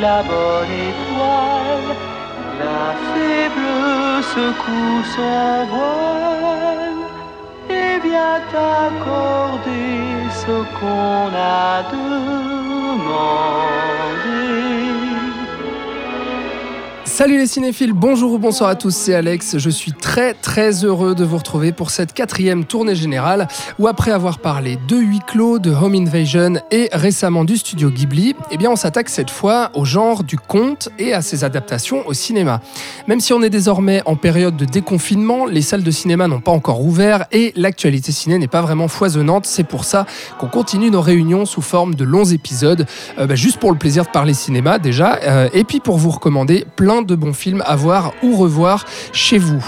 la bonne étoile. La faible secoue son voile et vient accorder ce qu'on a demandé. Salut les cinéphiles, bonjour ou bonsoir à tous, c'est Alex. Je suis très très heureux de vous retrouver pour cette quatrième tournée générale où après avoir parlé de huis clos, de Home Invasion et récemment du studio Ghibli, eh bien on s'attaque cette fois au genre du conte et à ses adaptations au cinéma. Même si on est désormais en période de déconfinement, les salles de cinéma n'ont pas encore ouvert et l'actualité ciné n'est pas vraiment foisonnante. C'est pour ça qu'on continue nos réunions sous forme de longs épisodes, euh, bah, juste pour le plaisir de parler cinéma déjà, euh, et puis pour vous recommander plein de de bons films à voir ou revoir chez vous.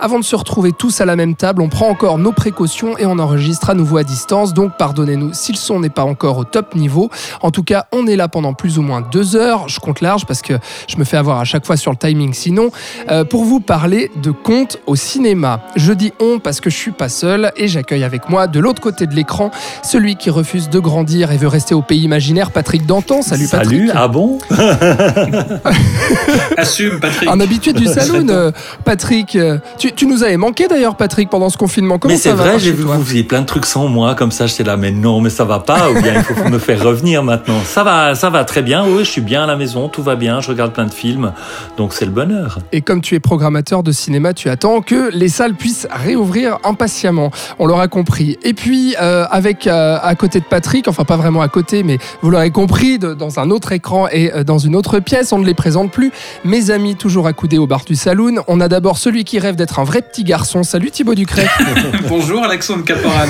Avant de se retrouver tous à la même table, on prend encore nos précautions et on enregistre à nouveau à distance, donc pardonnez-nous si le son n'est pas encore au top niveau. En tout cas, on est là pendant plus ou moins deux heures, je compte large parce que je me fais avoir à chaque fois sur le timing sinon, euh, pour vous parler de contes au cinéma. Je dis on parce que je suis pas seul et j'accueille avec moi de l'autre côté de l'écran celui qui refuse de grandir et veut rester au pays imaginaire, Patrick Danton. Salut Patrick. Salut, ah bon? Patrick. Un habitué du saloon, euh, Patrick. Euh, tu, nous avais manqué d'ailleurs, Patrick, pendant ce confinement. Comment mais c'est vrai, j'ai vu que vous faisiez plein de trucs sans moi, comme ça, j'étais là, mais non, mais ça va pas, ou bien il faut me faire revenir maintenant. Ça va, ça va très bien, oui, je suis bien à la maison, tout va bien, je regarde plein de films, donc c'est le bonheur. Et comme tu es programmateur de cinéma, tu attends que les salles puissent réouvrir impatiemment. On l'aura compris. Et puis, euh, avec à côté de Patrick, enfin pas vraiment à côté, mais vous l'aurez compris, dans un autre écran et dans une autre pièce, on ne les présente plus. Mes amis toujours accoudés au bar du saloon. On a d'abord celui qui rêve d'être un vrai petit garçon. Salut Thibaut Ducret. Bonjour Alexandre Caporal.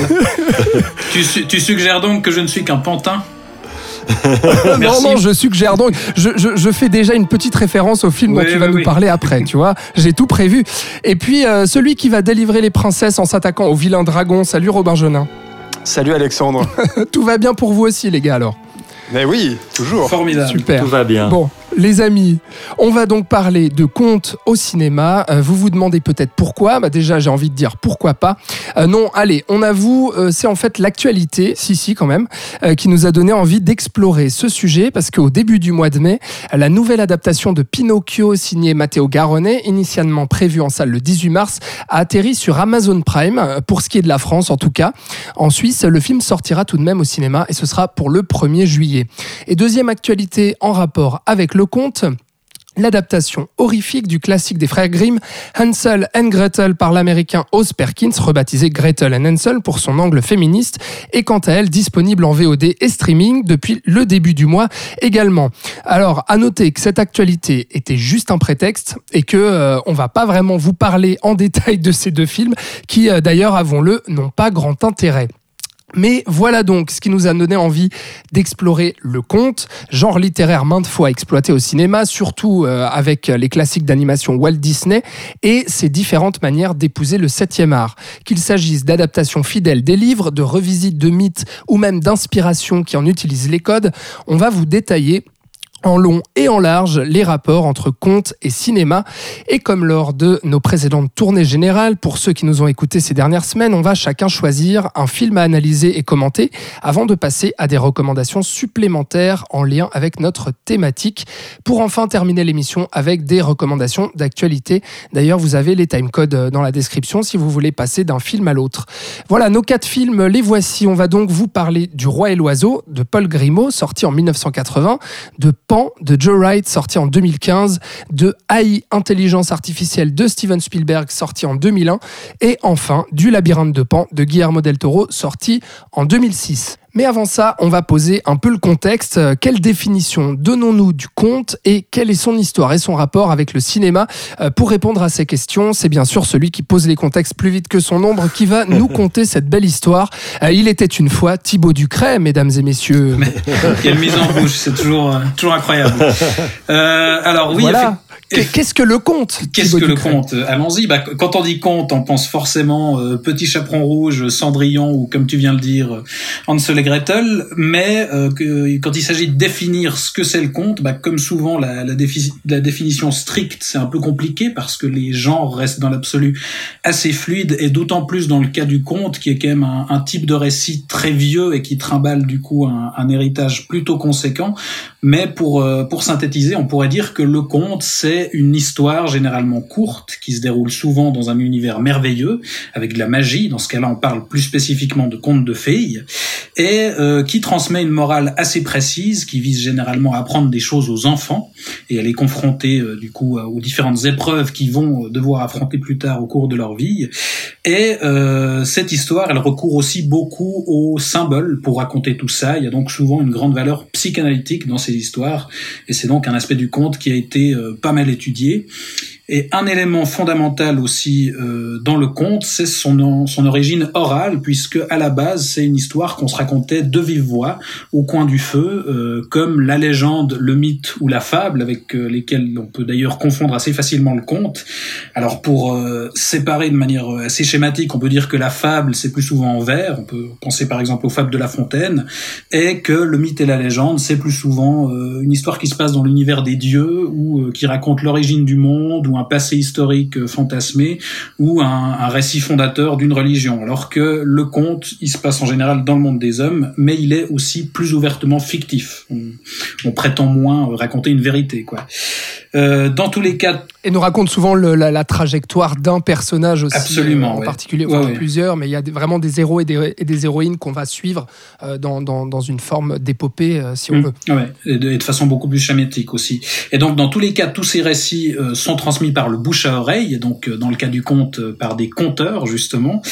tu, suggères donc que je ne suis qu'un pantin? Non, non, je suggère donc. Je, fais déjà une petite référence au film dont tu vas nous parler après, tu vois. J'ai tout prévu. Et puis, euh, celui qui va délivrer les princesses en s'attaquant au vilain dragon. Salut Robin Genin. Salut Alexandre. tout va bien pour vous aussi, les gars, alors? Mais oui, toujours. Formidable. Super. Tout va bien. Bon, les amis, on va donc parler de contes au cinéma. Euh, vous vous demandez peut-être pourquoi. Bah déjà, j'ai envie de dire pourquoi pas. Euh, non, allez, on avoue, euh, c'est en fait l'actualité, si si quand même, qui nous a donné envie d'explorer ce sujet parce qu'au début du mois de mai, la nouvelle adaptation de Pinocchio signée Matteo Garonnet, initialement prévue en salle le 18 mars, a atterri sur Amazon Prime, pour ce qui est de la France en tout cas. En Suisse, le film sortira tout de même au cinéma et ce sera pour le 1er juillet. Et deuxième actualité en rapport avec le conte l'adaptation horrifique du classique des frères Grimm, Hansel and Gretel par l'américain Oz Perkins, rebaptisé Gretel and Hansel pour son angle féministe, est quant à elle disponible en VOD et streaming depuis le début du mois également. Alors, à noter que cette actualité était juste un prétexte et que euh, on va pas vraiment vous parler en détail de ces deux films qui, euh, d'ailleurs, avons-le, n'ont pas grand intérêt. Mais voilà donc ce qui nous a donné envie d'explorer le conte, genre littéraire maintes fois exploité au cinéma, surtout euh, avec les classiques d'animation Walt Disney et ses différentes manières d'épouser le septième art. Qu'il s'agisse d'adaptations fidèles des livres, de revisites de mythes ou même d'inspirations qui en utilisent les codes, on va vous détailler en long et en large les rapports entre conte et cinéma. Et comme lors de nos précédentes tournées générales, pour ceux qui nous ont écoutés ces dernières semaines, on va chacun choisir un film à analyser et commenter avant de passer à des recommandations supplémentaires en lien avec notre thématique pour enfin terminer l'émission avec des recommandations d'actualité. D'ailleurs, vous avez les timecodes dans la description si vous voulez passer d'un film à l'autre. Voilà, nos quatre films, les voici. On va donc vous parler du Roi et l'Oiseau de Paul Grimaud, sorti en 1980, de Pan de Joe Wright, sorti en 2015, de AI Intelligence Artificielle de Steven Spielberg, sorti en 2001, et enfin du Labyrinthe de Pan de Guillermo del Toro, sorti en 2006. Mais avant ça, on va poser un peu le contexte. Quelle définition donnons-nous du conte et quelle est son histoire et son rapport avec le cinéma? Euh, Pour répondre à ces questions, c'est bien sûr celui qui pose les contextes plus vite que son ombre qui va nous conter cette belle histoire. Euh, il était une fois Thibaut Ducret, mesdames et messieurs. quelle mise en bouche, c'est toujours, euh, toujours incroyable. alors oui, voilà. Qu'est-ce que le conte Qu'est-ce que le conte? Allons-y. Bah, quand on dit conte, on pense forcément euh, Petit Chaperon Rouge, Cendrillon ou comme tu viens de dire, Hansel et Gretel. Mais euh, que, quand il s'agit de définir ce que c'est le conte, bah, comme souvent la, la, la définition stricte, c'est un peu compliqué parce que les genres restent dans l'absolu assez fluides et d'autant plus dans le cas du conte qui est quand même un, un, type de récit très vieux et qui trimballe du coup un, un héritage plutôt conséquent. Mais pour, euh, pour synthétiser, on pourrait dire que le conte, c'est une histoire généralement courte qui se déroule souvent dans un univers merveilleux, avec de la magie, dans ce cas-là on parle plus spécifiquement de contes de fées, et euh, qui transmet une morale assez précise, qui vise généralement à apprendre des choses aux enfants, et à les confronter euh, du coup aux différentes épreuves qu'ils vont devoir affronter plus tard au cours de leur vie. Et cette histoire, elle recourt aussi beaucoup aux symboles pour raconter tout ça. Il y a donc souvent une grande valeur psychanalytique dans ces histoires, et c'est donc un aspect du conte qui a été euh, pas mal étudié. Et un élément fondamental aussi euh, dans le conte, c'est son, son origine orale, puisque à la base, c'est une histoire qu'on se racontait de vive voix, au coin du feu, euh, comme la légende, le mythe ou la fable, avec euh, lesquels on peut d'ailleurs confondre assez facilement le conte. Alors pour euh, séparer de manière assez schématique, on peut dire que la fable, c'est plus souvent en vers, on peut penser par exemple aux fables de La Fontaine, et que le mythe et la légende, c'est plus souvent euh, une histoire qui se passe dans l'univers des dieux, ou qui raconte l'origine du monde, ou un passé historique euh, fantasmé ou un, récit fondateur d'une religion. Alors que le conte, il se passe en général dans le monde des hommes, mais il est aussi plus ouvertement fictif. On, on prétend moins raconter une vérité, quoi. Euh, dans tous les cas. Et nous raconte souvent le, la, la, trajectoire d'un personnage aussi. Absolument. Euh, en ouais. particulier, ouais, enfin, ouais. plusieurs, mais il y a des, vraiment des héros et des, et des héroïnes qu'on va suivre euh, dans, dans, dans, une forme d'épopée, euh, si on mmh. veut. Ouais, et de, et de, façon beaucoup plus chamétique aussi. Et donc, dans tous les cas, tous ces récits sont transmis par le bouche à oreille, donc dans le cas du conte, par des conteurs, justement.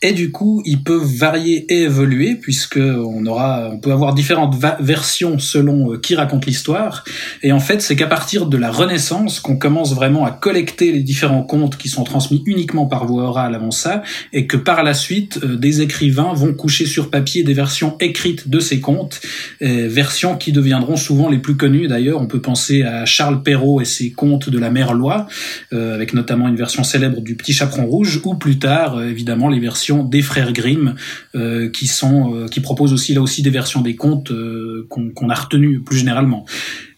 Et du coup, ils peuvent varier et évoluer, puisque on aura, on peut avoir différentes versions selon qui raconte l'histoire. Et en fait, c'est qu'à partir de la Renaissance qu'on commence vraiment à collecter les différents contes qui sont transmis uniquement par voie orale avant ça, et que par la suite, euh, des écrivains vont coucher sur papier des versions écrites de ces contes, euh, versions qui deviendront souvent les plus connues. D'ailleurs, on peut penser à Charles Perrault et ses contes de la Merlois, euh, avec notamment une version célèbre du Petit Chaperon Rouge, ou plus tard, évidemment, les versions des frères Grimm, qui sont, qui proposent aussi là aussi des versions des contes qu'on qu a retenues plus généralement.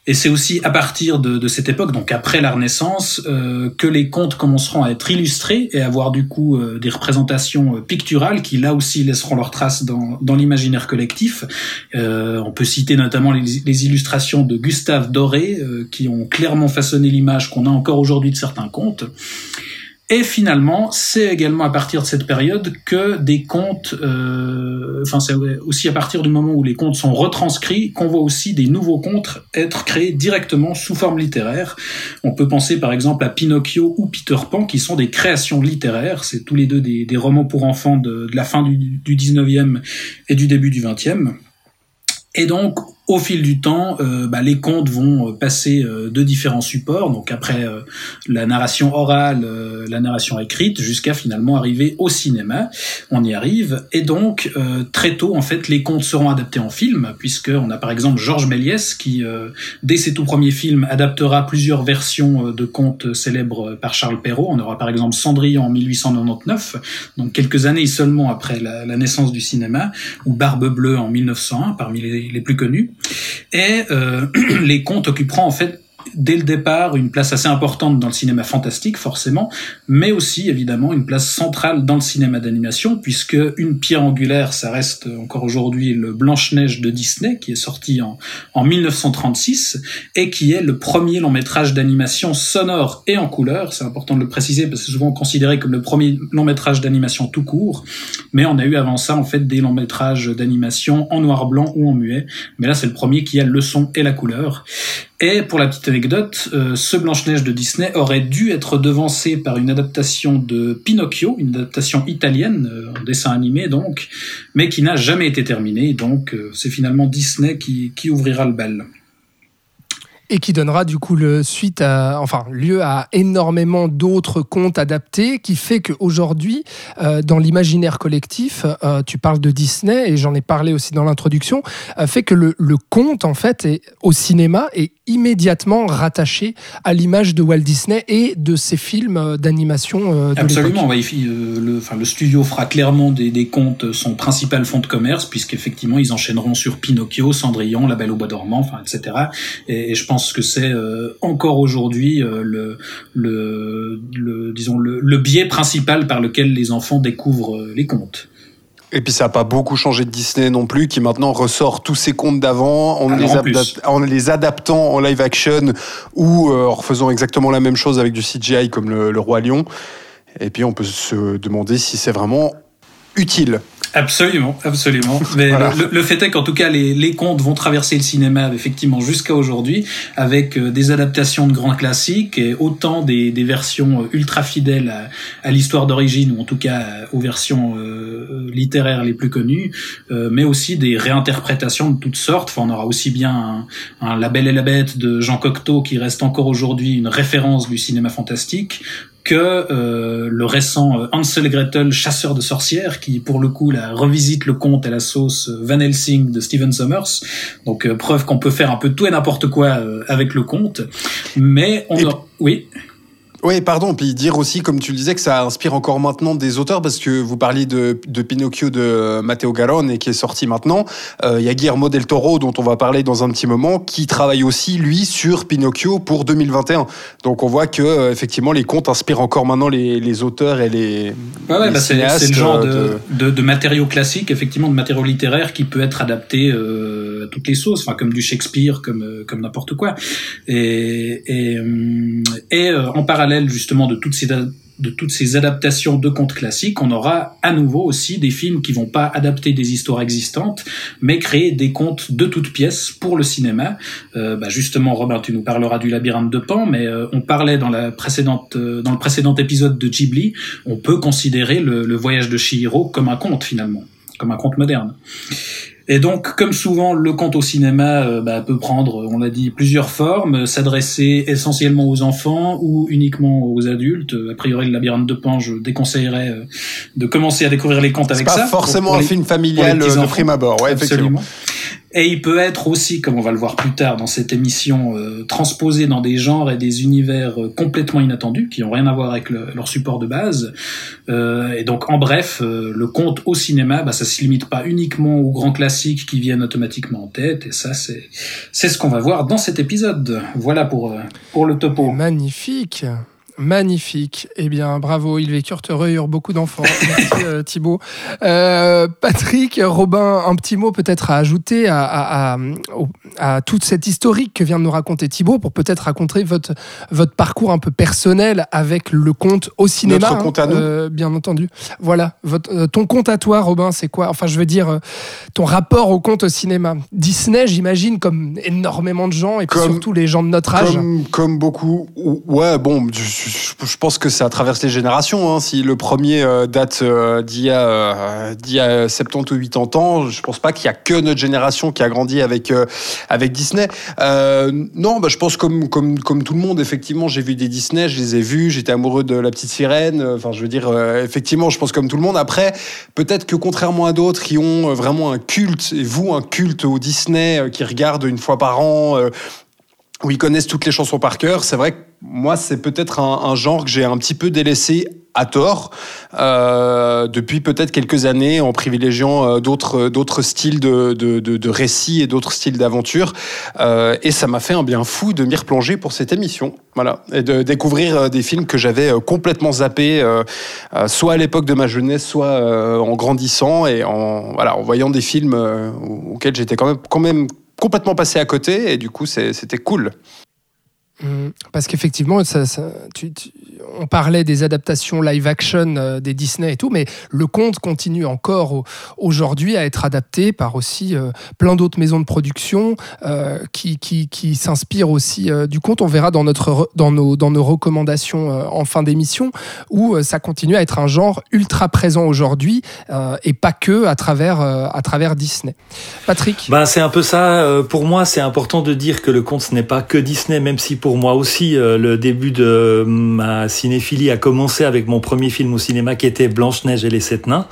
Et c'est aussi à partir de, de, cette époque, donc après la Renaissance, euh, que les contes commenceront à être illustrés et avoir du coup euh, des représentations picturales qui là aussi laisseront leurs traces dans, dans l'imaginaire collectif. Euh, on peut citer notamment les, les illustrations de Gustave Doré euh, qui ont clairement façonné l'image qu'on a encore aujourd'hui de certains contes. Et finalement, c'est également à partir de cette période que des contes, euh, enfin c'est aussi à partir du moment où les contes sont retranscrits qu'on voit aussi des nouveaux contes être créés directement sous forme littéraire. On peut penser par exemple à Pinocchio ou Peter Pan qui sont des créations littéraires. C'est tous les deux des, romans pour enfants de, de la fin du, du 19e et du début du 20e. Et donc, au fil du temps, euh, bah, les contes vont passer euh, de différents supports, donc après euh, la narration orale, euh, la narration écrite, jusqu'à finalement arriver au cinéma. On y arrive, et donc euh, très tôt, en fait, les contes seront adaptés en film, puisque on a par exemple Georges Méliès qui, euh, dès ses tout premiers films, adaptera plusieurs versions de contes célèbres par Charles Perrault. On aura par exemple Cendrillon en 1899, donc quelques années seulement après la, naissance du cinéma, ou Barbe Bleue en 1901, parmi les plus connus. Et euh, les contes occuperont en fait dès le départ une place assez importante dans le cinéma fantastique forcément, mais aussi évidemment une place centrale dans le cinéma d'animation puisque une pierre angulaire, ça reste encore aujourd'hui le Blanche-Neige de Disney qui est sorti en, en 1936 et qui est le premier long métrage d'animation sonore et en couleur. C'est important de le préciser parce que c'est souvent considéré comme le premier long métrage d'animation tout court, mais on a eu avant ça en fait des longs métrages d'animation en noir blanc ou en muet, mais là c'est le premier qui a le son et la couleur. Et pour la petite anecdote, euh, ce Blanche-Neige de Disney aurait dû être devancé par une adaptation de Pinocchio, une adaptation italienne, euh, en dessin animé donc, mais qui n'a jamais été terminée. Donc euh, c'est finalement Disney qui, ouvrira le bal et qui donnera du coup le suite à, enfin lieu à énormément d'autres contes adaptés qui fait qu'aujourd'hui euh, dans l'imaginaire collectif euh, tu parles de Disney et j'en ai parlé aussi dans l'introduction fait que le, le, conte en fait est, au cinéma est immédiatement rattaché à l'image de Walt Disney et de ses films euh, d'animation. euh, Absolument, il- euh, le, enfin, le studio fera clairement des, des comptes son principal fonds de commerce, puisqu'effectivement ils enchaîneront sur Pinocchio, Cendrillon, La Belle au Bois dormant, enfin, etc. Et, je pense que c'est encore aujourd'hui le, le, le, disons le, le biais principal par lequel les enfants découvrent les contes. Et puis ça n'a pas beaucoup changé de Disney non plus, qui maintenant ressort tous ses contes d'avant en, plus. en les adaptant en live action ou euh, en refaisant exactement la même chose avec du CGI comme le, le Roi Lion. Et puis on peut se demander si c'est vraiment utile. Absolument, absolument. Mais Voilà. le, le fait est qu'en tout cas, les, les contes vont traverser le cinéma effectivement jusqu'à aujourd'hui avec euh, des adaptations de grands classiques et autant des, des versions euh, ultra fidèles à, à l'histoire d'origine ou en tout cas euh, aux versions euh, littéraires les plus connues, euh, mais aussi des réinterprétations de toutes sortes. Enfin, on aura aussi bien un, un La Belle et la Bête de Jean Cocteau qui reste encore aujourd'hui une référence du cinéma fantastique que euh, le récent euh, Hansel et Gretel, chasseur de sorcières, qui pour le coup la revisite le conte à la sauce euh, Van Helsing de Steven Sommers. Donc euh, preuve qu'on peut faire un peu tout et n'importe quoi euh, avec le conte. Mais on Et- a... oui? Oui, pardon, puis dire aussi, comme tu le disais, que ça inspire encore maintenant des auteurs, parce que vous parliez de, de Pinocchio de Matteo Garonne et qui est sorti maintenant. Euh, Il y a Guillermo del Toro, dont on va parler dans un petit moment, qui travaille aussi, lui, sur Pinocchio pour 2021. Donc on voit que, euh, effectivement, les contes inspirent encore maintenant les, les auteurs et les, Ouais, ouais, les bah, c'est cinéastes, c'est le genre de, euh, de, de matériaux classiques, effectivement, de matériaux littéraires qui peut être adapté euh, à toutes les sauces, enfin comme du Shakespeare, comme euh, comme n'importe quoi. Et et, euh, en parallèle justement de toutes ces de toutes ces adaptations de contes classiques, on aura à nouveau aussi des films qui vont pas adapter des histoires existantes, mais créer des contes de toutes pièces pour le cinéma. Euh, bah justement, Robin, tu nous parleras du labyrinthe de Pan, mais euh, on parlait dans la précédente, euh, dans le précédent épisode de Ghibli, on peut considérer le, le voyage de Chihiro comme un conte finalement, comme un conte moderne. Et donc, comme souvent, le conte au cinéma euh, bah, peut prendre, on l'a dit, plusieurs formes, s'adresser essentiellement aux enfants ou uniquement aux adultes. A priori, le labyrinthe de Pan, je déconseillerais euh, de commencer à découvrir les contes avec pas ça. forcément pour un les- film familial euh, de prime abord. Ouais, effectivement. Absolument. Et il peut être aussi, comme on va le voir plus tard dans cette émission, euh, transposé dans des genres et des univers euh, complètement inattendus, qui ont rien à voir avec le- leur support de base. Euh, et donc, en bref, euh, le conte au cinéma, bah, ça se limite pas uniquement aux grands classiques qui viennent automatiquement en tête. Et ça, c'est c'est ce qu'on va voir dans cet épisode. Voilà pour euh, pour le topo. Magnifique. Magnifique. Eh bien, bravo, ils vécurent heureux, eurent beaucoup d'enfants. Merci euh, Thibaut. Euh, Patrick, Robin, un petit mot peut-être à ajouter à, à- à- au- à toute cette historique que vient de nous raconter Thibaut pour peut-être raconter votre, votre parcours un peu personnel avec le conte au cinéma. Notre conte à nous. euh, bien entendu. Voilà. Votre, ton conte à toi, Robin, c'est quoi? Enfin, je veux dire, ton rapport au conte au cinéma. Disney, j'imagine, comme énormément de gens et puis Comme- surtout les gens de notre âge. Comme, comme beaucoup. Ouais, bon, je, je- pense que ça traverse les générations. hein. Si le premier euh, date euh, d'il y, a, euh, d'il y a 70 ou 80 ans, je pense pas qu'il y a que notre génération qui a grandi avec, euh, avec Disney. Euh, non, bah, je pense comme, comme, comme tout le monde, effectivement, j'ai vu des Disney, je les ai vus, j'étais amoureux de La Petite Sirène. Enfin, je veux dire, euh, effectivement, je pense comme tout le monde. Après, peut-être que contrairement à d'autres qui ont euh, vraiment un culte, et vous, un culte au Disney, euh, qui regardent une fois par an, euh, où ils connaissent toutes les chansons par cœur. C'est vrai que moi, c'est peut-être un, genre que j'ai un petit peu délaissé à tort euh, depuis peut-être quelques années en privilégiant euh, d'autres d'autres styles de, de, récits et d'autres styles d'aventure. Euh, et ça m'a fait un bien fou de m'y replonger pour cette émission. Voilà. Et de découvrir euh, des films que j'avais euh, complètement zappés, euh, euh, soit à l'époque de ma jeunesse, soit euh, en grandissant et en, voilà, en voyant des films euh, auxquels j'étais quand même, complètement passé à côté. Et du coup, c'était cool. Parce qu'effectivement, ça, tu- on parlait des adaptations live action euh, des Disney et tout, mais le conte continue encore au- aujourd'hui à être adapté par aussi euh, plein d'autres maisons de production euh, qui, s'inspirent aussi du conte. On verra dans, notre, re- dans, nos, dans nos recommandations en fin d'émission où ça continue à être un genre ultra présent aujourd'hui et pas que à travers, à travers Disney. Patrick? Ben, c'est un peu ça. Pour moi, c'est important de dire que le conte, ce n'est pas que Disney, même si pour moi aussi. Le début de ma cinéphilie a commencé avec mon premier film au cinéma qui était Blanche-Neige et les Sept Nains.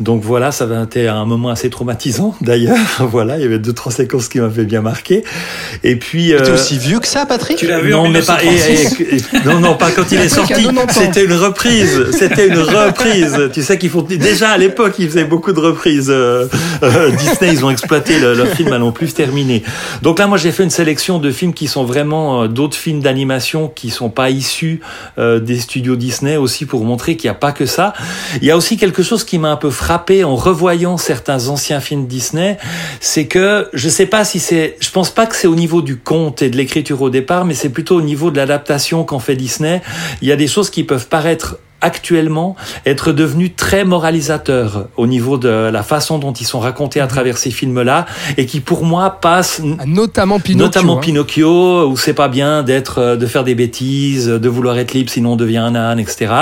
Donc voilà, ça avait été un moment assez traumatisant d'ailleurs. voilà, il y avait deux, trois séquences qui m'avaient bien marqué. Et puis... T'es aussi vieux que ça, Patrick Tu l'as vu non, en mais pas, et- et- et- non, non, pas quand il est a sorti. 90 ans. C'était une reprise. C'était une reprise. Tu sais qu'ils font déjà à l'époque, ils faisaient beaucoup de reprises. Euh, euh, Disney, ils ont exploité le- leur film à non plus terminé. Donc là, moi, j'ai fait une sélection de films qui sont vraiment euh, d'autres films d'animation qui sont pas issus euh, des studios Disney aussi pour montrer qu'il n'y a pas que ça. Il y a aussi quelque chose qui m'a un peu frappé en revoyant certains anciens films Disney, c'est que je sais pas si c'est, je pense pas que c'est au niveau du conte et de l'écriture au départ, mais c'est plutôt au niveau de l'adaptation qu'en fait Disney. Il y a des choses qui peuvent paraître actuellement être devenues très moralisateurs au niveau de la façon dont ils sont racontés à travers ces films-là et qui pour moi passent Ah, Notamment Pinocchio. Notamment hein. Pinocchio, où c'est pas bien d'être, euh, de faire des bêtises, de vouloir être libre sinon on devient un âne, etc.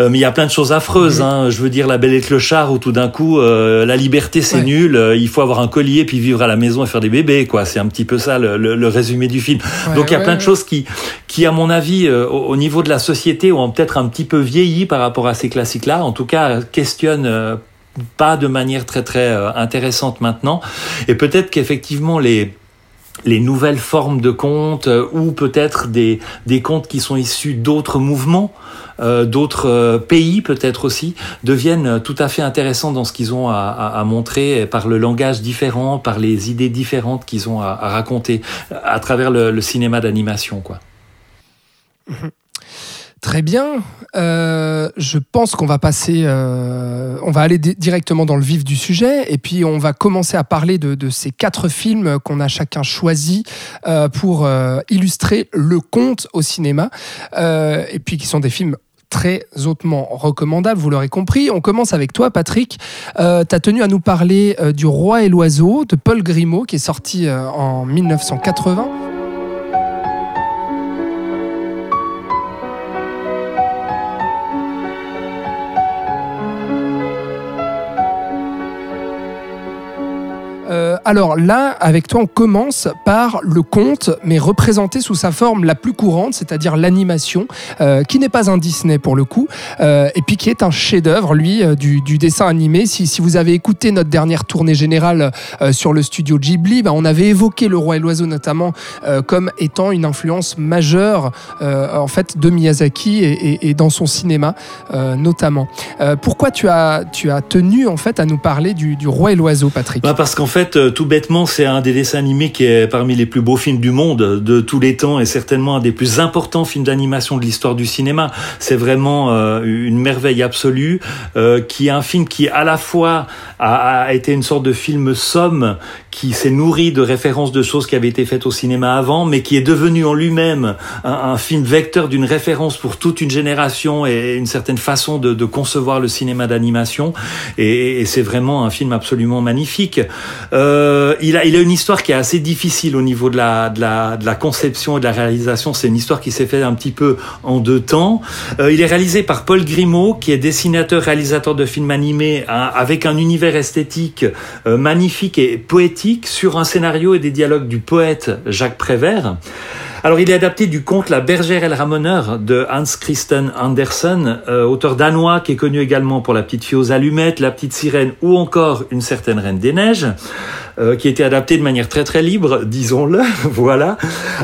Euh, mais il y a plein de choses affreuses. Hein. Je veux dire, la Belle et le Clochard, où tout d'un coup, euh, la liberté c'est Ouais. nul, euh, il faut avoir un collier puis vivre à la maison et faire des bébés, quoi. C'est un petit peu ça le, le- le résumé du film. Ouais, Donc il y a ouais, plein de choses qui, qui à mon avis, au niveau de la société, ont peut-être un petit peu vieilli par rapport à ces classiques-là. En tout cas, questionnent euh, pas de manière très très euh, intéressante maintenant. Et peut-être qu'effectivement les les nouvelles formes de contes euh, ou peut-être des, des contes qui sont issus d'autres mouvements, d'autres pays peut-être aussi, deviennent tout à fait intéressants dans ce qu'ils ont à, montrer par le langage différent, par les idées différentes qu'ils ont à, raconter à travers le, le cinéma d'animation. quoi. Très bien. Euh, je pense qu'on va passer, euh, on va aller di- directement dans le vif du sujet, et puis on va commencer à parler de, ces quatre films qu'on a chacun choisi euh, pour illustrer le conte au cinéma, et puis qui sont des films très hautement recommandables, vous l'aurez compris. On commence avec toi, Patrick. Euh, tu as tenu à nous parler du Roi et l'Oiseau de Paul Grimaud, qui est sorti euh, en 1980. Alors là, avec toi, on commence par le conte, mais représenté sous sa forme la plus courante, c'est-à-dire l'animation, euh, qui n'est pas un Disney pour le coup, euh, et puis qui est un chef-d'œuvre, lui, euh, du, dessin animé. Si, vous avez écouté notre dernière tournée générale sur le studio Ghibli, bah, on avait évoqué Le Roi et l'Oiseau notamment comme étant une influence majeure en fait de Miyazaki et, dans son cinéma notamment. Pourquoi tu as, tenu en fait à nous parler du, Roi et l'Oiseau, Patrick? Bah parce qu'en fait, tout bêtement, c'est un des dessins animés qui est parmi les plus beaux films du monde de tous les temps et certainement un des plus importants films d'animation de l'histoire du cinéma. C'est vraiment euh, une merveille absolue, euh, qui est un film qui à la fois a, été une sorte de film somme qui s'est nourri de références de choses qui avaient été faites au cinéma avant, mais qui est devenu en lui-même un, film vecteur d'une référence pour toute une génération et une certaine façon de, concevoir le cinéma d'animation. Et, et c'est vraiment un film absolument magnifique. Euh, il, a, il a une histoire qui est assez difficile au niveau de la, de la, de la conception et de la réalisation. C'est une histoire qui s'est faite un petit peu en deux temps. Euh, il est réalisé par Paul Grimaud, qui est dessinateur, réalisateur de films animés, hein, avec un univers esthétique euh, magnifique et poétique sur un scénario et des dialogues du poète Jacques Prévert. Alors, il est adapté du conte La bergère et le ramoneur de Hans Christian Andersen, euh, auteur danois qui est connu également pour La petite fille aux allumettes, La petite sirène ou encore Une certaine reine des neiges, euh, qui a été adapté de manière très très libre, disons-le. voilà.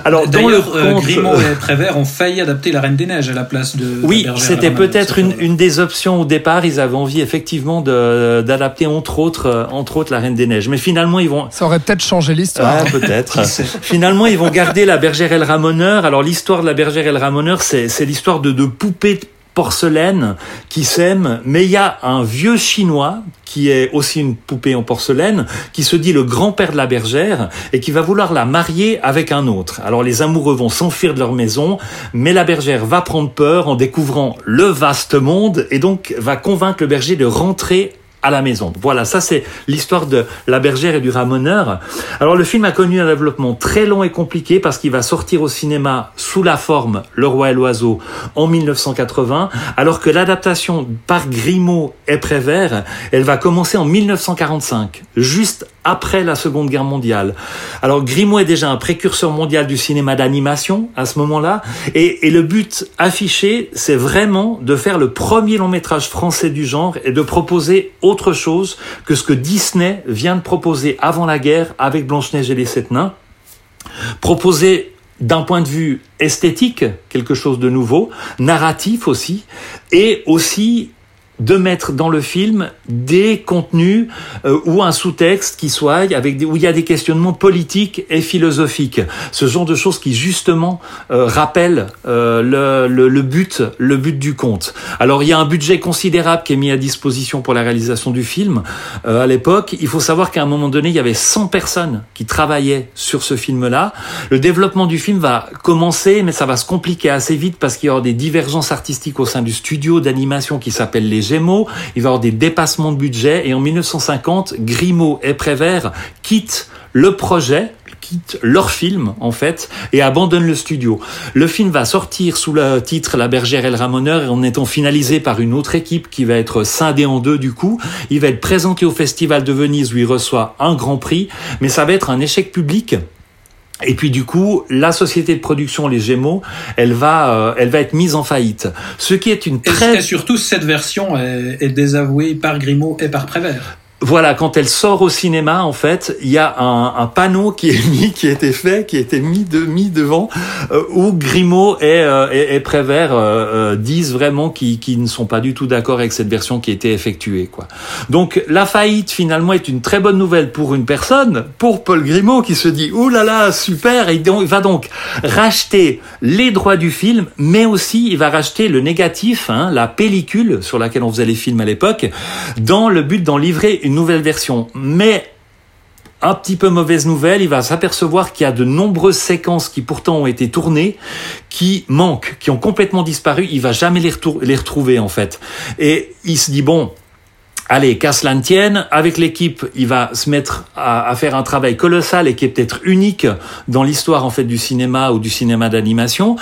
Alors, dans le euh, conte, Grimaud et Prévert ont failli adapter La Reine des Neiges à la place de. oui, c'était peut-être une, une des options au départ. Ils avaient envie effectivement de- d'adapter entre autres, euh, entre autres, La Reine des Neiges. Mais finalement, ils vont Ça aurait peut-être changé l'histoire. Ouais, peut-être. Finalement, ils vont garder la bergère et le ramoneur. Alors, l'histoire de la bergère et le ramoneur, c'est c'est l'histoire de, de poupées de porcelaine qui s'aiment. Mais il y a un vieux chinois qui est aussi une poupée en porcelaine, qui se dit le grand-père de la bergère et qui va vouloir la marier avec un autre. Alors les amoureux vont s'enfuir de leur maison, mais la bergère va prendre peur en découvrant le vaste monde et donc va convaincre le berger de rentrer la maison. Voilà, ça c'est l'histoire de la bergère et du ramoneur. Alors le film a connu un développement très long et compliqué parce qu'il va sortir au cinéma sous la forme Le Roi et l'Oiseau en 1980, alors que l'adaptation par Grimaud et Prévert, elle va commencer en 1945, juste après la Seconde Guerre mondiale. Alors Grimaud est déjà un précurseur mondial du cinéma d'animation à ce moment-là, et, le but affiché, c'est vraiment de faire le premier long métrage français du genre et de proposer autre chose que ce que Disney vient de proposer avant la guerre avec Blanche-Neige et les Sept Nains. Proposer d'un point de vue esthétique, quelque chose de nouveau, narratif aussi, et aussi de mettre dans le film des contenus euh, ou un sous-texte qui soit avec des, où il y a des questionnements politiques et philosophiques. Ce genre de choses qui justement euh, rappellent euh, le, le, le, but le but du conte. Alors il y a un budget considérable qui est mis à disposition pour la réalisation du film. Euh, à l'époque il faut savoir qu'à un moment donné il y avait 100 personnes qui travaillaient sur ce film là le développement du film va commencer mais ça va se compliquer assez vite parce qu'il y aura des divergences artistiques au sein du studio d'animation qui s'appelle les Gémeaux, il va y avoir des dépassements de budget et en 1950, Grimaud et Prévert quittent le projet quittent leur film en fait et abandonnent le studio. Le film va sortir sous le titre La bergère et le ramoneur en étant finalisé par une autre équipe qui va être scindée en deux du coup. Il va être présenté au Festival de Venise où il reçoit un grand prix, mais ça va être un échec public et puis du coup, la société de production Les Gémeaux, elle va, euh, elle va être mise en faillite. Ce qui est une très et, surtout cette version est, est désavouée par Grimaud et par Prévert voilà, quand elle sort au cinéma, en fait, il y a un, panneau qui est mis, qui a été fait, qui a été mis, de, mis devant, euh, où Grimaud et, euh, Prévert euh, disent vraiment qu'ils ne sont pas du tout d'accord avec cette version qui a été effectuée. Quoi. Donc la faillite, finalement, est une très bonne nouvelle pour une personne, pour Paul Grimaud, qui se dit, ouh là là, super, et il va donc racheter les droits du film, mais aussi il va racheter le négatif, hein, la pellicule sur laquelle on faisait les films à l'époque, dans le but d'en livrer une nouvelle version. Mais un petit peu mauvaise nouvelle, il va s'apercevoir qu'il y a de nombreuses séquences qui pourtant ont été tournées, qui manquent, qui ont complètement disparu. Il va jamais les, les retrouver en fait. Et il se dit bon, Allez, qu'à tienne, avec l'équipe, il va se mettre à, à, faire un travail colossal et qui est peut-être unique dans l'histoire en fait du cinéma ou du cinéma d'animation.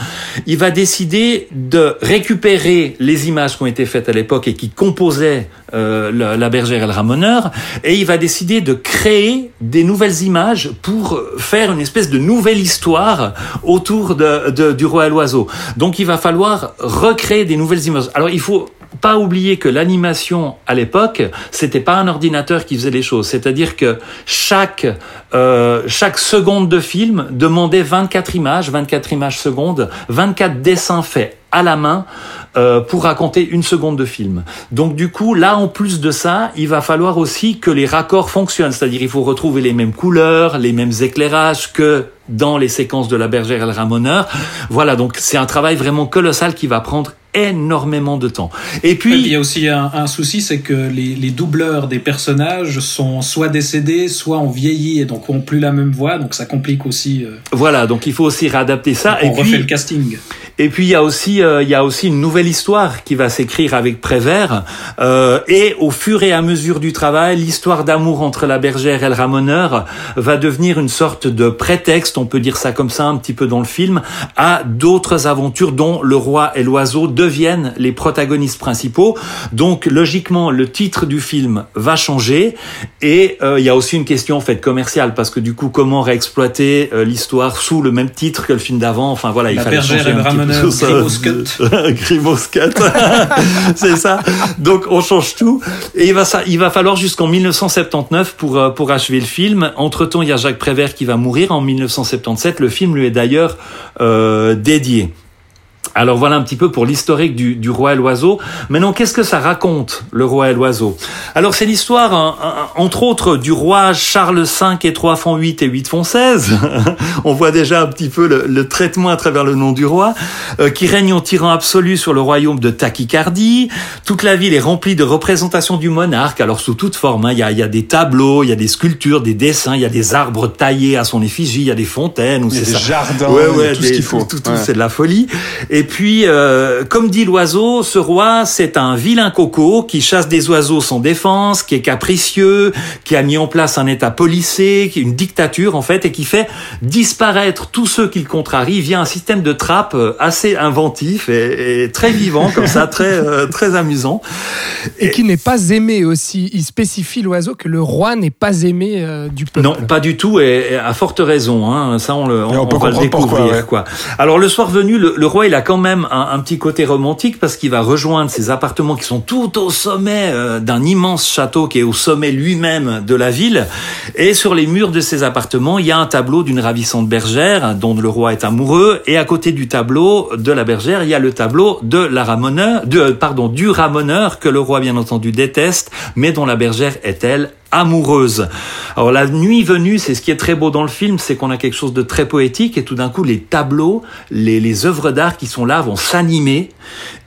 Il va décider de récupérer les images qui ont été faites à l'époque et qui composaient euh, la, bergère et le ramoneur, et il va décider de créer des nouvelles images pour faire une espèce de nouvelle histoire autour de, de, du roi et l'oiseau. Donc il va falloir recréer des nouvelles images. Alors il faut pas oublier que l'animation à l'époque, c'était pas un ordinateur qui faisait les choses. C'est-à-dire que chaque euh, chaque seconde de film demandait 24 images, 24 images secondes, 24 dessins faits à la main euh, pour raconter une seconde de film. Donc du coup, là, en plus de ça, il va falloir aussi que les raccords fonctionnent, c'est-à-dire il faut retrouver les mêmes couleurs, les mêmes éclairages que dans les séquences de la bergère et le ramoneur. Voilà, donc c'est un travail vraiment colossal qui va prendre énormément de temps. Et puis il y a aussi un, un souci, c'est que les, les, doubleurs des personnages sont soit décédés, soit ont vieilli et donc ont plus la même voix, donc ça complique aussi. Euh... Voilà, donc il faut aussi réadapter ça. on et refait puis, le casting. Et puis il y a aussi euh, il y a aussi une nouvelle histoire qui va s'écrire avec Prévert euh, et au fur et à mesure du travail, l'histoire d'amour entre la bergère et le ramoneur va devenir une sorte de prétexte, on peut dire ça comme ça un petit peu dans le film, à d'autres aventures dont le roi et l'oiseau deviennent les protagonistes principaux. Donc logiquement le titre du film va changer et euh, il y a aussi une question en fait commerciale parce que du coup comment réexploiter euh, l'histoire sous le même titre que le film d'avant? Enfin voilà, il la fallait changer et le un petit peu c'est ça. Donc on change tout et il va ça, il va falloir jusqu'en 1979 pour euh, pour achever le film. Entre temps, il y a Jacques Prévert qui va mourir en 1977. Le film lui est d'ailleurs euh, dédié. Alors voilà un petit peu pour l'historique du, du, roi et l'oiseau. Maintenant, qu'est-ce que ça raconte, le roi et l'oiseau? Alors c'est l'histoire, hein, entre autres, du roi Charles V et 3 font 8 et 8 font 16. On voit déjà un petit peu le, le, traitement à travers le nom du roi, euh, qui règne en tyran absolu sur le royaume de Tachycardie. Toute la ville est remplie de représentations du monarque, alors sous toute forme. Hein. Il, y a, y a des tableaux, il y a des sculptures, des dessins, il y a des arbres taillés à son effigie, il y a des fontaines. Il y a des ça. jardins, ouais, ouais, tout des, ce qu'il faut. Tout, tout, ouais. c'est de la folie. Et puis, euh, comme dit l'oiseau, ce roi, c'est un vilain coco qui chasse des oiseaux sans défense, qui est capricieux, qui a mis en place un État policé, qui une dictature en fait, et qui fait disparaître tous ceux qu'il contrarie via un système de trappe euh, assez inventif et, très vivant comme ça, très euh, très amusant. Et, qui n'est pas aimé aussi. Il spécifie l'oiseau que le roi n'est pas aimé du peuple. Non, pas du tout, et, à forte raison. Hein. Ça, on, le, on, va le découvrir. quoi. Alors le soir venu, le, roi, il a quand même un, petit côté romantique parce qu'il va rejoindre ses appartements qui sont tout au sommet euh, d'un immense château qui est au sommet lui-même de la ville. Et sur les murs de ces appartements, il y a un tableau d'une ravissante bergère dont le roi est amoureux. Et à côté du tableau de la bergère, il y a le tableau de de, pardon, du ramoneur que le roi bien entendu déteste, mais dont la bergère est elle amoureuse. Alors la nuit venue, c'est ce qui est très beau dans le film, c'est qu'on a quelque chose de très poétique et tout d'un coup les tableaux, les, les œuvres d'art qui sont là vont s'animer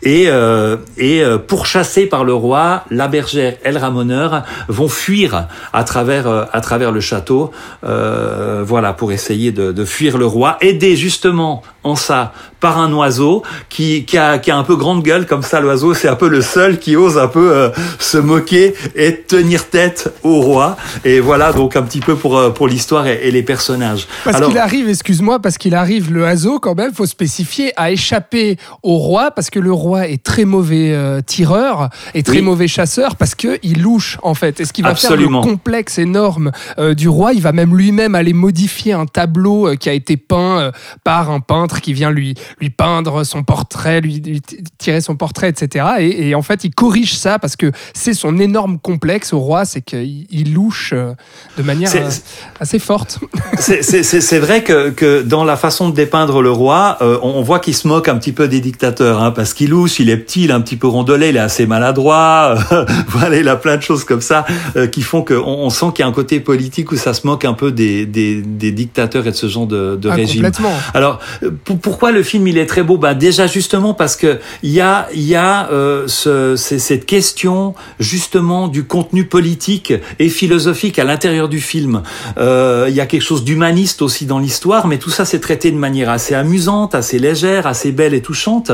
et, euh, et euh, pourchassés par le roi, la bergère et le ramoneur vont fuir à travers, euh, à travers le château, euh, voilà, pour essayer de, de, fuir le roi, aidé justement en ça par un oiseau qui, qui, a, qui a un peu grande gueule comme ça. L'oiseau, c'est un peu le seul qui ose un peu euh, se moquer et tenir tête au roi. Et voilà donc un petit peu pour, pour l'histoire et, et, les personnages. Parce qu'il arrive, excuse-moi, parce qu'il arrive le oiseau quand même, faut spécifier, à échapper au roi parce que le roi est très mauvais euh, tireur et très mauvais chasseur parce que il louche en fait. Et ce qui va faire le complexe énorme euh, du roi, il va même lui-même aller modifier un tableau euh, qui a été peint par un peintre qui vient lui lui peindre son portrait, lui, tirer son portrait, etc. Et, en fait, il corrige ça parce que c'est son énorme complexe au roi, c'est qu'il louche de manière assez forte. C'est vrai que, que, dans la façon de dépeindre le roi, on voit qu'il se moque un petit peu des dictateurs, hein, parce qu'il louche, il est petit, il est un petit peu rondelet, il est assez maladroit. voilà, il a plein de choses comme ça euh, qui font qu'on on sent qu'il y a un côté politique où ça se moque un peu des, des, des dictateurs et de ce genre de, de ah, régime. Alors, pourquoi le film il est très beau Bah déjà justement parce que il y a il y a euh, ce, cette question justement du contenu politique et philosophique à l'intérieur du film. Euh, il y a quelque chose d'humaniste aussi dans l'histoire, mais tout ça c'est traité de manière assez amusante, assez légère, assez belle et touchante.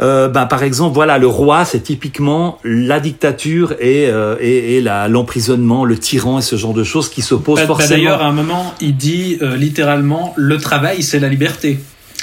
Euh, ben, par exemple, voilà, le roi, c'est typiquement la dictature et, euh, et, l'emprisonnement, le tyran et ce genre de choses qui s'opposent bah, forcément. D'ailleurs, à un moment, il dit littéralement, le travail, c'est la liberté.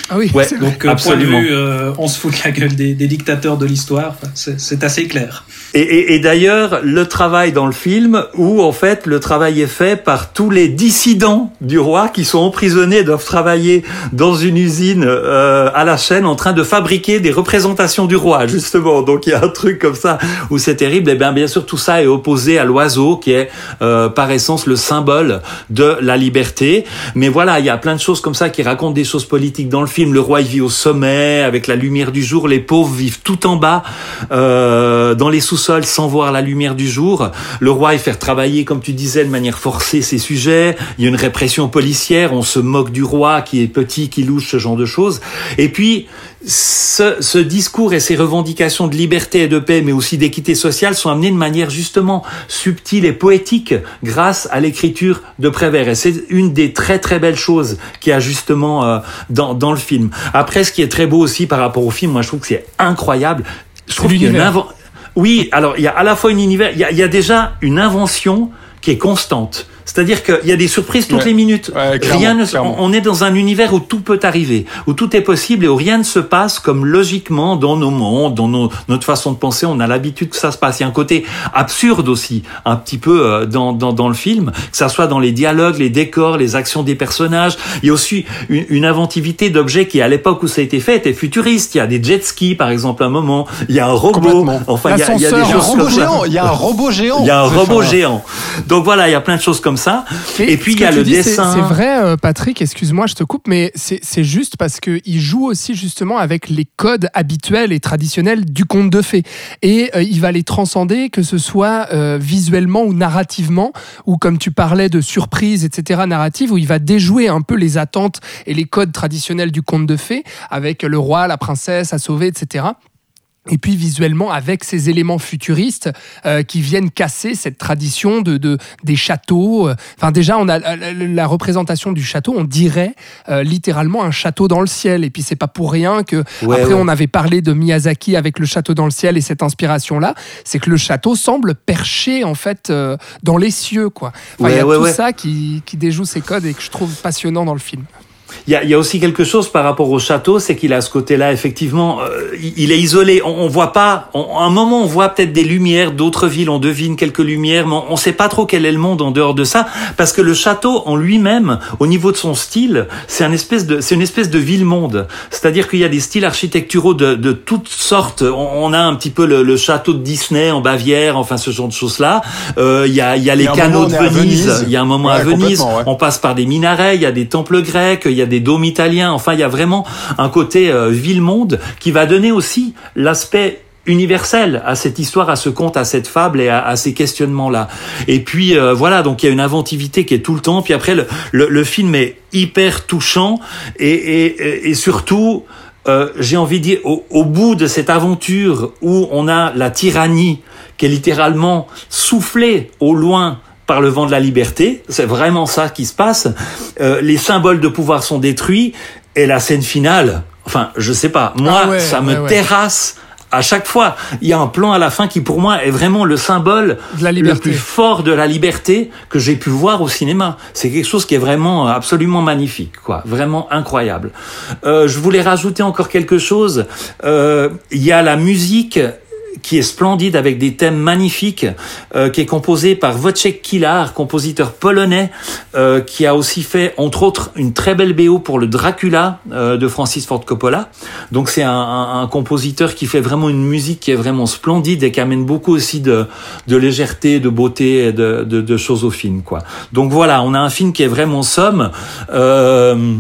Ah oui, ouais, donc absolument. Point de vue, on se fout de la gueule des, des dictateurs de l'histoire. c'est assez clair. Et, et, et d'ailleurs, le travail dans le film, où en fait le travail est fait par tous les dissidents du roi qui sont emprisonnés, doivent travailler dans une usine euh, à la chaîne en train de fabriquer des représentations du roi, justement. Donc il y a un truc comme ça où c'est terrible. Et bien bien sûr, tout ça est opposé à l'oiseau qui est euh, par essence le symbole de la liberté. Mais voilà, il y a plein de choses comme ça qui racontent des choses politiques dans le film. Le roi il vit au sommet avec la lumière du jour, les pauvres vivent tout en bas euh, dans les sous sol sans voir la lumière du jour. Le roi est faire travailler, comme tu disais, de manière forcée ses sujets. Il y a une répression policière. On se moque du roi qui est petit, qui louche ce genre de choses. Et puis, ce, ce, discours et ces revendications de liberté et de paix, mais aussi d'équité sociale, sont amenés de manière justement subtile et poétique grâce à l'écriture de Prévert. Et c'est une des très très belles choses qu'il y a justement euh, dans, dans le film. Après, ce qui est très beau aussi par rapport au film, moi je trouve que c'est incroyable. Je trouve qu'il y a une oui, alors il y a à la fois une univers, il y a, il y a déjà une invention qui est constante. C'est-à-dire qu'il y a des surprises toutes les minutes. rien ne, on est dans un univers où tout peut arriver, où tout est possible et où rien ne se passe comme logiquement dans nos mondes, dans nos, notre façon de penser. On a l'habitude que ça se passe. Il y a un côté absurde aussi, un petit peu euh, dans, dans, dans le film, que ça soit dans les dialogues, les décors, les actions des personnages. Il y a aussi une, une inventivité d'objets qui, à l'époque où ça a été fait, était futuriste. Il y a des jet skis, par exemple, à un moment. Il y a un robot. Enfin, il y, a, il y a des choses comme géant. Il y a un robot géant. Il y a un robot géant. Donc voilà, il y a plein de choses comme ça. et puis il y a le dessin. C'est vrai, euh, Patrick, excuse-moi, je te coupe, mais c'est juste parce qu'il joue aussi justement avec les codes habituels et traditionnels du conte de fées. Et euh, il va les transcender, que ce soit euh, visuellement ou narrativement, ou comme tu parlais de surprise, etc., narrative, où il va déjouer un peu les attentes et les codes traditionnels du conte de fées, avec le roi, la princesse à sauver, etc. et puis visuellement avec ces éléments futuristes euh, qui viennent casser cette tradition de, de des châteaux. Enfin déjà on a la représentation du château, on dirait euh, littéralement un château dans le ciel. Et puis c'est pas pour rien que après on avait parlé de Miyazaki avec le château dans le ciel et cette inspiration là, c'est que le château semble perché en fait euh, dans les cieux quoi. Enfin, il y a tout ça qui, qui déjoue ces codes et que je trouve passionnant dans le film. Il y a, y a, aussi quelque chose par rapport au château, c'est qu'il a ce côté-là, effectivement, euh, il est isolé. On, on voit pas. à un moment, on voit peut-être des lumières d'autres villes, on devine quelques lumières, mais on, ne sait pas trop quel est le monde en dehors de ça, parce que le château en lui-même, au niveau de son style, c'est un espèce de, c'est une espèce de ville-monde. C'est-à-dire qu'il y a des styles architecturaux de, de toutes sortes. On, a un petit peu le, le, château de Disney en Bavière, enfin ce genre de choses-là. Euh, il y a, il y a les canaux de Venise. Il y a un moment à Venise. On passe par des minarets. Il y a des temples grecs. Il y a des dômes italiens. Enfin, il y a vraiment un côté euh, ville-monde qui va donner aussi l'aspect universel à cette histoire, à ce conte, à cette fable et à, ces questionnements-là. Et puis euh, voilà, donc il y a une inventivité qui est tout le temps. Puis après, le, film est hyper touchant et, surtout, euh, j'ai envie de dire, au, bout de cette aventure où on a la tyrannie qui est littéralement soufflée au loin par le vent de la liberté. C'est vraiment ça qui se passe. Euh, les symboles de pouvoir sont détruits et la scène finale. Enfin, je sais pas. Moi, ah ça me terrasse à chaque fois. Il y a un plan à la fin qui, pour moi, est vraiment le symbole le plus fort de la liberté que j'ai pu voir au cinéma. C'est quelque chose qui est vraiment absolument magnifique, quoi. Vraiment incroyable. Euh, je voulais rajouter encore quelque chose. Euh, il y a la musique qui est splendide avec des thèmes magnifiques, euh, qui est composé par Wojciech Kilar, compositeur polonais, euh, qui a aussi fait entre autres une très belle BO pour le Dracula euh, de Francis Ford Coppola. Donc c'est un, un, un, compositeur qui fait vraiment une musique qui est vraiment splendide et qui amène beaucoup aussi de, de légèreté, de beauté, et de, de, de choses au film. Quoi. Donc voilà, on a un film qui est vraiment somme. Euh,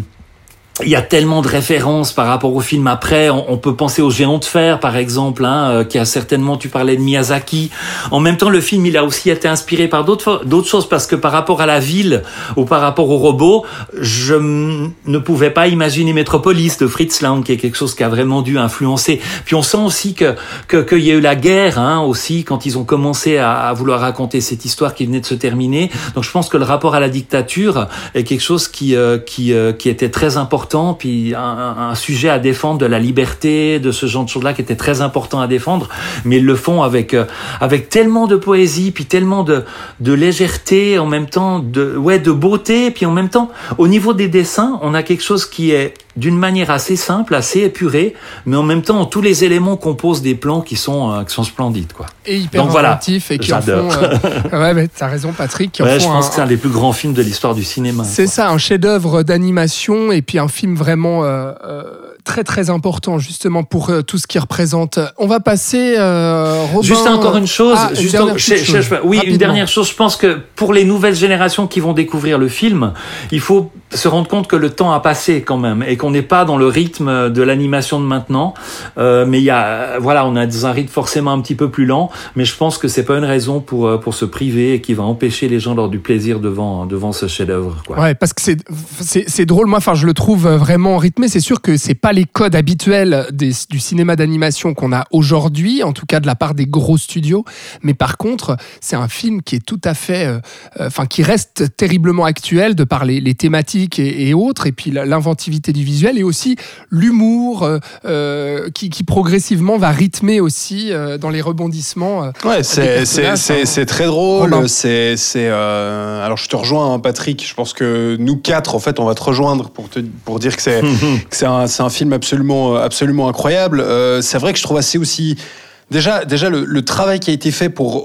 il y a tellement de références par rapport au film après. On, peut penser au Géant de fer, par exemple, hein, euh, qui a certainement, tu parlais de Miyazaki. En même temps, le film, il a aussi été inspiré par d'autres choses, parce que par rapport à la ville ou par rapport au robot, je ne pouvais pas imaginer Metropolis de Fritz Lang, qui est quelque chose qui a vraiment dû influencer. Puis on sent aussi que qu'il y a eu la guerre hein, aussi quand ils ont commencé à, à, vouloir raconter cette histoire qui venait de se terminer. Donc je pense que le rapport à la dictature est quelque chose qui euh, qui euh, qui était très important puis un, sujet à défendre de la liberté, de ce genre de choses-là qui était très important à défendre, mais ils le font avec euh, avec tellement de poésie, puis tellement de de légèreté, en même temps de ouais de beauté, puis en même temps au niveau des dessins, on a quelque chose qui est d'une manière assez simple, assez épurée, mais en même temps tous les éléments composent des plans qui sont euh, qui sont splendides quoi. Et hyper Donc, voilà, et qui en font. Euh, ouais, mais t'as raison Patrick. Qui ouais, je pense que c'est un des plus grands films de l'histoire du cinéma. C'est ça, un chef-d'œuvre d'animation et puis un film vraiment. Euh, très très important justement pour tout ce qui représente. On va passer. Robin... Juste encore une chose. Ah, juste une chose. oui, une dernière chose. Je pense que pour les nouvelles générations qui vont découvrir le film, il faut se rendre compte que le temps a passé quand même et qu'on n'est pas dans le rythme de l'animation de maintenant. Euh, mais il y a, voilà, on a un rythme forcément un petit peu plus lent, mais je pense que c'est pas une raison pour euh, pour se priver et qui va empêcher les gens d'avoir du plaisir devant devant ce chef-d'œuvre. Ouais, parce que c'est c'est drôle. Moi, enfin, je le trouve vraiment rythmé. C'est sûr que c'est pas les codes habituels du cinéma d'animation qu'on a aujourd'hui, en tout cas de la part des gros studios. Mais par contre, c'est un film qui est tout à fait, euh, enfin, qui reste terriblement actuel de par les thématiques et, autres, et puis l'inventivité du visuel, et aussi l'humour euh, euh, qui, progressivement va rythmer aussi euh, dans les rebondissements. ouais, c'est très drôle. C'est alors je te rejoins, hein, Patrick. Je pense que nous quatre, en fait, on va te rejoindre pour, te, pour dire que c'est un, un, film absolument, absolument incroyable. c'est vrai que je trouve assez aussi Déjà, déjà le, travail qui a été fait pour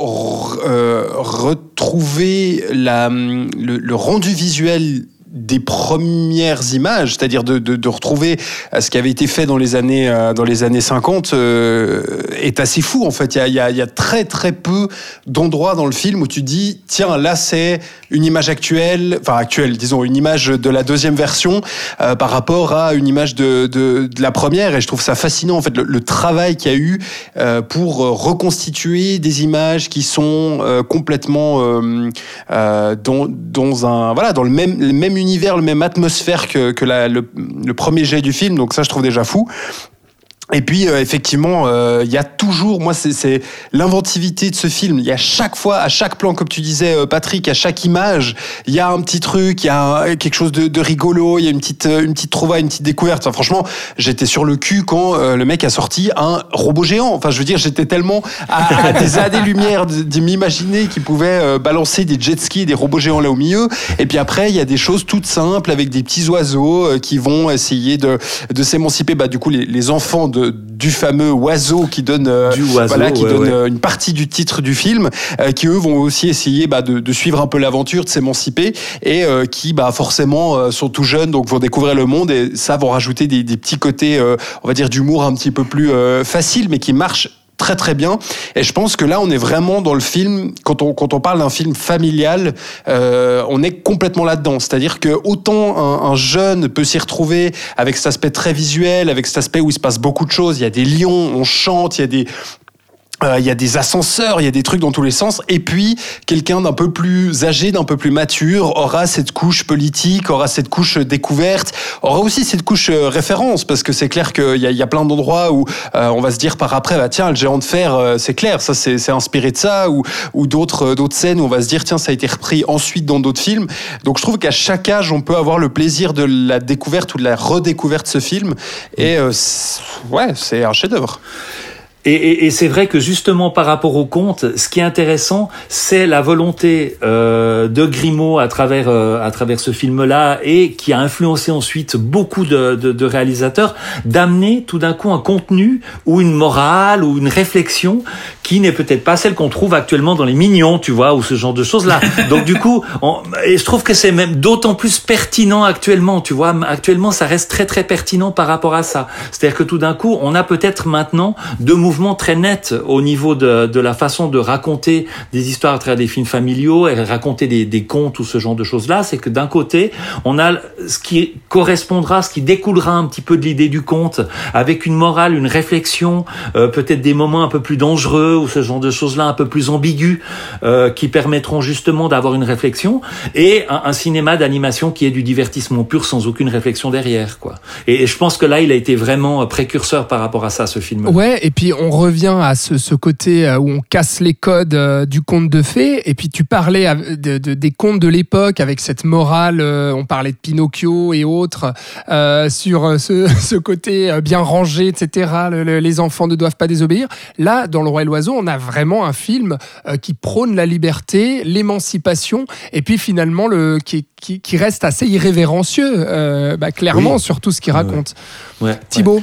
retrouver la, le, rendu visuel des premières images, c'est-à-dire de, retrouver euh, ce qui avait été fait dans les années, euh, dans les années 50, euh, est assez fou en fait. Il y a, très très peu d'endroits dans le film où tu dis, tiens, là c'est une image actuelle, enfin actuelle, disons, une image de la deuxième version par rapport à une image de, de, la première. Et je trouve ça fascinant en fait le, travail qu'il y a eu pour reconstituer des images qui sont complètement dans, dans un voilà dans le même, le même univers, le même atmosphère que, le, premier jet du film. Donc ça, je trouve déjà fou. Et puis euh, effectivement, euh, il y a toujours, moi c'est l'inventivité de ce film. Il y a chaque fois, à chaque plan, comme tu disais euh, Patrick, à chaque image, il y a un petit truc, il y a quelque chose de, de, rigolo, il y a une petite une petite trouvaille, une petite découverte. Enfin, franchement, j'étais sur le cul quand le mec a sorti un robot géant. Enfin, je veux dire, j'étais tellement à, des années-lumière de, m'imaginer qu'il pouvait balancer des jet skis, des robots géants là au milieu. Et puis après, il y a des choses toutes simples avec des petits oiseaux qui vont essayer de, de s'émanciper. Bah, du coup, les, les enfants du fameux oiseau qui donne, euh, voilà, qui donne euh, une partie du titre du film, euh, qui eux vont aussi essayer bah, de, suivre un peu l'aventure, de s'émanciper, et qui bah, forcément sont tout jeunes, donc vont découvrir le monde, et ça vont rajouter des, des petits côtés, on va dire, d'humour un petit peu plus facile, mais qui marchent très très bien. Et je pense que là, on est vraiment dans le film, quand on, quand on parle d'un film familial, euh, on est complètement là-dedans. C'est-à-dire que autant un, un jeune peut s'y retrouver avec cet aspect très visuel, avec cet aspect où il se passe beaucoup de choses, il y a des lions, on chante, il y a des, euh, il y a des ascenseurs, il y a des trucs dans tous les sens. Et puis, quelqu'un d'un peu plus âgé, d'un peu plus mature, aura cette couche politique, aura cette couche découverte, aura aussi cette couche euh, référence, parce que c'est clair qu'il y, a plein d'endroits où euh, on va se dire par après, bah, tiens, le géant de fer, c'est clair, ça c'est inspiré de ça, ou, ou d'autres d'autres scènes où on va se dire, tiens, ça a été repris ensuite dans d'autres films. Donc je trouve qu'à chaque âge, on peut avoir le plaisir de la découverte ou de la redécouverte de ce film. Et ouais, c'est un chef-d'œuvre. Et, et, et c'est vrai que justement par rapport au conte, ce qui est intéressant, c'est la volonté euh, de Grimaud à travers euh, à travers ce film-là et qui a influencé ensuite beaucoup de, de, de réalisateurs d'amener tout d'un coup un contenu ou une morale ou une réflexion qui n'est peut-être pas celle qu'on trouve actuellement dans les Mignons, tu vois, ou ce genre de choses-là. Donc du coup, on, et je trouve que c'est même d'autant plus pertinent actuellement, tu vois. Actuellement, ça reste très très pertinent par rapport à ça. C'est-à-dire que tout d'un coup, on a peut-être maintenant deux mouvements très nets au niveau de, de, la façon de raconter des histoires à travers des films familiaux et raconter des, des contes ou ce genre de choses-là. C'est que d'un côté, on a ce qui correspondra, ce qui découlera un petit peu de l'idée du conte, avec une morale, une réflexion, euh, peut-être des moments un peu plus dangereux ou ce genre de choses-là un peu plus ambigus euh, qui permettront justement d'avoir une réflexion et un, cinéma d'animation qui est du divertissement pur sans aucune réflexion derrière quoi. Et, je pense que là il a été vraiment précurseur par rapport à ça ce film. Ouais et puis revient à ce, ce côté euh, où on casse les codes euh, du conte de fées et puis tu parlais de, de, des contes de l'époque avec cette morale on parlait de Pinocchio et autres sur ce, ce, côté bien rangé etc. les enfants ne doivent pas désobéir. Là dans le roi et l'oiseau on a vraiment un film euh, qui prône la liberté, l'émancipation, et puis finalement le, qui, qui, reste assez irrévérencieux, euh, bah, clairement, sur tout ce qu'il raconte. Ouais. Thibaut?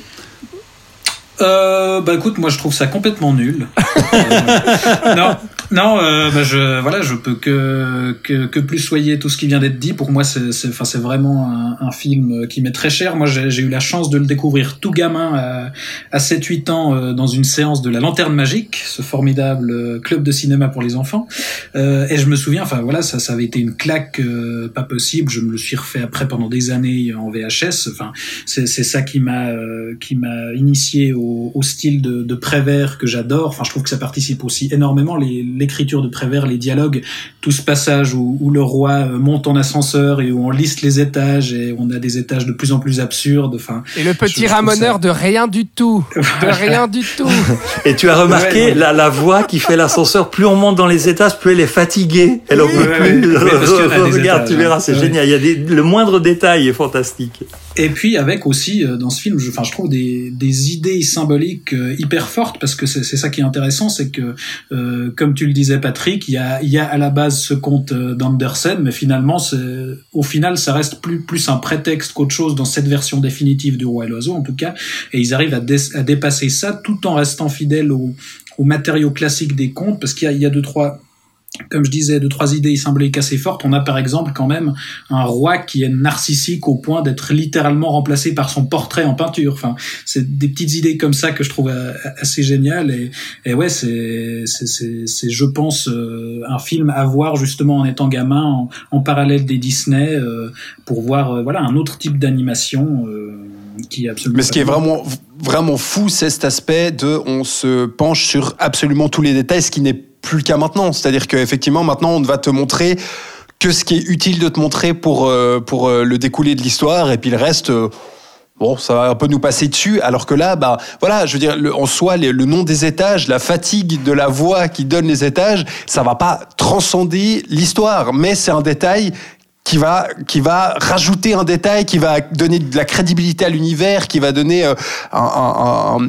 Euh, bah écoute, moi je trouve ça complètement nul. non, non, euh, bah je voilà, je peux que, que, que plus soyez tout ce qui vient d'être dit. Pour moi, c'est enfin c'est vraiment un, un, film qui m'est très cher. Moi, j'ai eu la chance de le découvrir tout gamin à, à 7-8 ans euh, dans une séance de la Lanterne Magique, ce formidable euh, club de cinéma pour les enfants. Euh, et je me souviens, enfin voilà, ça ça avait été une claque euh, pas possible. Je me le suis refait après pendant des années en VHS. Enfin, c'est c'est ça qui m'a qui m'a initié au, au, style de, de Prévert que j'adore. Enfin, je trouve que ça participe aussi énormément les l'écriture de Prévert, les dialogues, tout ce passage où, le roi euh, monte en ascenseur et où on liste les étages et on a des étages de plus en plus absurdes. Enfin, et le petit ramoneur de rien du tout, de rien du tout. Et tu as remarqué la, la, voix qui fait l'ascenseur. Plus on monte dans les étages, plus elle est fatiguée. Elle en peut plus. Regarde, tu verras, c'est génial. Il y a des, le moindre détail est fantastique. Et puis avec aussi euh, dans ce film, je, enfin, je trouve des, des idées symboliques euh, hyper fortes parce que c'est ça qui est intéressant, c'est que euh, comme tu le disais Patrick, il y a, il y a à la base ce conte d'Andersen, mais finalement, au final, ça reste plus plus un prétexte qu'autre chose dans cette version définitive du Roi et l'Oiseau en tout cas, et ils arrivent à, à dépasser ça tout en restant fidèles aux, aux matériaux classiques des contes parce qu'il y a, il y a deux trois comme je disais, deux, trois idées symboliques assez fortes. On a par exemple quand même un roi qui est narcissique au point d'être littéralement remplacé par son portrait en peinture. Enfin, c'est des petites idées comme ça que je trouve euh, assez géniales. Et, et ouais, c'est, c'est, je pense, euh, un film à voir justement en étant gamin, en, en parallèle des Disney, euh, pour voir voilà un autre type d'animation. qui est absolument Mais ce qui est vraiment vraiment fou, c'est cet aspect de on se penche sur absolument tous les détails, ce qui n'est plus cas maintenant. C'est-à-dire qu'effectivement, maintenant, on va te montrer que ce qui est utile de te montrer pour, euh, pour euh, le découlé de l'histoire, et puis le reste, euh, Bon, ça va un peu nous passer dessus, alors que là, bah, voilà, je veux dire, en soi, le, nom des étages, la fatigue de la voix qui donne les étages, ça va pas transcender l'histoire, mais c'est un détail qui va qui va rajouter un détail, qui va donner de la crédibilité à l'univers, qui va donner euh,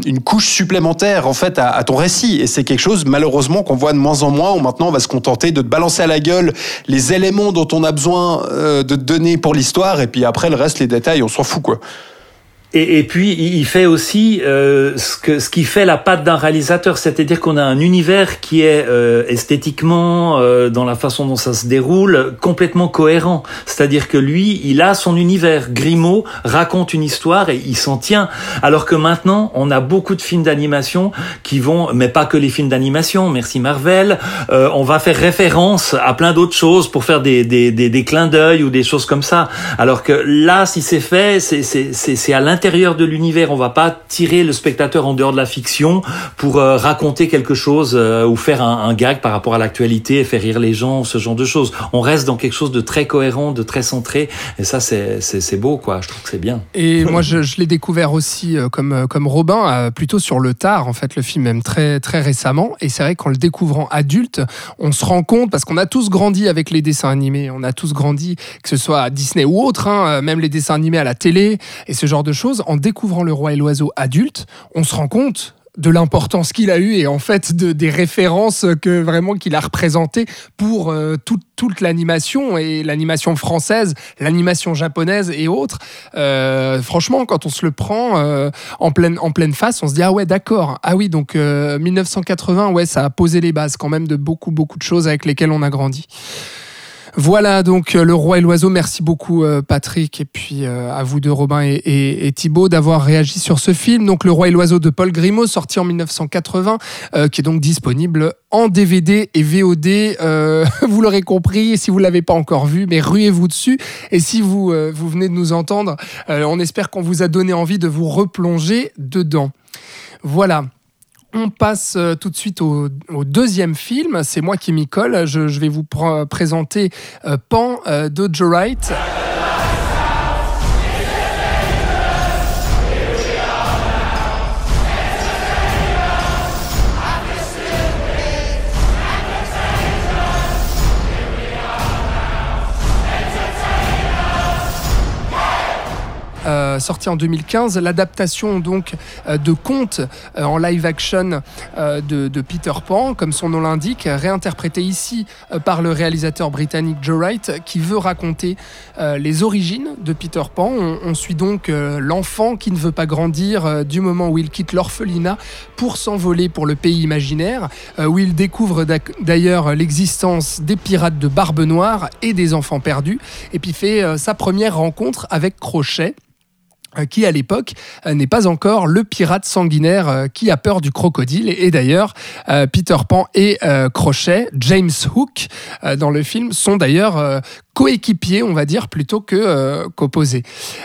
une couche supplémentaire en fait à, ton récit. Et c'est quelque chose malheureusement qu'on voit de moins en moins. Où maintenant on va se contenter de te balancer à la gueule les éléments dont on a besoin euh, de donner pour l'histoire, et puis après le reste, les détails, on s'en fout quoi. Et, puis il fait aussi euh, ce, que, ce qui fait la patte d'un réalisateur, c'est-à-dire qu'on a un univers qui est euh, esthétiquement, euh, dans la façon dont ça se déroule, complètement cohérent. C'est-à-dire que lui, il a son univers. Grimaud raconte une histoire et il s'en tient. Alors que maintenant, on a beaucoup de films d'animation qui vont, mais pas que les films d'animation. Merci Marvel. Euh, on va faire référence à plein d'autres choses pour faire des, des, des, des clins d'œil ou des choses comme ça. Alors que là, si c'est fait, c'est à l'intérieur de l'univers. On va pas tirer le spectateur en dehors de la fiction pour euh, raconter quelque chose euh, ou faire un, gag par rapport à l'actualité et faire rire les gens, ce genre de choses. On reste dans quelque chose de très cohérent, de très centré. Et ça, c'est beau, quoi. Je trouve que c'est bien. Et moi, je, l'ai découvert aussi euh, comme, comme Robin, plutôt sur le tard, en fait, le film, même très, très récemment. Et c'est vrai qu'en le découvrant adulte, on se rend compte, parce qu'on a tous grandi avec les dessins animés, on a tous grandi, que ce soit à Disney ou autre, hein, même les dessins animés à la télé et ce genre de choses en découvrant Le Roi et l'Oiseau adulte, on se rend compte de l'importance qu'il a eu et en fait de, des références que vraiment qu'il a représentées pour euh, toute l'animation et l'animation française, l'animation japonaise et autres. Euh, franchement, quand on se le prend euh, en, pleine, en pleine face, on se dit ah ouais d'accord, ah oui donc 1980 ouais ça a posé les bases quand même de beaucoup beaucoup de choses avec lesquelles on a grandi. Voilà donc euh, Le Roi et l'Oiseau. Merci beaucoup euh, Patrick et puis euh, à vous deux Robin et, Thibaut d'avoir réagi sur ce film. Donc Le Roi et l'Oiseau de Paul Grimaud sorti en 1980 qui est donc disponible en DVD et VOD. vous l'aurez compris si vous l'avez pas encore vu, mais ruez-vous dessus. Et si vous, vous venez de nous entendre, on espère qu'on vous a donné envie de vous replonger dedans. Voilà. On passe euh, tout de suite au, deuxième film. C'est moi qui m'y colle. Je, vais vous présenter euh, Pan euh, de Joe Wright. Euh, sorti en 2015, l'adaptation donc euh, de contes euh, en live action de, Peter Pan, comme son nom l'indique, réinterprété ici par le réalisateur britannique Joe Wright, qui veut raconter les origines de Peter Pan. On, suit donc l'enfant qui ne veut pas grandir du moment où il quitte l'orphelinat pour s'envoler pour le pays imaginaire, où il découvre d'ailleurs l'existence des pirates de Barbe Noire et des enfants perdus, et puis fait sa première rencontre avec Crochet. Euh, qui à l'époque euh, n'est pas encore le pirate sanguinaire euh, qui a peur du crocodile. Et d'ailleurs, Peter Pan et Crochet, James Hook, dans le film, sont d'ailleurs coéquipier, on va dire, plutôt que euh, qu'opposé.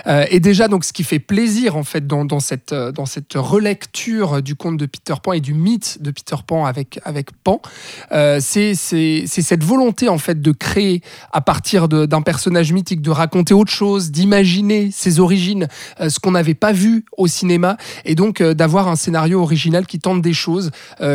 Euh, et déjà, donc, ce qui fait plaisir en fait dans, dans, cette euh, dans cette relecture du conte de Peter Pan et du mythe de Peter Pan avec avec Pan, c'est c'est cette volonté en fait de créer à partir d'un personnage mythique, de raconter autre chose, d'imaginer ses origines, ce qu'on n'avait pas vu au cinéma, et donc d'avoir un scénario original qui tente des choses,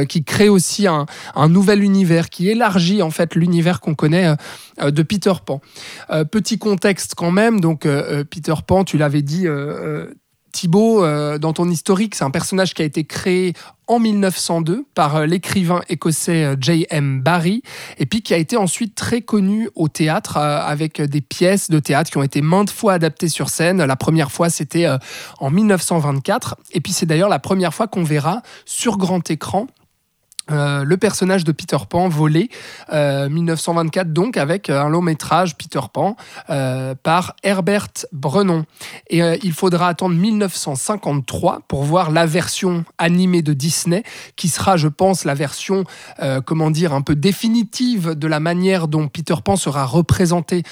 qui crée aussi un, un nouvel univers, qui élargit en fait l'univers qu'on connaît de Peter Pan. Euh, petit contexte quand même, donc euh, euh, Peter Pan, tu l'avais dit Thibaut, dans ton historique, c'est un personnage qui a été créé en 1902 par l'écrivain écossais J.M. Barrie, et puis qui a été ensuite très connu au théâtre avec des pièces de théâtre qui ont été maintes fois adaptées sur scène. La première fois, c'était en 1924, et puis c'est d'ailleurs la première fois qu'on verra sur grand écran euh, le personnage de Peter Pan volé, 1924 euh, donc, avec un long métrage Peter Pan euh, par Herbert Brenon. Et il faudra attendre 1953 pour voir la version animée de Disney, qui sera, je pense, la version, comment dire, un peu définitive de la manière dont Peter Pan sera représenté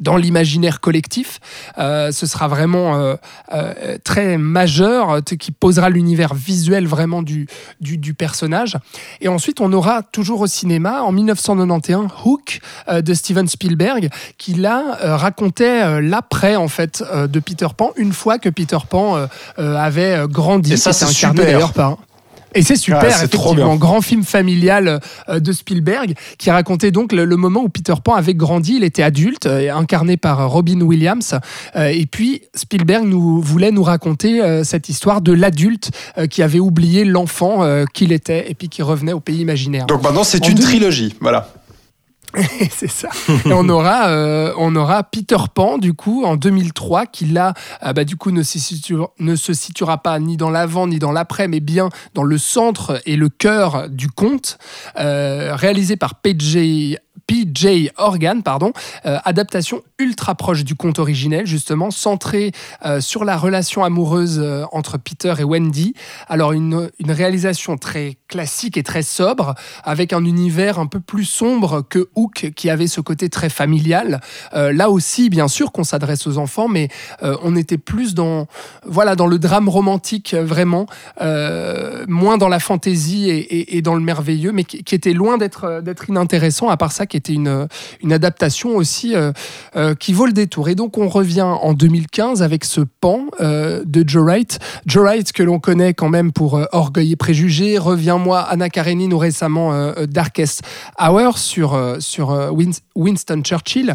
dans l'imaginaire collectif. Euh, ce sera vraiment euh, euh, très majeur, qui posera l'univers visuel vraiment du, du, personnage. Et ensuite, on aura toujours au cinéma, en 1991, Hook de Steven Spielberg, qui là racontait l'après en fait de Peter Pan, une fois que Peter Pan avait grandi. Et ça, c'est super. par et c'est super, c'est effectivement, grand film familial euh, de Spielberg qui racontait donc le, moment où Peter Pan avait grandi, il était adulte, euh, incarné par Robin Williams. Euh, et puis Spielberg nous voulait nous raconter cette histoire de l'adulte qui avait oublié l'enfant qu'il était et puis qui revenait au pays imaginaire. Donc maintenant c'est une trilogie, voilà. c'est ça. Et on aura, euh, on aura Peter Pan, du coup, en 2003, qui là, euh, bah, du coup, ne se, situera, ne se situera pas ni dans l'avant ni dans l'après, mais bien dans le centre et le cœur du conte, euh, réalisé par PJ PJ Organ, pardon, euh, adaptation ultra proche du conte originel, justement, centrée euh, sur la relation amoureuse euh, entre Peter et Wendy. Alors, une, réalisation très classique et très sobre, avec un univers un peu plus sombre que Hook, qui avait ce côté très familial. là aussi, bien sûr, qu'on s'adresse aux enfants, mais on était plus dans, voilà, dans le drame romantique, vraiment, moins dans la fantaisie et, dans le merveilleux, mais qui, était loin d'être inintéressant, à part ça, qui était une, une adaptation aussi euh, euh, qui vaut le détour. Et donc on revient en 2015 avec ce pan euh, de Joe Wright. Joe Wright que l'on connaît quand même pour Orgueil et Préjugés, Reviens-moi, Anna Karenine ou récemment Darkest Hour sur, sur Winston Churchill.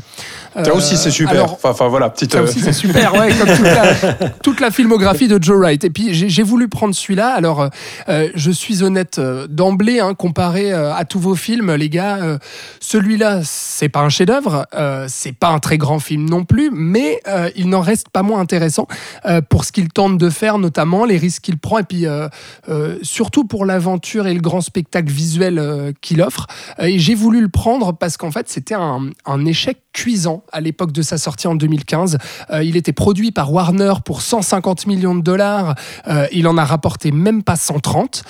Ça aussi c'est super. enfin, voilà, petite... Ça aussi c'est super, ouais, comme toute la, filmographie de Joe Wright. Et puis j'ai voulu prendre celui-là. Alors je suis honnête d'emblée, hein, comparé à tous vos films, les gars, celui celui-là, c'est pas un chef-d'œuvre, euh, c'est pas un très grand film non plus, mais euh, il n'en reste pas moins intéressant euh, pour ce qu'il tente de faire, notamment les risques qu'il prend, et puis surtout pour l'aventure et le grand spectacle visuel qu'il offre. et j'ai voulu le prendre parce qu'en fait, c'était un, échec cuisant à l'époque de sa sortie en 2015. il était produit par Warner pour 150 millions de dollars. il en a rapporté même pas 130.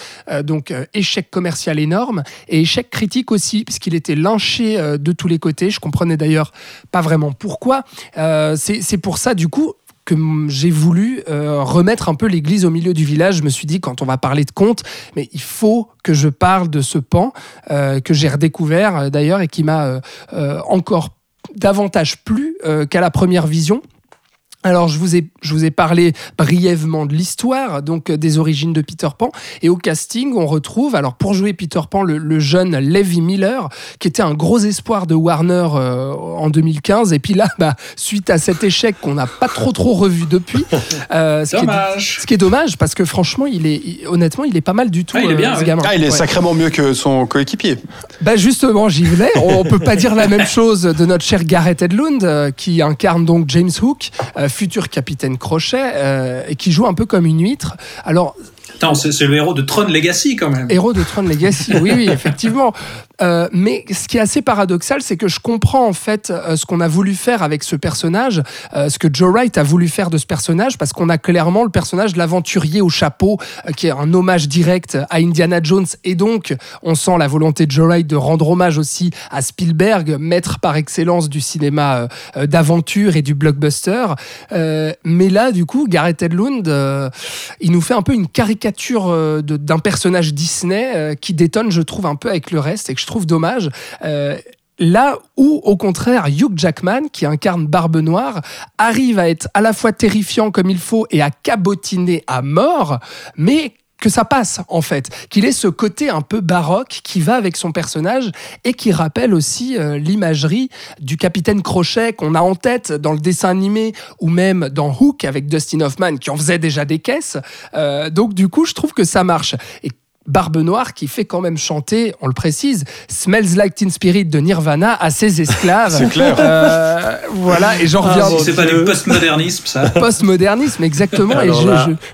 donc échec commercial énorme et échec critique aussi, puisqu'il était lynché euh, de tous les côtés. Je comprenais d'ailleurs pas vraiment pourquoi. Euh, c'est pour ça, du coup, que j'ai voulu euh, remettre un peu l'église au milieu du village. Je me suis dit, quand on va parler de conte, mais il faut que je parle de ce pan que j'ai redécouvert d'ailleurs et qui m'a encore davantage plu qu'à la première vision. Alors, je vous, ai, je vous ai parlé brièvement de l'histoire, donc euh, des origines de Peter Pan. Et au casting, on retrouve, alors pour jouer Peter Pan, le, jeune Levi Miller, qui était un gros espoir de Warner euh, en 2015. Et puis là, bah, suite à cet échec qu'on n'a pas trop trop revu depuis, euh, ce, dommage. Qui est, ce qui est dommage, parce que franchement, il est, honnêtement, il est pas mal du tout. Ah, il est bien, ce gamin. Ah, il est sacrément mieux que son coéquipier. Bah justement, j'y venais. On peut pas dire la même chose de notre cher Gareth Edlund, qui incarne donc James Hook futur capitaine Crochet, euh, et qui joue un peu comme une huître. Alors, c'est le héros de Tron Legacy quand même. Héros de Tron Legacy, oui, oui, effectivement. Euh, mais ce qui est assez paradoxal, c'est que je comprends en fait euh, ce qu'on a voulu faire avec ce personnage, euh, ce que Joe Wright a voulu faire de ce personnage, parce qu'on a clairement le personnage de l'aventurier au chapeau, qui est un hommage direct à Indiana Jones, et donc on sent la volonté de Joe Wright de rendre hommage aussi à Spielberg, maître par excellence du cinéma d'aventure et du blockbuster. mais là, du coup, Gareth Edlund, il nous fait un peu une caricature d'un personnage Disney qui détonne, je trouve, un peu avec le reste, et que je trouve dommage. Euh, là où, au contraire, Hugh Jackman, qui incarne Barbe Noire, arrive à être à la fois terrifiant comme il faut et à cabotiner à mort, mais que ça passe en fait, qu'il ait ce côté un peu baroque qui va avec son personnage et qui rappelle aussi euh, l'imagerie du capitaine Crochet qu'on a en tête dans le dessin animé ou même dans Hook avec Dustin Hoffman qui en faisait déjà des caisses. Euh, donc du coup, je trouve que ça marche. Et Barbe Noire qui fait quand même chanter, on le précise, Smells Like Teen Spirit de Nirvana à ses esclaves. C'est clair. Euh, voilà, et j'en ah, reviens. c'est pas du postmodernisme, ça. Postmodernisme, exactement. et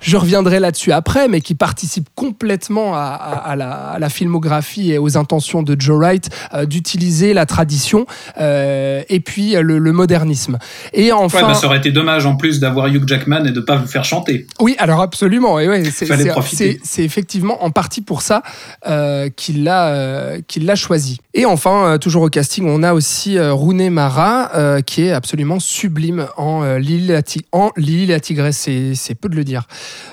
je, reviendrai là-dessus après, mais qui participe complètement à, la, filmographie et aux intentions de Joe Wright euh, d'utiliser la tradition euh, et puis le, modernisme. Et enfin, bah, ça aurait été dommage en plus d'avoir Hugh Jackman et de pas vous faire chanter. Oui, alors absolument. Et ouais, c'est effectivement en partie pour ça qu'il l'a qu'il l'a choisi. Et enfin, toujours au casting, on a aussi Rooney Mara, qui est absolument sublime en Lily la, en la Tigresse, c'est peu de le dire.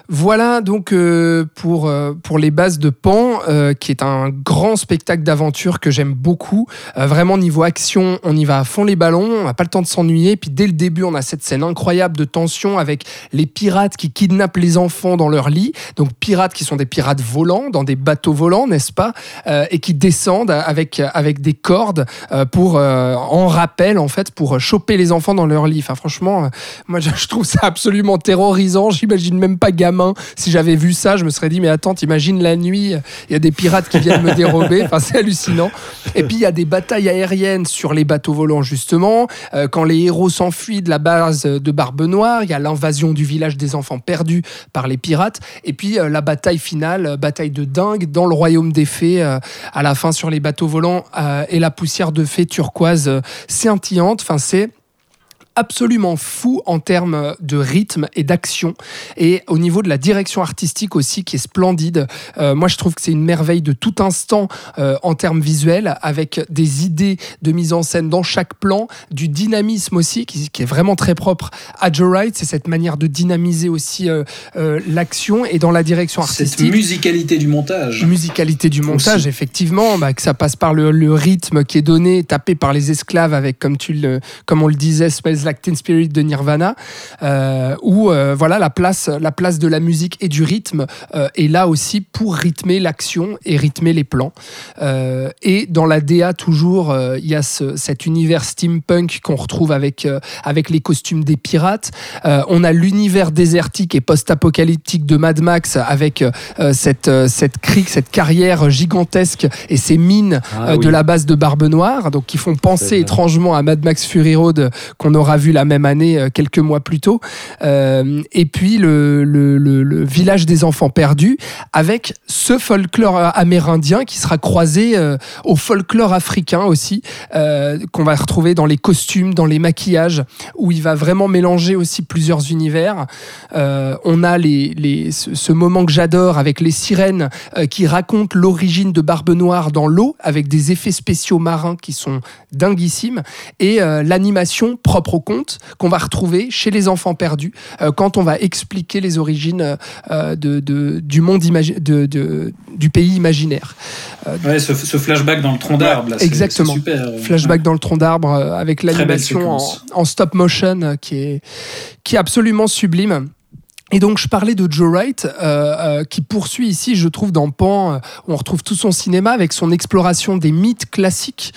Voilà donc pour, pour les bases de Pan, qui est un grand spectacle d'aventure que j'aime beaucoup. vraiment, niveau action, on y va à fond les ballons, on n'a pas le temps de s'ennuyer. Puis dès le début, on a cette scène incroyable de tension avec les pirates qui kidnappent les enfants dans leur lit. Donc pirates qui sont des pirates volants, dans des bateaux volants, n'est-ce pas euh, Et qui descendent avec, avec des cordes euh, pour, euh, en rappel, en fait, pour choper les enfants dans leur lit. Enfin, franchement, moi, je trouve ça absolument terrorisant. J'imagine même pas gamin. Si j'avais vu ça, je me serais dit, mais attends, t'imagines la nuit, il y a des pirates qui viennent me dérober. Enfin, c'est hallucinant. Et puis, il y a des batailles aériennes sur les bateaux volants, justement. quand les héros s'enfuient de la base de Barbe Noire, il y a l'invasion du village des enfants perdus par les pirates, et puis la bataille finale, bataille de dingue dans le royaume des fées, euh, à la fin sur les bateaux volants, et la poussière de fées turquoise scintillante. Enfin, c'est absolument fou en termes de rythme et d'action. Et au niveau de la direction artistique aussi, qui est splendide. Euh, moi, je trouve que c'est une merveille de tout instant euh, en termes visuels, avec des idées de mise en scène dans chaque plan, du dynamisme aussi, qui, est vraiment très propre à Joe Wright. C'est cette manière de dynamiser aussi euh, l'action et dans la direction artistique. Cette musicalité du montage. Musicalité du montage, effectivement, bah, que ça passe par le, le, rythme qui est donné, tapé par les esclaves avec, comme, tu le, comme on le disait, Space Like Teen Spirit de Nirvana, euh, où euh, voilà la place, la place de la musique et du rythme euh, est là aussi pour rythmer l'action et rythmer les plans. et dans la DA toujours, il y a cet univers steampunk qu'on retrouve avec avec les costumes des pirates. on a l'univers désertique et post-apocalyptique de Mad Max avec cette cette crique, cette carrière gigantesque et ces mines ah de la base de Barbe Noire, donc qui font penser étrangement à Mad Max Fury Road qu'on aura vu la même année, euh, quelques mois plus tôt. Euh, et puis le, village des enfants perdus, avec ce folklore amérindien qui sera croisé euh, au folklore africain aussi, qu'on va retrouver dans les costumes, dans les maquillages, où il va vraiment mélanger aussi plusieurs univers. on a les, les, ce, moment que j'adore avec les sirènes qui racontent l'origine de Barbe Noire dans l'eau, avec des effets spéciaux marins qui sont dinguissimes, et l'animation propre au conte qu'on va retrouver chez les enfants perdus euh, quand on va expliquer les origines euh, de, du monde de, du pays imaginaire. Euh, ouais, ce, flashback dans le tronc d'arbre, exactement. super. Flashback dans le tronc d'arbre avec l'animation en, en, stop motion qui est, qui est absolument sublime. Et donc je parlais de Joe Wright, euh, euh, qui poursuit ici, je trouve, dans Pan, euh, on retrouve tout son cinéma avec son exploration des mythes classiques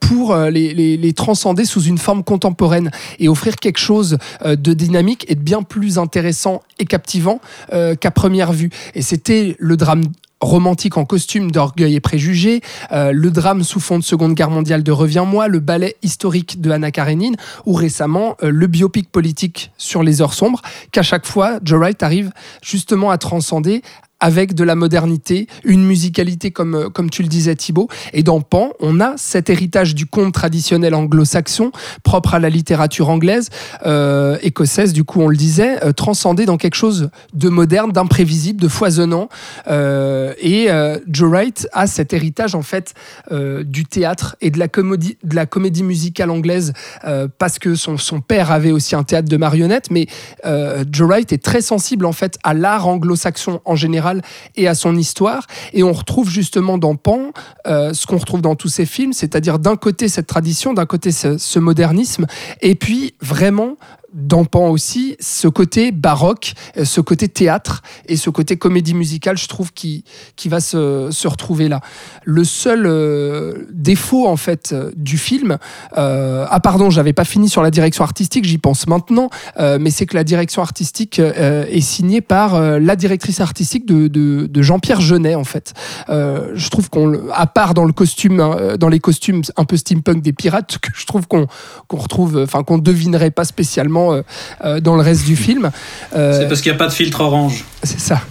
pour les, les, les, transcender sous une forme contemporaine et offrir quelque chose de dynamique et de bien plus intéressant et captivant qu'à première vue. Et c'était le drame romantique en costume d'Orgueil et Préjugés, euh, le drame sous fond de Seconde Guerre mondiale de Reviens-moi, le ballet historique de Anna Karenine, ou récemment euh, le biopic politique sur les heures sombres, qu'à chaque fois, Joe Wright arrive justement à transcender avec de la modernité, une musicalité comme, euh, comme tu le disais Thibaut. Et dans Pan, on a cet héritage du conte traditionnel anglo-saxon, propre à la littérature anglaise, euh, écossaise, du coup on le disait, euh, transcendé dans quelque chose de moderne, d'imprévisible, de foisonnant. et Joe Wright a cet héritage en fait du théâtre et de la, comédie, de la comédie musicale anglaise, parce que son, son père avait aussi un théâtre de marionnettes, mais Joe Wright est très sensible en fait à l'art anglo-saxon en général et à son histoire. Et on retrouve justement dans Pan euh, ce qu'on retrouve dans tous ces films, c'est-à-dire d'un côté cette tradition, d'un côté ce, modernisme, et puis vraiment Pan aussi ce côté baroque, euh, ce côté théâtre et ce côté comédie musicale, je trouve, qui, qui va se, se retrouver là. Le seul euh, défaut, en fait, du film, euh, ah pardon, j'avais pas fini sur la direction artistique, j'y pense maintenant, mais c'est que la direction artistique est signée par la directrice artistique de, de, Jean-Pierre Jeunet, en fait. je trouve qu'on, à part dans le costume, hein, dans les costumes un peu steampunk des pirates, que je trouve qu'on qu'on retrouve, enfin qu'on devinerait pas spécialement euh, euh, dans le reste du film. Euh, c'est parce qu'il n'y a pas de filtre orange. C'est ça.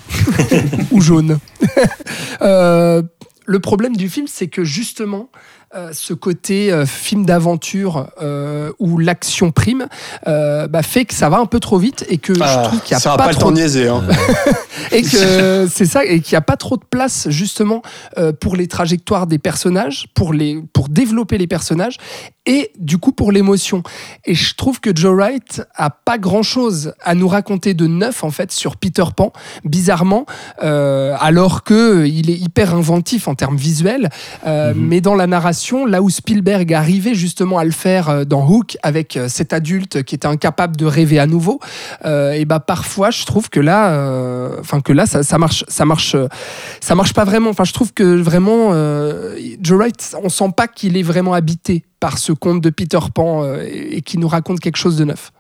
Ou jaune. le problème du film, c'est que justement, euh, ce côté euh, film d'aventure euh, où l'action prime bah, fait que ça va un peu trop vite et que je Ah, trouve qu'il n'y a ça pas, le trop temps niaiser. Hein. et que c'est ça et qu'il n'y a pas trop de place justement pour les trajectoires des personnages pour les pour développer les personnages et du coup pour l'émotion et je trouve que Joe Wright a pas grand chose à nous raconter de neuf en fait sur Peter Pan bizarrement alors que il est hyper inventif en termes visuels euh, mais dans la narration là où Spielberg arrivait justement à le faire euh, dans Hook avec euh, cet adulte qui était incapable de rêver à nouveau euh, et bah parfois je trouve que là enfin que là ça, ça marche ça marche ça marche pas vraiment. Enfin je trouve que vraiment euh, Joe Wright on sent pas qu'il est vraiment habité par ce conte de Peter Pan et, et qui nous raconte quelque chose de neuf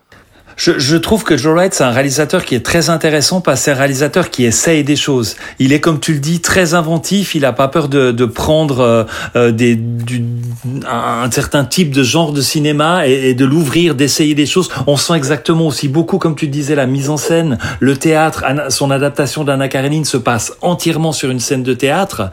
Je, je trouve que Joe Wright, c'est un réalisateur qui est très intéressant parce que c'est un réalisateur qui essaye des choses. Il est, comme tu le dis, très inventif. Il a pas peur de, de prendre euh, euh, des, du, un, certain type de genre de cinéma et, et de l'ouvrir, d'essayer des choses. On sent exactement aussi beaucoup, comme tu disais, la mise en scène, le théâtre. Son adaptation d'Anna Karenine se passe entièrement sur une scène de théâtre.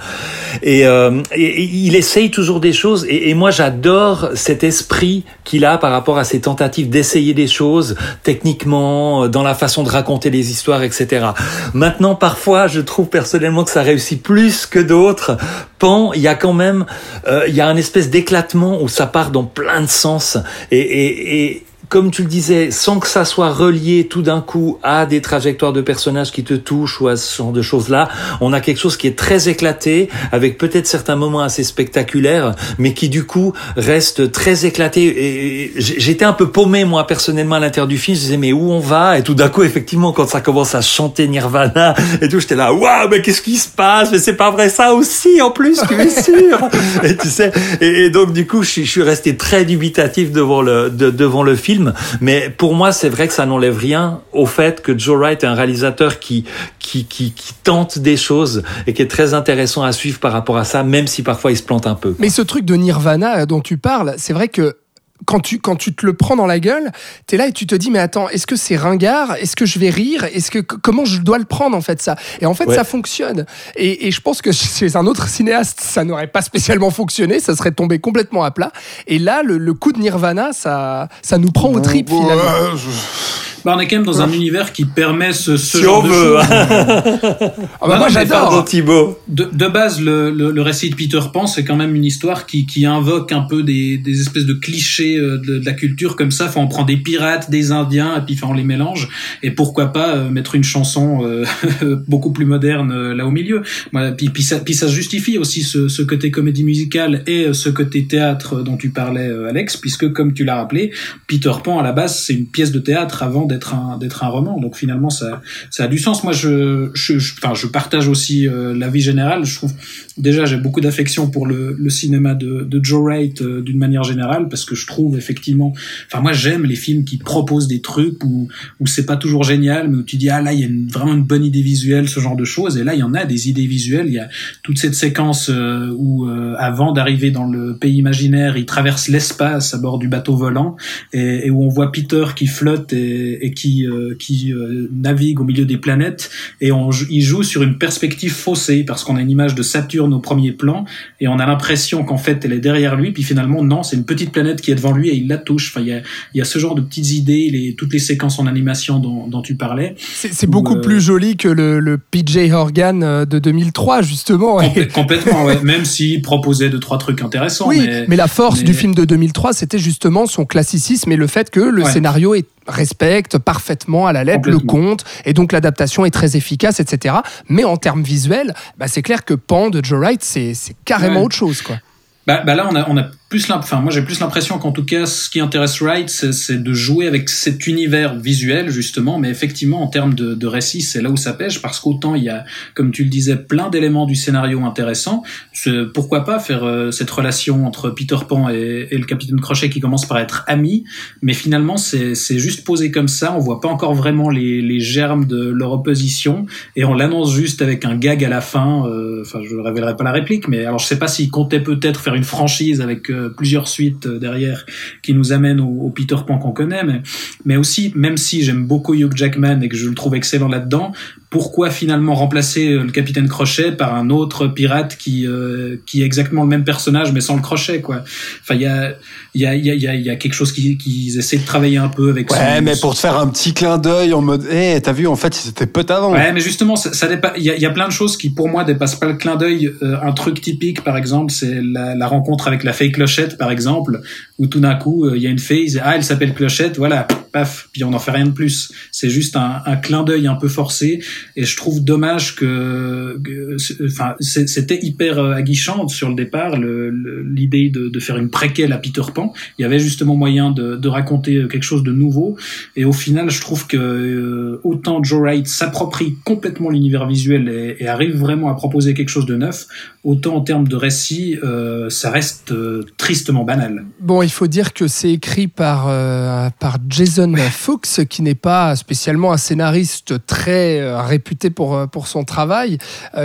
Et, euh, et- il essaye toujours des choses. Et moi, j'adore cet esprit qu'il a par rapport à ses tentatives d'essayer des choses techniquement, euh, dans la façon de raconter les histoires, etc. Maintenant, parfois, je trouve personnellement que ça réussit plus que d'autres. Pan, il y a quand même, euh, il y a un espèce d'éclatement où ça part dans plein de sens. Et, et, et comme tu le disais, sans que ça soit relié tout d'un coup à des trajectoires de personnages qui te touchent ou à ce genre de choses-là, on a quelque chose qui est très éclaté, avec peut-être certains moments assez spectaculaires, mais qui du coup reste très éclaté. Et j'étais un peu paumé moi personnellement à l'intérieur du film. Je disais mais où on va? Et tout d'un coup, effectivement, quand ça commence à chanter Nirvana et tout, j'étais là waouh, mais qu'est-ce qui se passe? Mais c'est pas vrai ça aussi en plus, tu es sûr? Et tu sais, et, donc du coup, je, suis- resté très dubitatif devant le de- devant le film. Mais pour moi, c'est vrai que ça n'enlève rien au fait que Joe Wright est un réalisateur qui, qui, qui, qui tente des choses et qui est très intéressant à suivre par rapport à ça, même si parfois il se plante un peu. mais ce truc de Nirvana euh, dont tu parles c'est vrai que quand tu, quand tu te le prends dans la gueule, t'es là et tu te dis mais attends, est-ce que c'est ringard? Est-ce que je vais rire? Est-ce que comment je dois le prendre en fait ça? Et en fait Ouais. ça fonctionne. Et, et je pense que chez un autre cinéaste ça n'aurait pas spécialement fonctionné, ça serait tombé complètement à plat. Et là le, le coup de Nirvana ça ça nous prend tripes Ouais, finalement. je- Bah, on est quand même dans un univers qui permet ce, ce Si genre on de veut, choses. Ah bah moi j'adore. Thibaut. De, de base, le, le, le récit de Peter Pan, c'est quand même une histoire qui, qui invoque un peu des, des espèces de clichés euh, de, de la culture comme ça. Enfin, on prend des pirates, des Indiens, et puis enfin, on les mélange. Et pourquoi pas euh, mettre une chanson euh, beaucoup plus moderne euh, là au milieu. Voilà, puis, puis, ça, puis ça justifie aussi ce, ce côté comédie musicale et euh, ce côté théâtre dont tu parlais, euh, Alex, puisque comme tu l'as rappelé, Peter Pan à la base c'est une pièce de théâtre avant d'être un d'être un roman. Donc finalement ça ça a du sens. Moi je je je, enfin, je partage aussi euh, l'avis général. Je trouve déjà j'ai beaucoup d'affection pour le, le cinéma de, de Joe Wright euh, d'une manière générale parce que je trouve effectivement enfin moi j'aime les films qui proposent des trucs où où c'est pas toujours génial mais où tu dis ah là il y a une- vraiment une bonne idée visuelle ce genre de choses et là il y en a des idées visuelles il y a toute cette séquence euh, où euh, avant d'arriver dans le pays imaginaire il traverse l'espace à bord du bateau volant et, et où on voit Peter qui flotte et, et qui euh, qui euh, navigue au milieu des planètes et on, il joue sur une perspective faussée parce qu'on a une image de Saturne au premier plan et on a l'impression qu'en fait elle est derrière lui puis finalement non c'est une petite planète qui est devant lui et il la touche enfin il y a, il y a ce genre de petites idées les, toutes les séquences en animation dont, dont tu parlais C'est beaucoup Ou, euh, plus joli que le, le PJ Horgan euh, de 2003 justement. Complètement ouais même s'il proposait deux trois trucs intéressants oui, mais, mais, la force mais- du film de 2003, c'était justement son classicisme et le fait que le Ouais. scénario est- respecte parfaitement à la lettre le conte et donc l'adaptation est très efficace, etc. Mais en termes visuels, bah, c'est clair que Pan de Joe Wright, c'est c'est carrément Ouais. autre chose. Quoi. Bah, bah là, on a, on a plus enfin, moi j'ai plus l'impression qu'en tout cas, ce qui intéresse Wright, c'est de jouer avec cet univers visuel, justement, mais effectivement, en termes de, de récit, c'est là où ça pêche, parce qu'autant il y a, comme tu le disais, plein d'éléments du scénario intéressants. Pourquoi pas faire euh, cette relation entre Peter Pan et, le capitaine Crochet qui commence par être amis, mais finalement, c'est juste posé comme ça, on voit pas encore vraiment les, les germes de leur opposition, et on l'annonce juste avec un gag à la fin, euh, enfin, je ne révélerai pas la réplique, mais alors je sais pas s'il comptait peut-être faire une franchise avec euh, plusieurs suites euh, derrière qui nous amènent au, Peter Pan qu'on connaît, mais, mais aussi, même si j'aime beaucoup Hugh Jackman et que je le trouve excellent là-dedans, pourquoi finalement remplacer le capitaine Crochet par un autre pirate qui qui est exactement le même personnage mais sans le crochet quoi. Enfin il y a il y a il y a il y a quelque chose qu'ils qui essaient de travailler un peu avec. Ouais, mais pour te faire un petit clin d'œil en mode, hé, t'as vu, en fait, c'était peut avant. Ouais, mais justement, ça, ça il y a, y a, plein de choses qui, pour moi, dépassent pas le clin d'œil. un truc typique, par exemple, c'est la, la, rencontre avec la fake clochette, par exemple, où tout d'un coup, il y a une phase, ah, elle s'appelle clochette, voilà, paf, puis on n'en fait rien de plus. C'est juste un, un clin d'œil un peu forcé, et je trouve dommage que, enfin, c'était hyper aguichant sur le départ, l'idée de, de, faire une préquelle à Peter Pan. Il y avait justement moyen de, de raconter quelque chose de nouveau, et au final, je trouve que euh, autant Joe Wright s'approprie complètement l'univers visuel et, et, arrive vraiment à proposer quelque chose de neuf, autant en termes de récit, euh, ça reste euh, tristement banal. Bon, il faut dire que c'est écrit par, euh, par Jason Fuchs, qui n'est pas spécialement un scénariste très euh, réputé pour, euh, pour son travail,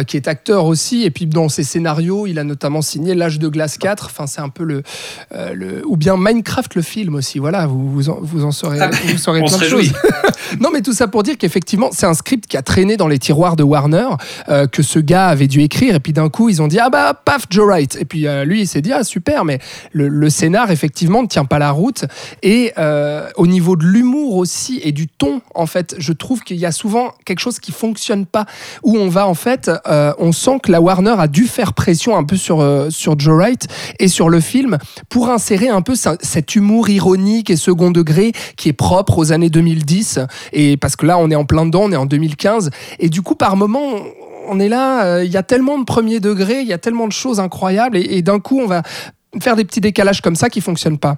qui est acteur aussi. Et puis dans ses scénarios, il a notamment signé L'âge de glace 4. Enfin, c'est un peu le, le. Ou bien Minecraft, le film aussi. Voilà, vous, vous, en, vous en saurez, ah, vous saurez plein de choses. non, mais tout ça pour dire qu'effectivement, c'est un script qui a traîné dans les tiroirs de Warner, que ce gars avait dû écrire. Et puis d'un coup, ils ont dit Ah bah, paf, Joe Wright. Et puis lui, il s'est dit Ah super, mais le, le scénar, effectivement, ne tient pas la route. Et euh, au niveau de l'humour aussi et du ton, en fait, je trouve qu'il y a souvent quelque chose qui fonctionne pas, où on va en fait, euh, on sent que la Warner a dû faire pression un peu sur euh, sur Joe Wright et sur le film pour insérer un peu cet humour ironique et second degré qui est propre aux années 2010. Et parce que là, on est en plein dedans, on est en 2015, et du coup, par moment on est là, il y a tellement de premier degré, il y a tellement de choses incroyables, et, et d'un coup, on va faire des petits décalages comme ça qui fonctionnent pas.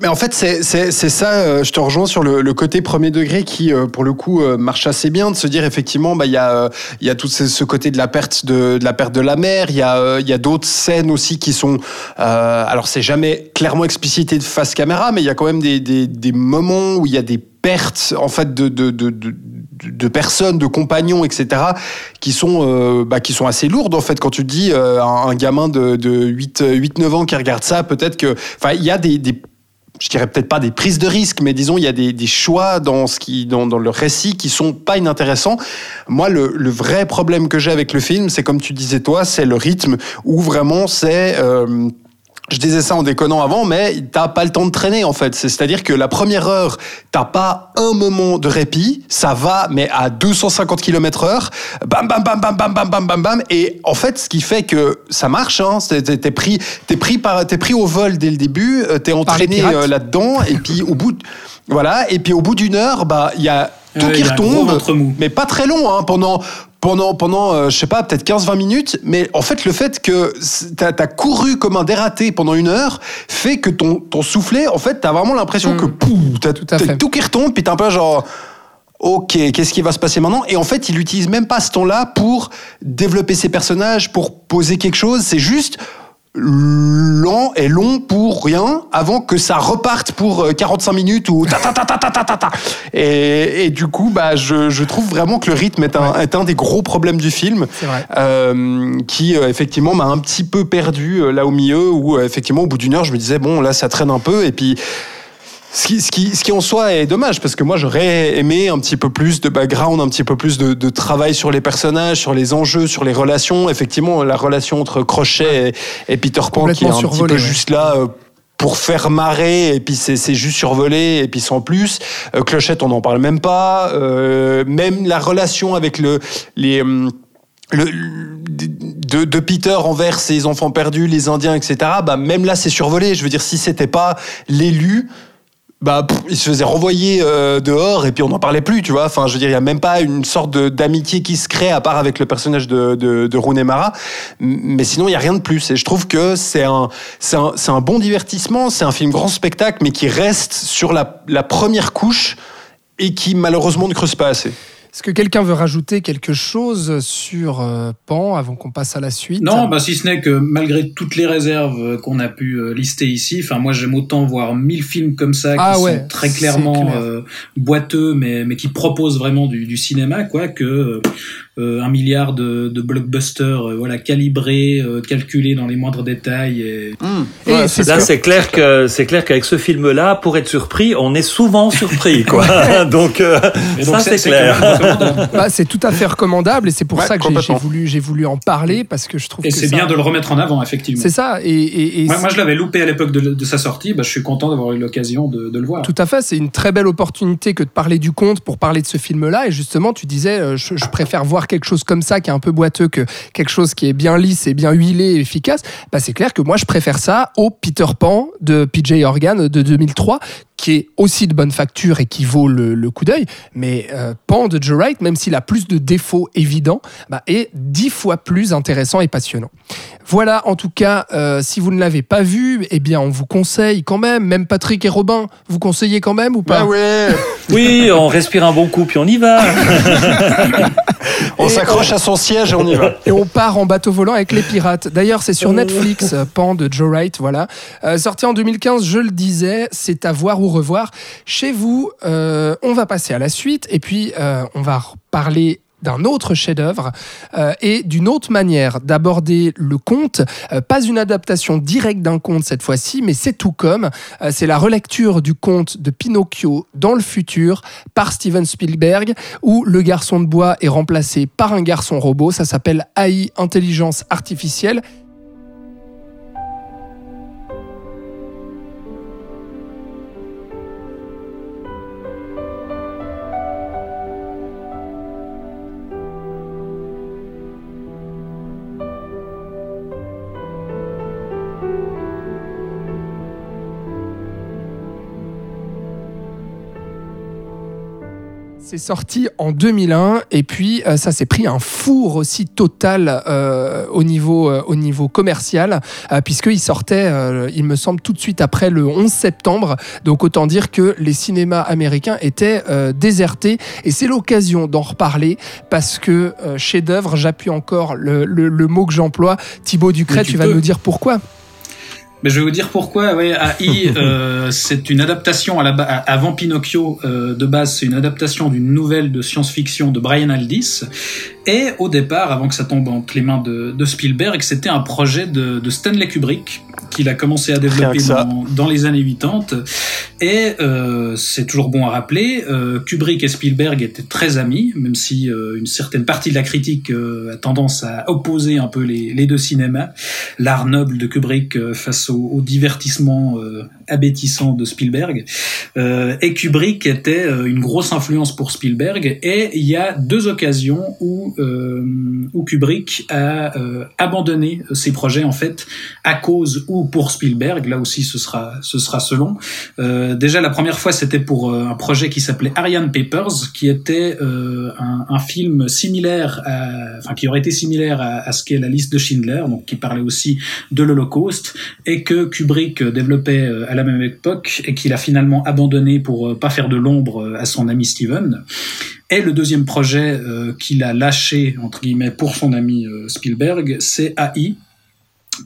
Mais en fait, c'est ça, euh, je te rejoins sur le, côté premier degré qui, euh, pour le coup, euh, marche assez bien, de se dire effectivement, bah, il y a, y a tout ce, côté de la perte de, la perte de la mer, il y a, y a d'autres scènes aussi qui sont, euh, alors c'est jamais clairement explicité de face caméra, mais il y a quand même des, des, moments où il y a des pertes, en fait, de, de, de, personnes, de compagnons, etc., qui sont, bah, qui sont assez lourdes, en fait. Quand tu dis un, gamin de, de 8-9 ans qui regarde ça, peut-être que. Enfin, il y a des je dirais peut-être pas des prises de risque, mais disons il y a des, des choix dans ce qui dans, dans, le récit qui sont pas inintéressants. Moi, le, le vrai problème que j'ai avec le film, c'est comme tu disais toi, c'est le rythme où vraiment c'est euh, je disais ça en déconnant avant, mais t'as pas le temps de traîner en fait. C'est-à-dire que la première heure, t'as pas un moment de répit, ça va, mais à 250 km heure, bam, bam, bam, bam, bam, bam, bam, bam, bam. Et en fait, ce qui fait que ça marche, hein, t'es pris, t'es pris par, t'es pris au vol dès le début, t'es entraîné là-dedans, et puis au bout, voilà, et puis au bout d'une heure, bah, il y a tout qui retombe, mais pas très long, hein, pendant pendant, pendant euh, je sais pas, peut-être 15-20 minutes, mais en fait, le fait que tu as, couru comme un dératé pendant une heure fait que ton, ton soufflet, en fait, tu as vraiment l'impression mmh. que tu as tout, tout qui retombe, puis tu un peu genre. Ok, qu'est-ce qui va se passer maintenant? Et en fait, il utilise même pas ce temps-là pour développer ses personnages, pour poser quelque chose. C'est juste, lent et long pour rien avant que ça reparte pour 45 minutes ou ta ta ta ta ta ta ta et, et du coup bah je, je, trouve vraiment que le rythme est un, ouais. est un des gros problèmes du film euh, qui euh, effectivement m'a un petit peu perdu euh, là au milieu où effectivement au bout d'une heure je me disais bon là ça traîne un peu. Et puis ce qui, ce, qui, ce qui en soi est dommage, parce que moi j'aurais aimé un petit peu plus de background, un petit peu plus de, de, travail sur les personnages, sur les enjeux, sur les relations. Effectivement, la relation entre Crochet et, et Peter Pan qui est un petit peu ouais. juste là euh, pour faire marrer, et puis c'est juste survolé, et puis sans plus. Euh, Clochette, on n'en parle même pas. Euh, même la relation avec le, les... le, de, de, Peter envers ses enfants perdus, les Indiens, etc. Bah même là, c'est survolé. Je veux dire, si c'était pas l'élu, bah, il se faisait renvoyer euh, dehors et puis on n'en parlait plus, tu vois. Enfin, je veux dire, il y a même pas une sorte d'amitié qui se crée à part avec le personnage de, de, de Mara. Mais sinon, il y a rien de plus. Et je trouve que c'est un, c'est un, un, bon divertissement, c'est un film grand spectacle, mais qui reste sur la, la première couche et qui malheureusement ne creuse pas assez. Est-ce que quelqu'un veut rajouter quelque chose sur euh, Pan avant qu'on passe à la suite? Non, bah si ce n'est que malgré toutes les réserves qu'on a pu euh, lister ici, enfin moi j'aime autant voir mille films comme ça qui ah ouais, sont très clairement clair. euh, boiteux, mais mais qui proposent vraiment du, du cinéma, quoi, que un milliard de, de blockbusters, euh, voilà, calibrés, euh, calculés dans les moindres détails. Et... Mmh. Ouais, et là, c'est clair que c'est clair qu'avec ce film-là, pour être surpris, on est souvent surpris, quoi. donc, donc ça c'est clair. Bah, c'est tout à fait recommandable et c'est pour Ouais, ça que j'ai- voulu, j'ai voulu en parler parce que je trouve Et que c'est ça- bien de le remettre en avant, effectivement. C'est ça. Et, et- et Moi, moi, je l'avais loupé à l'époque de, de sa sortie. Bah, je suis content d'avoir eu l'occasion de, de le voir. Tout à fait, c'est une très belle opportunité que de parler du conte pour parler de ce film-là. Et justement, tu disais, euh, je, je préfère voir quelque chose comme ça qui est un peu boiteux que quelque chose qui est bien lisse et bien huilé et efficace. Bah, c'est clair que moi, je préfère ça au Peter Pan de PJ Organ de 2003 qui est aussi de bonne facture et qui vaut le, le coup d'œil. Mais euh, Pan de Joe Wright, même s'il a plus de défauts évidents, bah, est dix fois plus intéressant et passionnant. Voilà, en tout cas, euh, si vous ne l'avez pas vu, eh bien, on vous conseille quand même. Même Patrick et Robin, vous conseillez quand même ou pas? Bah ouais, Oui, on respire un bon coup, puis on y va. on s'accroche à son siège et on y va. Et on part en bateau volant avec les pirates. D'ailleurs, c'est sur Netflix, euh, Pan de Joe Wright, voilà. Euh, sorti en 2015, je le disais, c'est à voir revoir chez vous. euh, on va passer à la suite et puis euh, on va parler d'un autre chef-d'œuvre euh, et d'une autre manière d'aborder le conte. Pas une adaptation directe d'un conte cette fois-ci, mais c'est tout comme. C'est la relecture du conte de Pinocchio dans le futur par Steven Spielberg, où le garçon de bois est remplacé par un garçon robot. Ça s'appelle AI, intelligence artificielle. C'est sorti en 2001 et puis euh, ça s'est pris un four aussi total euh, au, niveau, euh, au niveau commercial puisqu'il sortait, il me semble, tout de suite après le 11 septembre. Donc autant dire que les cinémas américains étaient désertés et c'est l'occasion d'en reparler parce que chef-d'œuvre, j'appuie encore le, le- le mot que j'emploie. Thibaut Ducret, tu, tu vas nous dire pourquoi. Mais je vais vous dire pourquoi. Ouais, AI, euh, c'est une adaptation à la avant Pinocchio euh, de base, c'est une adaptation d'une nouvelle de science-fiction de Brian Aldiss. Et au départ, avant que ça tombe entre les mains de, de Spielberg, c'était un projet de, de Stanley Kubrick qu'il a commencé à développer dans, dans les années 80. Et euh, c'est toujours bon à rappeler, euh, Kubrick et Spielberg étaient très amis, même si euh, une certaine partie de la critique euh, a tendance à opposer un peu les, deux cinémas. L'art noble de Kubrick euh, face au, divertissement abétissant de Spielberg. Et Kubrick était une grosse influence pour Spielberg. Et il y a deux occasions où, où Kubrick a abandonné ses projets en fait à cause ou pour Spielberg. Là aussi, ce sera ce sera selon. Euh, déjà, la première fois, c'était pour euh, un projet qui s'appelait Ariane Papers, qui était euh, un, film similaire, à, enfin qui aurait été similaire à, ce qu'est la liste de Schindler, donc qui parlait aussi de l'Holocauste, et que Kubrick développait à la même époque et qu'il a finalement abandonné pour pas faire de l'ombre à son ami Steven. Et le deuxième projet qu'il a lâché entre guillemets pour son ami Spielberg, c'est AI,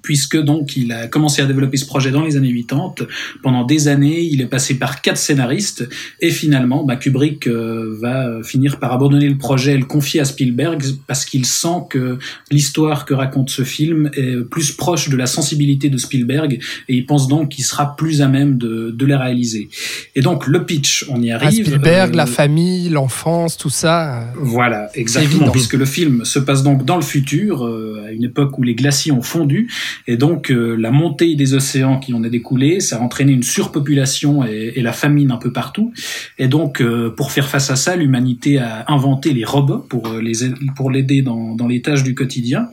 puisque donc il a commencé à développer ce projet dans les années 80. Pendant des années, il est passé par quatre scénaristes et finalement, bah, Kubrick euh, va finir par abandonner le projet et le confier à Spielberg parce qu'il sent que l'histoire que raconte ce film est plus proche de la sensibilité de Spielberg et il pense donc qu'il sera plus à même de, de les réaliser. Et donc le pitch, on y arrive. Spielberg, Euh, la famille, l'enfance, tout ça. euh, voilà, exactement, puisque le film se passe donc dans le futur, euh, à une époque où les glaciers ont fondu, et donc euh, la montée des océans qui en a découlé, ça a entraîné une surpopulation et, et la famine un peu partout. Et donc, euh, pour faire face à ça, l'humanité a inventé les robots pour euh, les pour l'aider dans, dans les tâches du quotidien.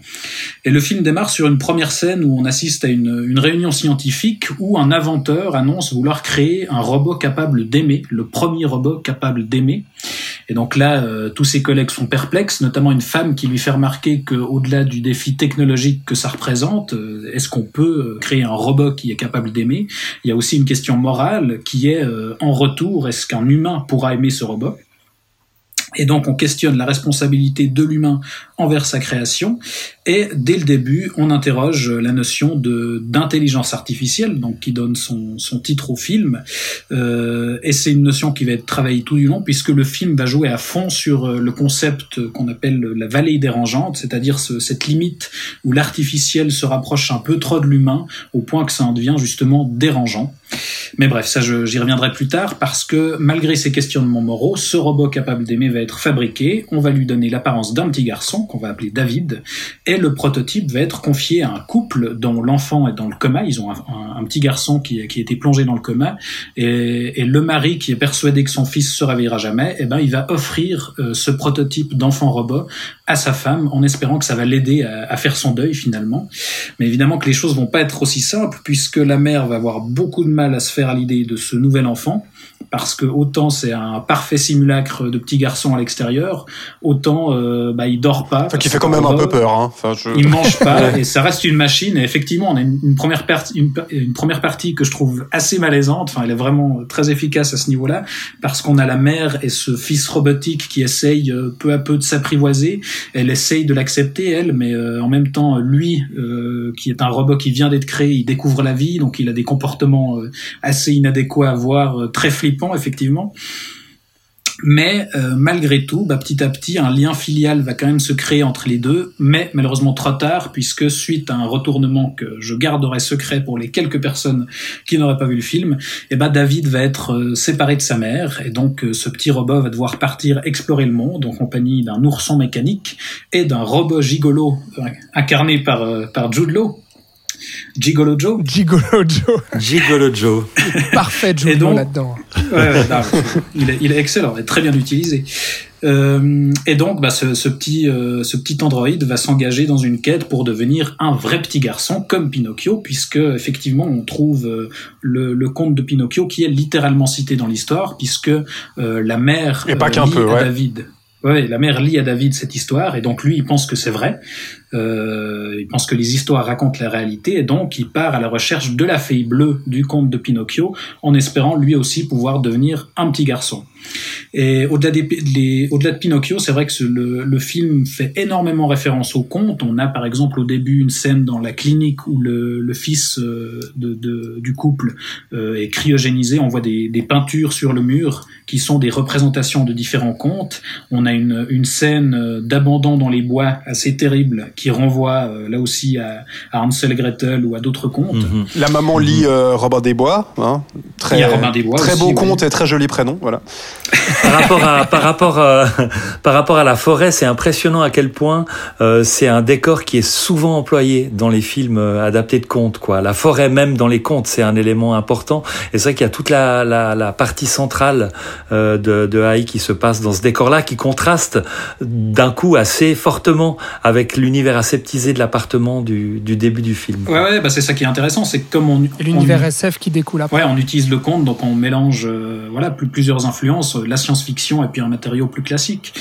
Et le film démarre sur une première scène où on assiste à une, une réunion scientifique où un inventeur annonce vouloir créer un robot capable d'aimer, le premier robot capable d'aimer. Et donc là, euh, tous ses collègues sont perplexes, notamment une femme qui lui fait remarquer qu'au-delà du défi technologique que ça représente, euh, est-ce qu'on peut euh, créer un robot qui est capable d'aimer? Il y a aussi une question morale qui est, en retour, est-ce qu'un humain pourra aimer ce robot? Et donc on questionne la responsabilité de l'humain envers sa création. Et dès le début, on interroge la notion d'intelligence artificielle, donc qui donne son, son titre au film. Euh, et c'est une notion qui va être travaillée tout du long, puisque le film va jouer à fond sur euh, le concept qu'on appelle la vallée dérangeante, c'est-à-dire ce- cette limite où l'artificiel se rapproche un peu trop de l'humain, au point que ça en devient justement dérangeant. Mais bref, ça j'y reviendrai plus tard parce que malgré ces questionnements moraux, ce robot capable d'aimer va être fabriqué, on va lui donner l'apparence d'un petit garçon qu'on va appeler David, et le prototype va être confié à un couple dont l'enfant est dans le coma, ils ont un, petit garçon qui, qui a été plongé dans le coma, et, le mari qui est persuadé que son fils se réveillera jamais, eh ben il va offrir euh, ce prototype d'enfant robot à sa femme en espérant que ça va l'aider à, à, faire son deuil finalement. Mais évidemment que les choses vont pas être aussi simples puisque la mère va avoir beaucoup de mal à se faire à l'idée de ce nouvel enfant parce que autant c'est un parfait simulacre de petit garçon à l'extérieur, autant euh, bah, il dort pas. Enfin, qui fait quand même un peu peur. Hein. Enfin, je... Il mange pas et ça reste une machine. Et effectivement, on a une, première partie, une, première partie que je trouve assez malaisante. Enfin, elle est vraiment très efficace à ce niveau-là parce qu'on a la mère et ce fils robotique qui essaye euh, peu à peu de s'apprivoiser. Elle essaye de l'accepter elle, mais euh, en même temps, lui, euh, qui est un robot qui vient d'être créé, il découvre la vie, donc il a des comportements assez inadéquats à voir, très flippants effectivement. Mais euh, malgré tout, bah, petit à petit, un lien filial va quand même se créer entre les deux, mais malheureusement trop tard, puisque suite à un retournement que je garderai secret pour les quelques personnes qui n'auraient pas vu le film, eh bah, David va être euh, séparé de sa mère, et donc euh, ce petit robot va devoir partir explorer le monde en compagnie d'un ourson mécanique et d'un robot gigolo incarné par, par Gigolo Joe Gigolo Joe. Gigolo Joe. Parfait Joe là-dedans. Ouais, il, est, il, est, excellent, il est très bien utilisé. Euh, et donc, bah, ce, ce, petit, euh, ce petit androïde va s'engager dans une quête pour devenir un vrai petit garçon comme Pinocchio, puisque effectivement on trouve euh, le, le, conte de Pinocchio qui est littéralement cité dans l'histoire, puisque euh, la mère et pas peu, ouais. David. Ouais, la mère lit à David cette histoire et donc lui il pense que c'est vrai. Euh, il pense que les histoires racontent la réalité et donc il part à la recherche de la fille bleue du conte de Pinocchio en espérant lui aussi pouvoir devenir un petit garçon. Et au-delà, des, au-delà de Pinocchio, c'est vrai que le, le, film fait énormément référence au conte. On a par exemple au début une scène dans la clinique où le, le fils euh, de, du couple euh, est cryogénisé. On voit des, des, peintures sur le mur qui sont des représentations de différents contes. On a une, une scène euh, d'abandon dans les bois assez terrible qui renvoie là aussi à, à, Hansel et Gretel ou à d'autres contes. Mhm. La maman lit Robin des Bois, hein, très, Robin des Bois très beau conte et très joli prénom, voilà par rapport à par rapport à, par rapport à la forêt, c'est impressionnant à quel point euh, c'est un décor qui est souvent employé dans les films euh, adaptés de contes. Quoi, la forêt même dans les contes, c'est un élément important. Et c'est vrai qu'il y a toute la, la, la partie centrale euh, de, de Haï qui se passe dans ce décor-là, qui contraste d'un coup assez fortement avec l'univers aseptisé de l'appartement du, du début du film. Ouais, ouais, bah c'est ça qui est intéressant, c'est comme on l'univers SF qui découle après. Ouais, on utilise le conte, donc on mélange euh, voilà plusieurs influences la science-fiction et puis un matériau plus classique.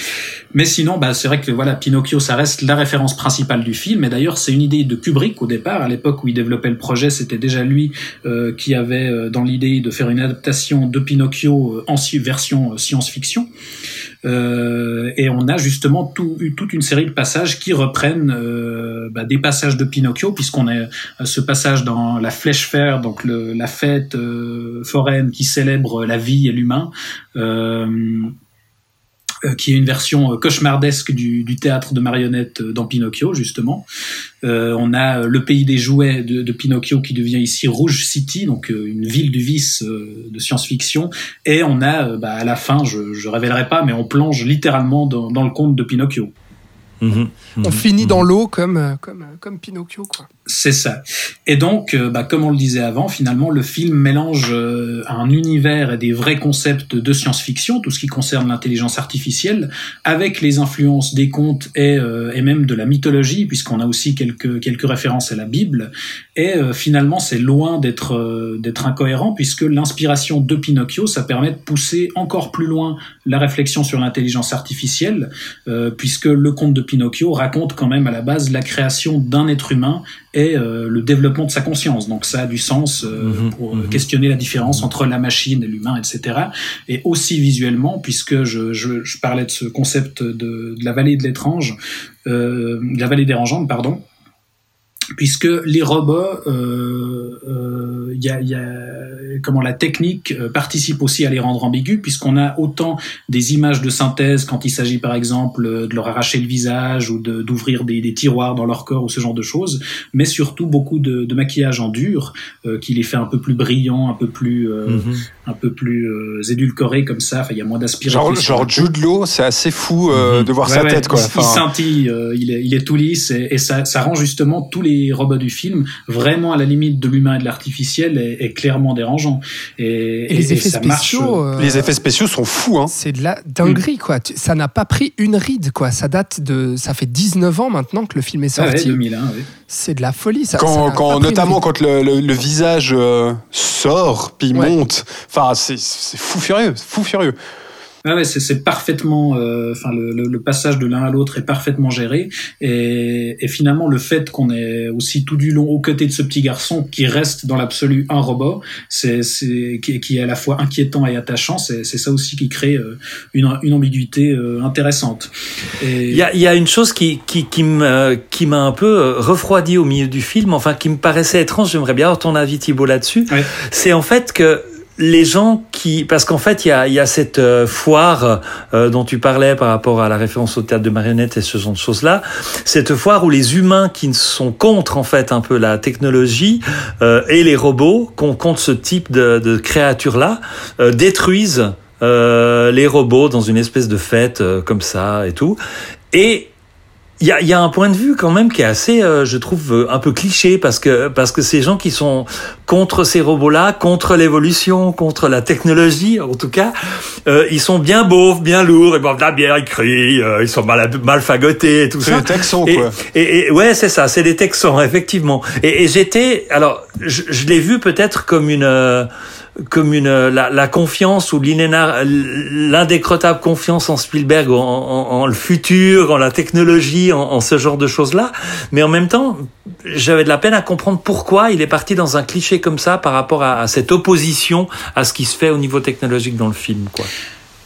Mais sinon, bah, c'est vrai que voilà, Pinocchio, ça reste la référence principale du film. Et d'ailleurs, c'est une idée de Kubrick au départ. À l'époque où il développait le projet, c'était déjà lui euh, qui avait euh, dans l'idée de faire une adaptation de Pinocchio euh, en version science-fiction. Euh, et on a justement tout, toute une série de passages qui reprennent euh, bah, des passages de Pinocchio, puisqu'on a ce passage dans la Flèche Fer, donc le, la fête euh, foraine qui célèbre la vie et l'humain. Euh, euh, qui est une version cauchemardesque du, du théâtre de marionnettes dans Pinocchio, justement. Euh, on a le pays des jouets de, de, Pinocchio qui devient ici Rouge City, donc une ville du vice de science-fiction. Et on a, bah, à la fin, je, je révélerai pas, mais on plonge littéralement dans, dans le conte de Pinocchio. Mhm. on mhm. finit dans mhm. l'eau comme, comme, comme Pinocchio, quoi. C'est ça. Et donc, euh, bah, comme on le disait avant, finalement, le film mélange euh, un univers et des vrais concepts de science-fiction, tout ce qui concerne l'intelligence artificielle, avec les influences des contes et, euh, même de la mythologie, puisqu'on a aussi quelques, quelques références à la Bible. Et finalement, c'est loin d'être d'être incohérent, puisque l'inspiration de Pinocchio, ça permet de pousser encore plus loin la réflexion sur l'intelligence artificielle, puisque le conte de Pinocchio raconte quand même à la base la création d'un être humain et euh, le développement de sa conscience. Donc ça a du sens euh, mhm, pour euh, mhm. questionner la différence entre la machine et l'humain, etc. Et aussi visuellement, puisque je, je, je parlais de ce concept de, de la vallée de l'étrange, euh, de la vallée dérangeante, pardon. Puisque les robots, euh, euh, y a, y a, comment la technique euh, participe aussi à les rendre ambigus, puisqu'on a autant des images de synthèse quand il s'agit par exemple de leur arracher le visage ou d'ouvrir des, des, tiroirs dans leur corps ou ce genre de choses, mais surtout beaucoup de, de maquillage en dur euh, qui les fait un peu plus brillants, un peu plus, euh, mm -hmm. un peu plus euh, édulcorés comme ça. Enfin, il y a moins d'aspiration. Genre, genre Jude Law, c'est assez fou mm -hmm. de voir ouais, sa ouais, tête quoi. Il, enfin... il scintille, il est, il est tout lisse et, et ça, ça rend justement tous les robots du film vraiment à la limite de l'humain et de l'artificiel est, est, clairement dérangeant. Et, et les effets spéciaux, euh, les effets spéciaux sont fous. Hein. C'est de la dinguerie mmh. quoi. Ça n'a pas pris une ride quoi. Ça date de, ça fait 19 ans maintenant que le film est sorti. Ah ouais, 2001, oui. C'est de la folie. Ça, quand, ça quand notamment quand le, le, le visage euh, sort puis ouais. monte. Enfin, c'est fou furieux, fou furieux. Ah ouais, c'est parfaitement, euh, enfin le, le, le, passage de l'un à l'autre est parfaitement géré et, et finalement le fait qu'on est aussi tout du long aux côtés de ce petit garçon qui reste dans l'absolu un robot, c'est qui, qui, est à la fois inquiétant et attachant, c'est ça aussi qui crée euh, une, une ambiguïté euh, intéressante. Il y a, y a une chose qui qui qui m'a qui m'a un peu refroidi au milieu du film, enfin qui me paraissait étrange. J'aimerais bien avoir ton avis Thibault là-dessus. Ouais. C'est en fait que les gens qui parce qu'en fait il y a, y a cette euh, foire euh, dont tu parlais par rapport à la référence au théâtre de marionnettes et ce genre de choses là cette foire où les humains qui sont contre en fait un peu la technologie euh, et les robots contre ce type de, de créatures là détruisent les robots dans une espèce de fête comme ça et tout. Et il y a, y a, un point de vue quand même qui est assez, euh, je trouve, un peu cliché parce que parce que ces gens qui sont contre ces robots-là, contre l'évolution, contre la technologie, en tout cas, euh, ils sont bien beaufs, bien lourds, ils boivent de la bière, ils crient, euh, ils sont mal, mal fagotés et tout ça. C'est des Texans, et, quoi. Et, et ouais, c'est ça, c'est des Texans, effectivement. Et, et j'étais, alors, je, je l'ai vu peut-être comme une comme une la, la confiance ou l'indécrottable confiance en Spielberg, en, en, en, le futur, en la technologie, en, en ce genre de choses-là. Mais en même temps, j'avais de la peine à comprendre pourquoi il est parti dans un cliché comme ça par rapport à, à cette opposition à ce qui se fait au niveau technologique dans le film, quoi.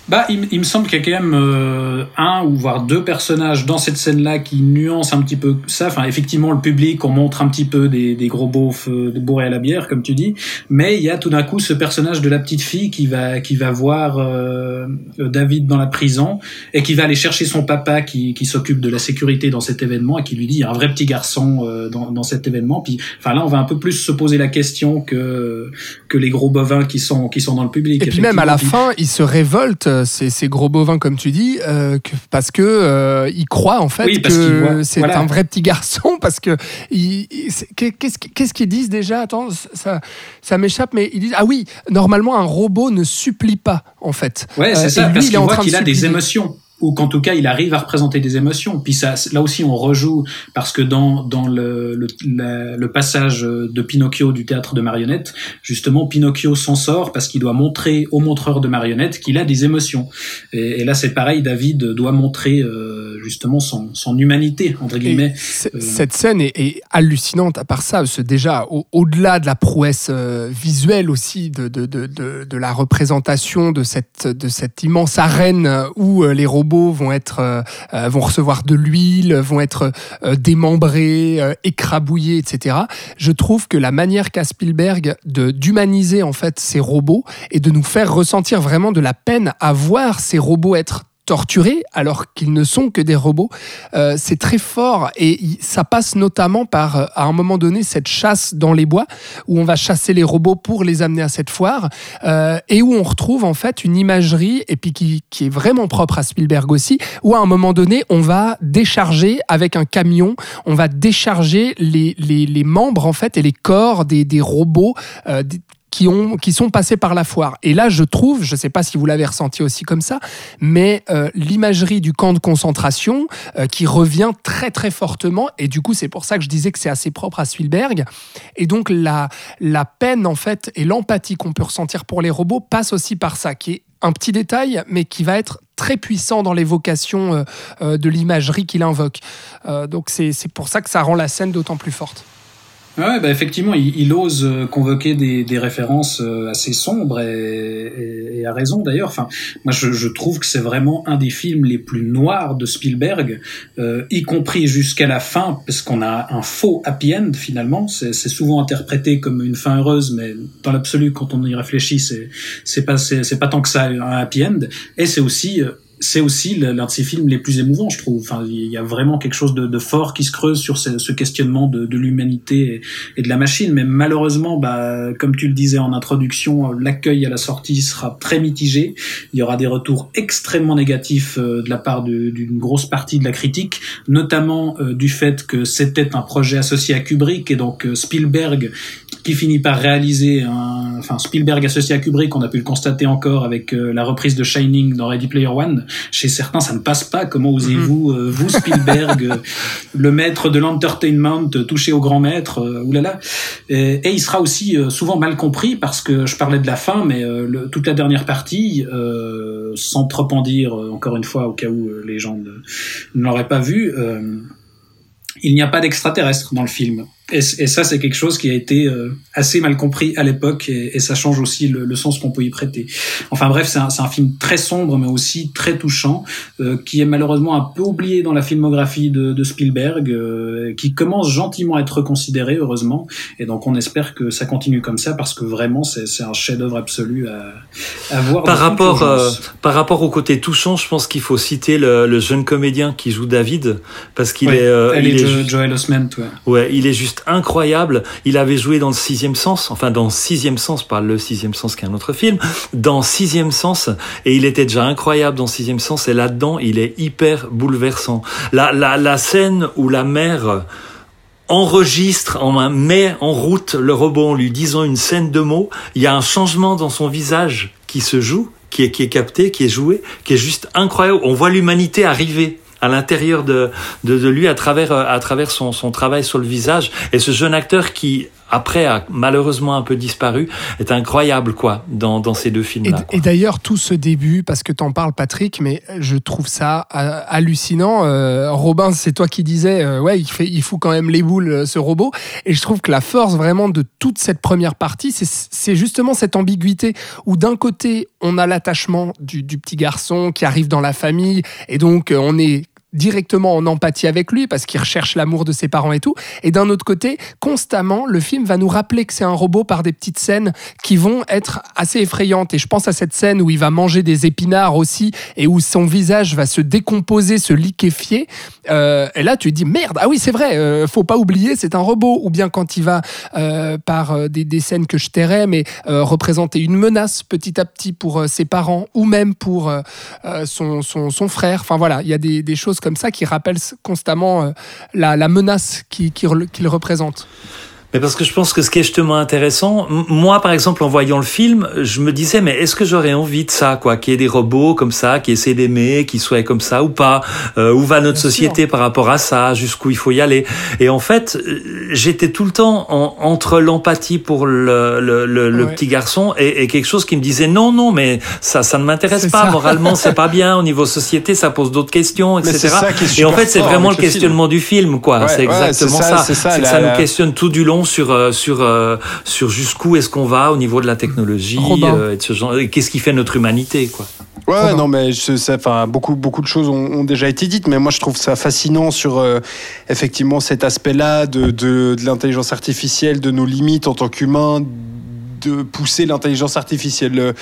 Bah, il, il, me semble qu'il y a quand même euh, un ou voire deux personnages dans cette scène-là qui nuancent un petit peu ça. Enfin, effectivement, le public, on montre un petit peu des, des gros beaufs euh, bourrés à la bière, comme tu dis. Mais il y a tout d'un coup ce personnage de la petite fille qui va qui va voir euh, David dans la prison et qui va aller chercher son papa qui, qui s'occupe de la sécurité dans cet événement et qui lui dit il y a un vrai petit garçon euh, dans, dans cet événement. Puis, enfin là, on va un peu plus se poser la question que que les gros bovins qui sont qui sont dans le public. Et puis même à la fin, il se révolte ces, ces, gros bovins comme tu dis euh, que, parce que euh, ils croient en fait oui, que c'est voilà. un vrai petit garçon parce que qu'est-ce qu'ils disent déjà? Attends ça ça m'échappe mais ils disent ah oui normalement un robot ne supplie pas en fait. Ouais c'est euh, ça lui, parce qu'il voit qu'il a des émotions ou qu'en tout cas il arrive à représenter des émotions. Puis ça, là aussi on rejoue parce que dans dans le le, la, le passage de Pinocchio du théâtre de marionnettes, justement Pinocchio s'en sort parce qu'il doit montrer au montreur de marionnettes qu'il a des émotions. Et, et là c'est pareil, David doit montrer euh, justement son, son humanité entre guillemets. Euh... Cette scène est, est, hallucinante. À part ça, parce que déjà au-delà au de la prouesse euh, visuelle aussi de de, de de, de la représentation de cette de cette immense arène où euh, les robots vont être euh, vont recevoir de l'huile, vont être euh, démembrés, euh, écrabouillés, etc. Je trouve que la manière qu'a Spielberg de d'humaniser en fait ces robots et de nous faire ressentir vraiment de la peine à voir ces robots être torturés alors qu'ils ne sont que des robots. Euh, c'est très fort et ça passe notamment par, euh, à un moment donné, cette chasse dans les bois où on va chasser les robots pour les amener à cette foire euh, et où on retrouve en fait une imagerie et puis qui, qui, est vraiment propre à Spielberg aussi, où à un moment donné, on va décharger avec un camion, on va décharger les, les, les membres en fait et les corps des, des robots, qui, ont, qui sont passés par la foire. Et là, je trouve, je ne sais pas si vous l'avez ressenti aussi comme ça, mais euh, l'imagerie du camp de concentration euh, qui revient très très fortement. Et du coup, c'est pour ça que je disais que c'est assez propre à Spielberg. Et donc, la, la peine, en fait, et l'empathie qu'on peut ressentir pour les robots passe aussi par ça, qui est un petit détail, mais qui va être très puissant dans l'évocation euh, de l'imagerie qu'il invoque. Donc c'est pour ça que ça rend la scène d'autant plus forte. Ouais, bah effectivement, il, il ose euh, convoquer des, des, références euh, assez sombres et, et, et à raison d'ailleurs. Enfin, moi, je, je trouve que c'est vraiment un des films les plus noirs de Spielberg, euh, y compris jusqu'à la fin, parce qu'on a un faux happy end finalement. C'est souvent interprété comme une fin heureuse, mais dans l'absolu, quand on y réfléchit, c'est c'est pas c'est pas tant que ça un happy end. Et c'est aussi euh, c'est aussi l'un de ses films les plus émouvants, je trouve. Enfin, il y a vraiment quelque chose de, fort qui se creuse sur ce, questionnement de, de l'humanité et, et, de la machine. Mais malheureusement, bah, comme tu le disais en introduction, l'accueil à la sortie sera très mitigé. Il y aura des retours extrêmement négatifs euh, de la part d'une grosse partie de la critique, notamment euh, du fait que c'était un projet associé à Kubrick et donc euh, Spielberg qui finit par réaliser un, enfin Spielberg associé à Kubrick, on a pu le constater encore avec euh, la reprise de Shining dans Ready Player One. Chez certains, ça ne passe pas. Comment osez-vous, euh, vous Spielberg, euh, le maître de l'entertainment, toucher au grand maître, oulala. Et, et, il sera aussi souvent mal compris parce que je parlais de la fin, mais le, toute la dernière partie, sans trop en dire, encore une fois, au cas où les gens ne, ne l'auraient pas vu, il n'y a pas d'extraterrestre dans le film. Et, et ça, c'est quelque chose qui a été euh, assez mal compris à l'époque, et, et, ça change aussi le, le sens qu'on peut y prêter. Enfin bref, c'est un, un, film très sombre, mais aussi très touchant, euh, qui est malheureusement un peu oublié dans la filmographie de, de Spielberg, euh, qui commence gentiment à être reconsidéré, heureusement. Et donc on espère que ça continue comme ça, parce que vraiment, c'est un chef-d'œuvre absolu à, à, voir. Par rapport, euh, par rapport au côté touchant, je pense qu'il faut citer le, le, jeune comédien qui joue David, parce qu'il ouais, est, euh, il est, est Joel Osment, ouais. ouais, il est juste incroyable. Il avait joué dans le sixième sens, enfin dans sixième sens, pas le sixième sens qui est un autre film, dans sixième sens, et il était déjà incroyable dans sixième sens. Et là-dedans, il est hyper bouleversant. La, la, la scène où la mère enregistre, en met en route le robot en lui disant une scène de mots, il y a un changement dans son visage qui se joue, qui est, qui est capté, qui est joué, qui est juste incroyable. On voit l'humanité arriver à l'intérieur de, de, de, lui à travers, à travers son, son travail sur le visage. Et ce jeune acteur qui, après, a malheureusement un peu disparu, est incroyable, quoi, dans, dans ces deux films-là. Et, et d'ailleurs, tout ce début, parce que t'en parles, Patrick, mais je trouve ça euh, hallucinant. Euh, Robin, c'est toi qui disais, euh, ouais, il, fait, il fout quand même les boules, ce robot. Et je trouve que la force vraiment de toute cette première partie, c'est justement cette ambiguïté où d'un côté, on a l'attachement du, du petit garçon qui arrive dans la famille, et donc on est directement en empathie avec lui parce qu'il recherche l'amour de ses parents et tout. Et d'un autre côté, constamment, le film va nous rappeler que c'est un robot par des petites scènes qui vont être assez effrayantes. Et je pense à cette scène où il va manger des épinards aussi et où son visage va se décomposer, se liquéfier. Euh, et là, tu dis merde, ah oui, c'est vrai, euh, faut pas oublier, c'est un robot. Ou bien quand il va euh, par des, des, scènes que je tairais, mais euh, représenter une menace petit à petit pour euh, ses parents ou même pour euh, son, son, son, frère. Enfin voilà, il y a des, des choses comme ça qui rappellent constamment euh, la, menace qu'il qui, qui représente. Mais parce que je pense que ce qui est justement intéressant, moi par exemple en voyant le film, je me disais mais est-ce que j'aurais envie de ça quoi, qu'il y ait des robots comme ça qui essaient d'aimer, qui soient comme ça ou pas, euh, où va notre Bien société sûr. par rapport à ça, jusqu'où il faut y aller. Et en fait, j'étais tout le temps en, entre l'empathie pour le, le, le, le ouais. petit garçon et, et, quelque chose qui me disait non non mais ça ça ne m'intéresse pas ça. moralement c'est pas bien au niveau société ça pose d'autres questions etc. Et en fait c'est vraiment le questionnement film. du film quoi. Ouais, c'est exactement ouais, ça. C'est ça, ça, la, ça nous questionne tout du long sur euh, sur euh, sur jusqu'où est-ce qu'on va au niveau de la technologie euh, et de ce genre qu'est-ce qui fait notre humanité quoi. Ouais, non, mais enfin, beaucoup, beaucoup de choses ont, ont, déjà été dites, mais moi je trouve ça fascinant sur euh, effectivement cet aspect-là de, de, de l'intelligence artificielle, de nos limites en tant qu'humains, de pousser l'intelligence artificielle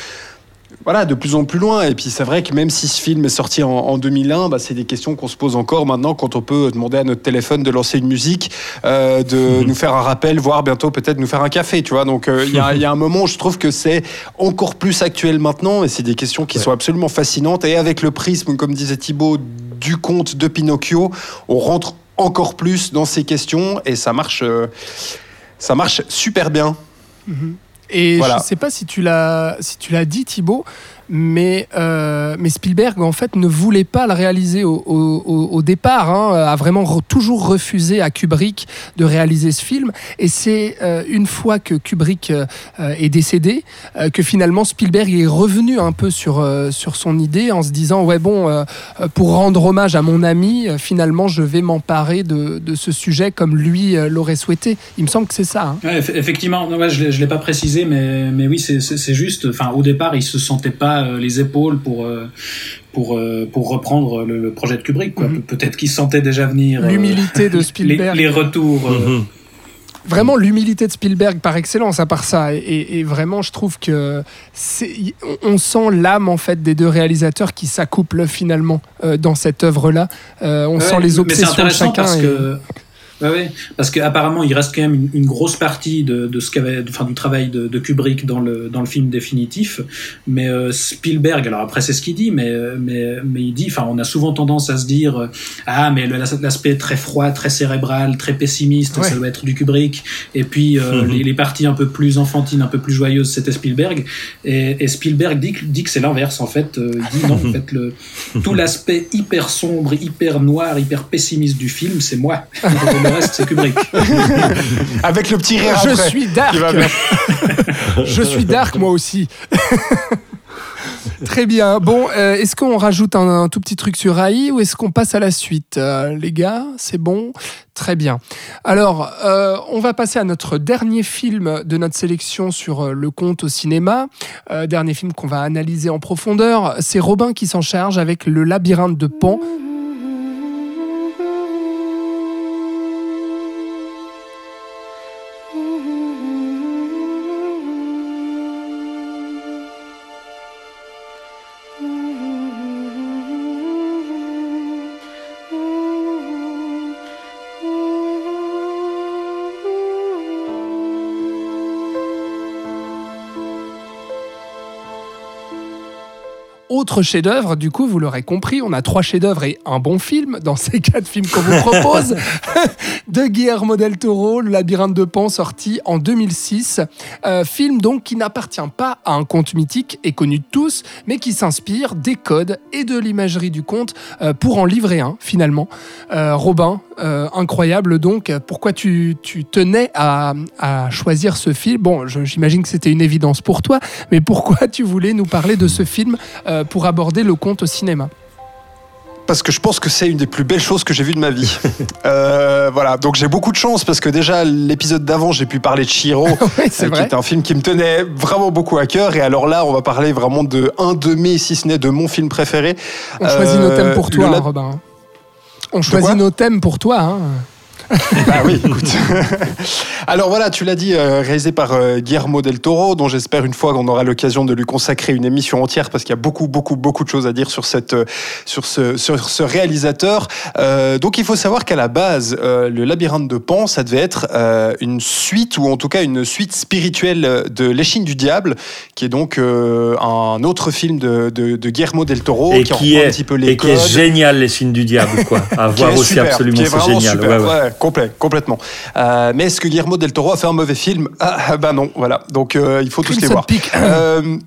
voilà, de plus en plus loin. Et puis c'est vrai que même si ce film est sorti en, en 2001, bah, c'est des questions qu'on se pose encore maintenant quand on peut demander à notre téléphone de lancer une musique, euh, de mmh. nous faire un rappel, voire bientôt peut-être nous faire un café, tu vois. Donc il euh, y, y, a un moment où je trouve que c'est encore plus actuel maintenant et c'est des questions qui ouais. sont absolument fascinantes. Et avec le prisme, comme disait Thibaut, du conte de Pinocchio, on rentre encore plus dans ces questions et ça marche, euh, ça marche super bien. Mmh. Et voilà. je ne sais pas si tu l'as si tu l'as dit Thibaut, mais, euh, mais Spielberg en fait ne voulait pas le réaliser au, départ, hein, a vraiment toujours refusé à Kubrick de réaliser ce film. Et c'est euh, une fois que Kubrick euh, euh, est décédé euh, que finalement Spielberg est revenu un peu sur, euh, sur son idée en se disant ouais bon euh, euh, pour rendre hommage à mon ami, euh, finalement je vais m'emparer de, de ce sujet comme lui euh, l'aurait souhaité. Il me semble que c'est ça. hein. Effectivement, je je l'ai pas précisé, mais, mais oui, c'est juste. Enfin, au départ, il se sentait pas euh, les épaules pour euh, pour euh, pour reprendre le, le projet de Kubrick. quoi. Mhm. Pe- Peut-être qu'il sentait déjà venir euh, L'humilité de Spielberg. les retours. euh, Mhm. Vraiment l'humilité de Spielberg par excellence à part ça. Et, et- et vraiment, je trouve que on- on sent l'âme en fait des deux réalisateurs qui s'accouplent finalement euh, dans cette œuvre-là. Euh, on Ouais, sent les mais obsessions de chacun. parce et- que ouais, ouais, parce qu'apparemment il reste quand même une, une grosse partie de, de ce qu'avait, enfin du travail de, de Kubrick dans le dans le film définitif, mais euh, Spielberg, alors après c'est ce qu'il dit, mais euh, mais mais il dit, enfin on a souvent tendance à se dire euh, ah mais l'aspect très froid, très cérébral, très pessimiste, Ouais. ça doit être du Kubrick, et puis euh, Mhm. les, les parties un peu plus enfantines, un peu plus joyeuses, c'était Spielberg, et, et Spielberg dit dit que c'est l'inverse en fait, euh, il dit non en fait le tout l'aspect hyper sombre, hyper noir, hyper pessimiste du film, c'est moi. le reste, c'est Kubrick. Avec le petit rire Je après. suis dark. Je suis dark moi aussi. Très bien. Bon, euh, est-ce qu'on rajoute un, un tout petit truc sur AI ou est-ce qu'on passe à la suite Euh, Les gars, c'est bon? Très bien. Alors, euh, on va passer à notre dernier film de notre sélection sur euh, le conte au cinéma. Euh, dernier film qu'on va analyser en profondeur. C'est Robin qui s'en charge avec Le labyrinthe de Pan. Autre chef-d'œuvre, du coup, vous l'aurez compris, on a trois chefs-d'œuvre et un bon film dans ces quatre films qu'on vous propose. de Guillermo del Toro, Le labyrinthe de Pan, sorti en 2006. Euh, film donc qui n'appartient pas à un conte mythique et connu de tous, mais qui s'inspire des codes et de l'imagerie du conte euh, pour en livrer un, finalement. Euh, Robin, incroyable donc. Pourquoi tu, tu tenais à, à choisir ce film? Bon, j'imagine que c'était une évidence pour toi, mais pourquoi tu voulais nous parler de ce film pour aborder le conte au cinéma Parce que je pense que c'est une des plus belles choses que j'ai vues de ma vie. Euh, voilà, donc j'ai beaucoup de chance parce que déjà l'épisode d'avant j'ai pu parler de Chiro, Oui, euh, qui vrai. était un film qui me tenait vraiment beaucoup à cœur. Et alors là, on va parler vraiment de un de mes, si ce n'est de mon film préféré. On choisit Euh, nos thèmes pour toi, le hein, Robin. On choisit nos thèmes pour toi. hein. Bah oui, écoute. Alors voilà, tu l'as dit, euh, réalisé par euh, Guillermo del Toro, dont j'espère une fois qu'on aura l'occasion de lui consacrer une émission entière, parce qu'il y a beaucoup, beaucoup, beaucoup de choses à dire sur, cette, euh, sur, ce, sur ce réalisateur. Euh, donc il faut savoir qu'à la base, euh, le labyrinthe de Pan, ça devait être euh, une suite, ou en tout cas une suite spirituelle de L'échine du diable, qui est donc un autre film de, de, de Guillermo del Toro, et qui, est, un petit peu les et qui est génial, signes du diable, quoi. À voir aussi super, absolument, c'est génial. super, ouais, ouais. ouais, complet, complètement. Euh, mais est-ce que Guillermo del Toro a fait un mauvais film? Ah, bah non, voilà. Donc euh, il faut tous les voir. Euh,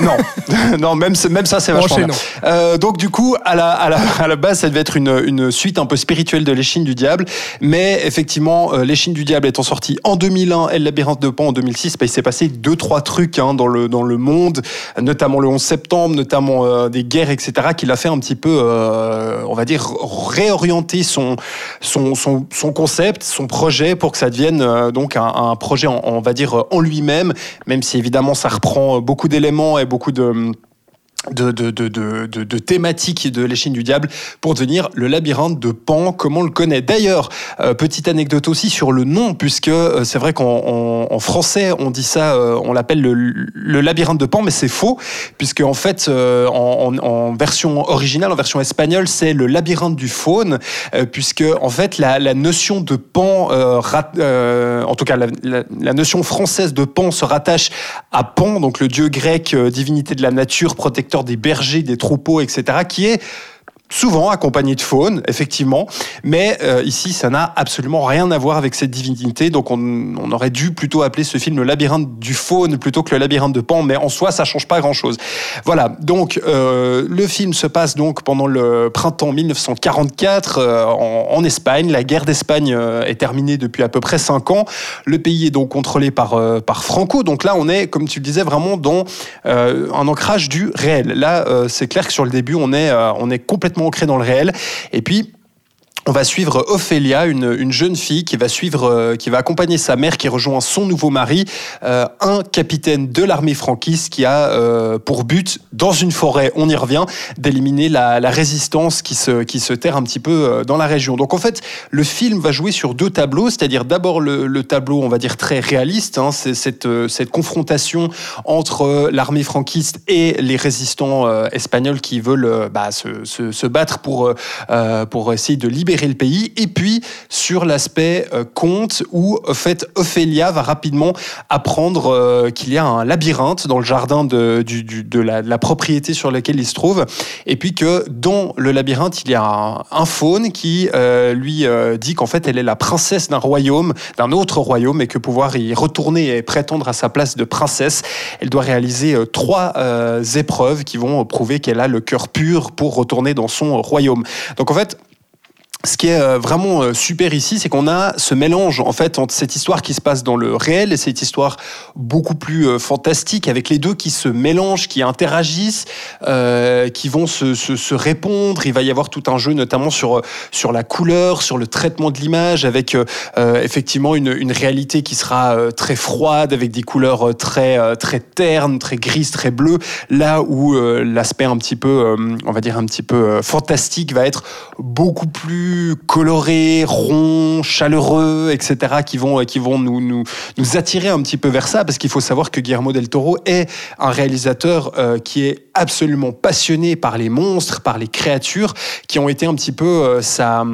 non, non, même, même ça c'est vachement bien. Euh, donc du coup, à la, à, la, à la base, ça devait être une, une suite un peu spirituelle de L'échine du diable, mais effectivement, euh, L'échine du diable étant sorti en 2001 et le labyrinthe de Pan en 2006, bah, il s'est passé deux trois trucs hein, dans le dans le monde, notamment le 11 septembre, notamment euh, des guerres, etc., qui l'a fait un petit peu, euh, on va dire, réorienter son son, son son concept, son projet pour que ça devienne euh, donc un, un projet, en- on va dire en lui-même, même si évidemment ça reprend beaucoup d'éléments et beaucoup de de, de, de, de, thématiques de l'échine du diable pour devenir le labyrinthe de Pan comme on le connaît. D'ailleurs, euh, petite anecdote aussi sur le nom, puisque euh, c'est vrai qu'en en, en français, on dit ça, euh, on l'appelle le, labyrinthe de Pan, mais c'est faux, puisque en fait, en, version originale, en version espagnole, c'est le labyrinthe du faune, puisque en fait, la, notion de Pan, en tout cas, la, la, notion française de Pan se rattache à Pan, donc le dieu grec, divinité de la nature, protecteur des bergers, des troupeaux, etc., qui est souvent accompagné de faune, effectivement, mais euh, ici, ça n'a absolument rien à voir avec cette divinité, donc on, aurait dû plutôt appeler ce film le labyrinthe du faune plutôt que le labyrinthe de Pan, mais en soi, ça change pas grand-chose. Voilà, donc euh, le film se passe donc pendant le printemps 1944 euh, en, Espagne. La guerre d'Espagne est terminée depuis à peu près cinq ans. Le pays est donc contrôlé par, par Franco, donc là, on est, comme tu le disais, vraiment dans un ancrage du réel. Là, c'est clair que sur le début, on est, on est complètement ancré dans le réel. Et puis, on va suivre Ophélia, une, une, jeune fille qui va suivre, euh, qui va accompagner sa mère qui rejoint son nouveau mari, euh, un capitaine de l'armée franquiste qui a euh, pour but, dans une forêt, on y revient, d'éliminer la, résistance qui se, terre un petit peu dans la région. Donc en fait, le film va jouer sur deux tableaux, c'est-à-dire d'abord le, le, tableau, on va dire très réaliste, hein, c'est cette, confrontation entre l'armée franquiste et les résistants espagnols qui veulent bah, se, battre pour essayer de libérer le pays. Et puis sur l'aspect euh, conte où en fait Ophélia va rapidement apprendre euh, qu'il y a un labyrinthe dans le jardin de, de, la, propriété sur laquelle il se trouve. Et puis que dans le labyrinthe, il y a un, un faune qui euh, lui dit qu'en fait elle est la princesse d'un royaume, d'un autre royaume, et que pouvoir y retourner et prétendre à sa place de princesse, elle doit réaliser trois épreuves qui vont prouver qu'elle a le cœur pur pour retourner dans son royaume. Donc en fait, ce qui est euh, vraiment euh, super ici, c'est qu'on a ce mélange en fait entre cette histoire qui se passe dans le réel et cette histoire beaucoup plus euh, fantastique avec les deux qui se mélangent, qui interagissent, qui vont se, répondre. Il va y avoir tout un jeu notamment sur sur la couleur, sur le traitement de l'image, avec effectivement une, une, réalité qui sera très froide, avec des couleurs très très ternes, très grises, très bleues. Là où l'aspect un petit peu, on va dire un petit peu fantastique, va être beaucoup plus colorés, ronds, chaleureux, etc., qui vont, qui vont nous, nous, attirer un petit peu vers ça, parce qu'il faut savoir que Guillermo del Toro est un réalisateur euh, qui est absolument passionné par les monstres, par les créatures, qui ont été un petit peu euh, sa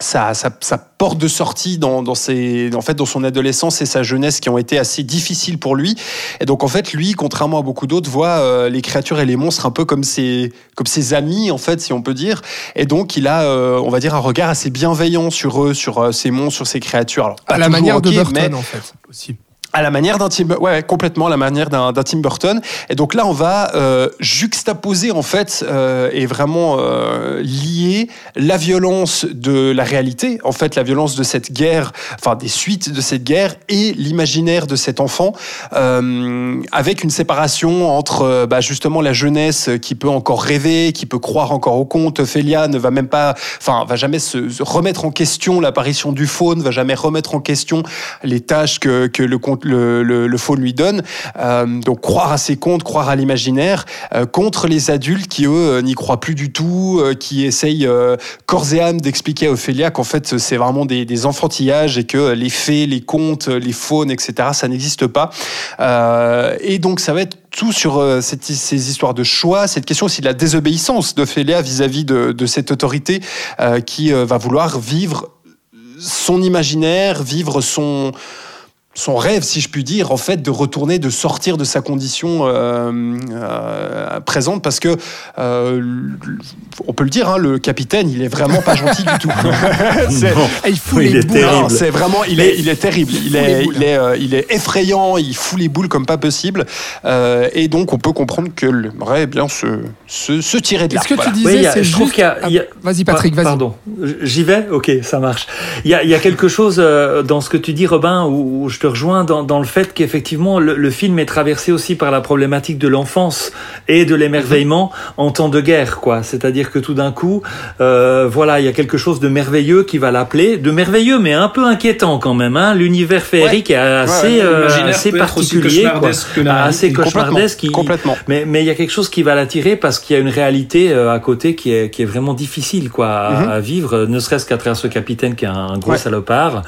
sa, sa, sa, porte de sortie dans, dans, ses, en fait, dans son adolescence et sa jeunesse qui ont été assez difficiles pour lui. Et donc, en fait, lui, contrairement à beaucoup d'autres, voit euh, les créatures et les monstres un peu comme ses, comme ses amis, en fait, si on peut dire. Et donc, il a, euh, on va dire, un regard assez bienveillant sur eux, sur euh, ces monstres, sur ces créatures. Alors, à la manière okay, de Burton, mais... en fait, aussi à la manière d'un Tim, ouais, complètement à la manière d'un Tim Burton. Et donc là, on va euh, juxtaposer en fait euh, et vraiment euh, lier la violence de la réalité, en fait, la violence de cette guerre, enfin des suites de cette guerre et l'imaginaire de cet enfant, euh, avec une séparation entre euh, bah, justement la jeunesse qui peut encore rêver, qui peut croire encore au conte. Ophélia ne va même pas, enfin, va jamais se, remettre en question l'apparition du faune, va jamais remettre en question les tâches que, que le conte le, faune lui donne. Euh, donc croire à ses contes, croire à l'imaginaire, euh, contre les adultes qui, eux, euh, n'y croient plus du tout, qui essayent corps et âme d'expliquer à Ophélia qu'en fait, c'est vraiment des, des, enfantillages et que les fées, les contes, les faunes, etc., ça n'existe pas. et donc, ça va être tout sur ces histoires de choix, cette question aussi de la désobéissance d'Ophélia vis-à-vis de, cette autorité qui va vouloir vivre son imaginaire, vivre son son rêve, si je puis dire, en fait, de retourner, de sortir de sa condition euh, euh, présente, parce que euh, on peut le dire, hein, le capitaine, il est vraiment pas gentil du tout. il fout les il boules. C'est vraiment, il est, il est terrible. Il, il est, il est, euh, il est effrayant. Il fout les boules comme pas possible. Euh, et donc, on peut comprendre que le aimerait bien se, se, se, tirer de là. Est-ce que voilà. tu disais, oui, c'est je trouve qu'il y a, a... Vas-y, Patrick, vas-y. Pardon, j'y vais? Ok, ça marche. Il y a, il y a quelque chose euh, dans ce que tu dis, Robin, où, où je te rejoins dans, dans le fait qu'effectivement le, le, film est traversé aussi par la problématique de l'enfance et de l'émerveillement mmh. en temps de guerre, quoi. C'est-à-dire que tout d'un coup, euh, voilà, il y a quelque chose de merveilleux qui va l'appeler, de merveilleux mais un peu inquiétant quand même. Hein. L'univers féerique ouais. est assez, ouais, euh, assez particulier, quoi, assez cauchemardesque. Qui, complètement. Mais mais il y a quelque chose qui va l'attirer parce qu'il y a une réalité euh, à côté qui est qui est vraiment difficile, quoi, à, mmh. à vivre, ne serait-ce qu'à travers ce capitaine qui est un gros ouais. salopard,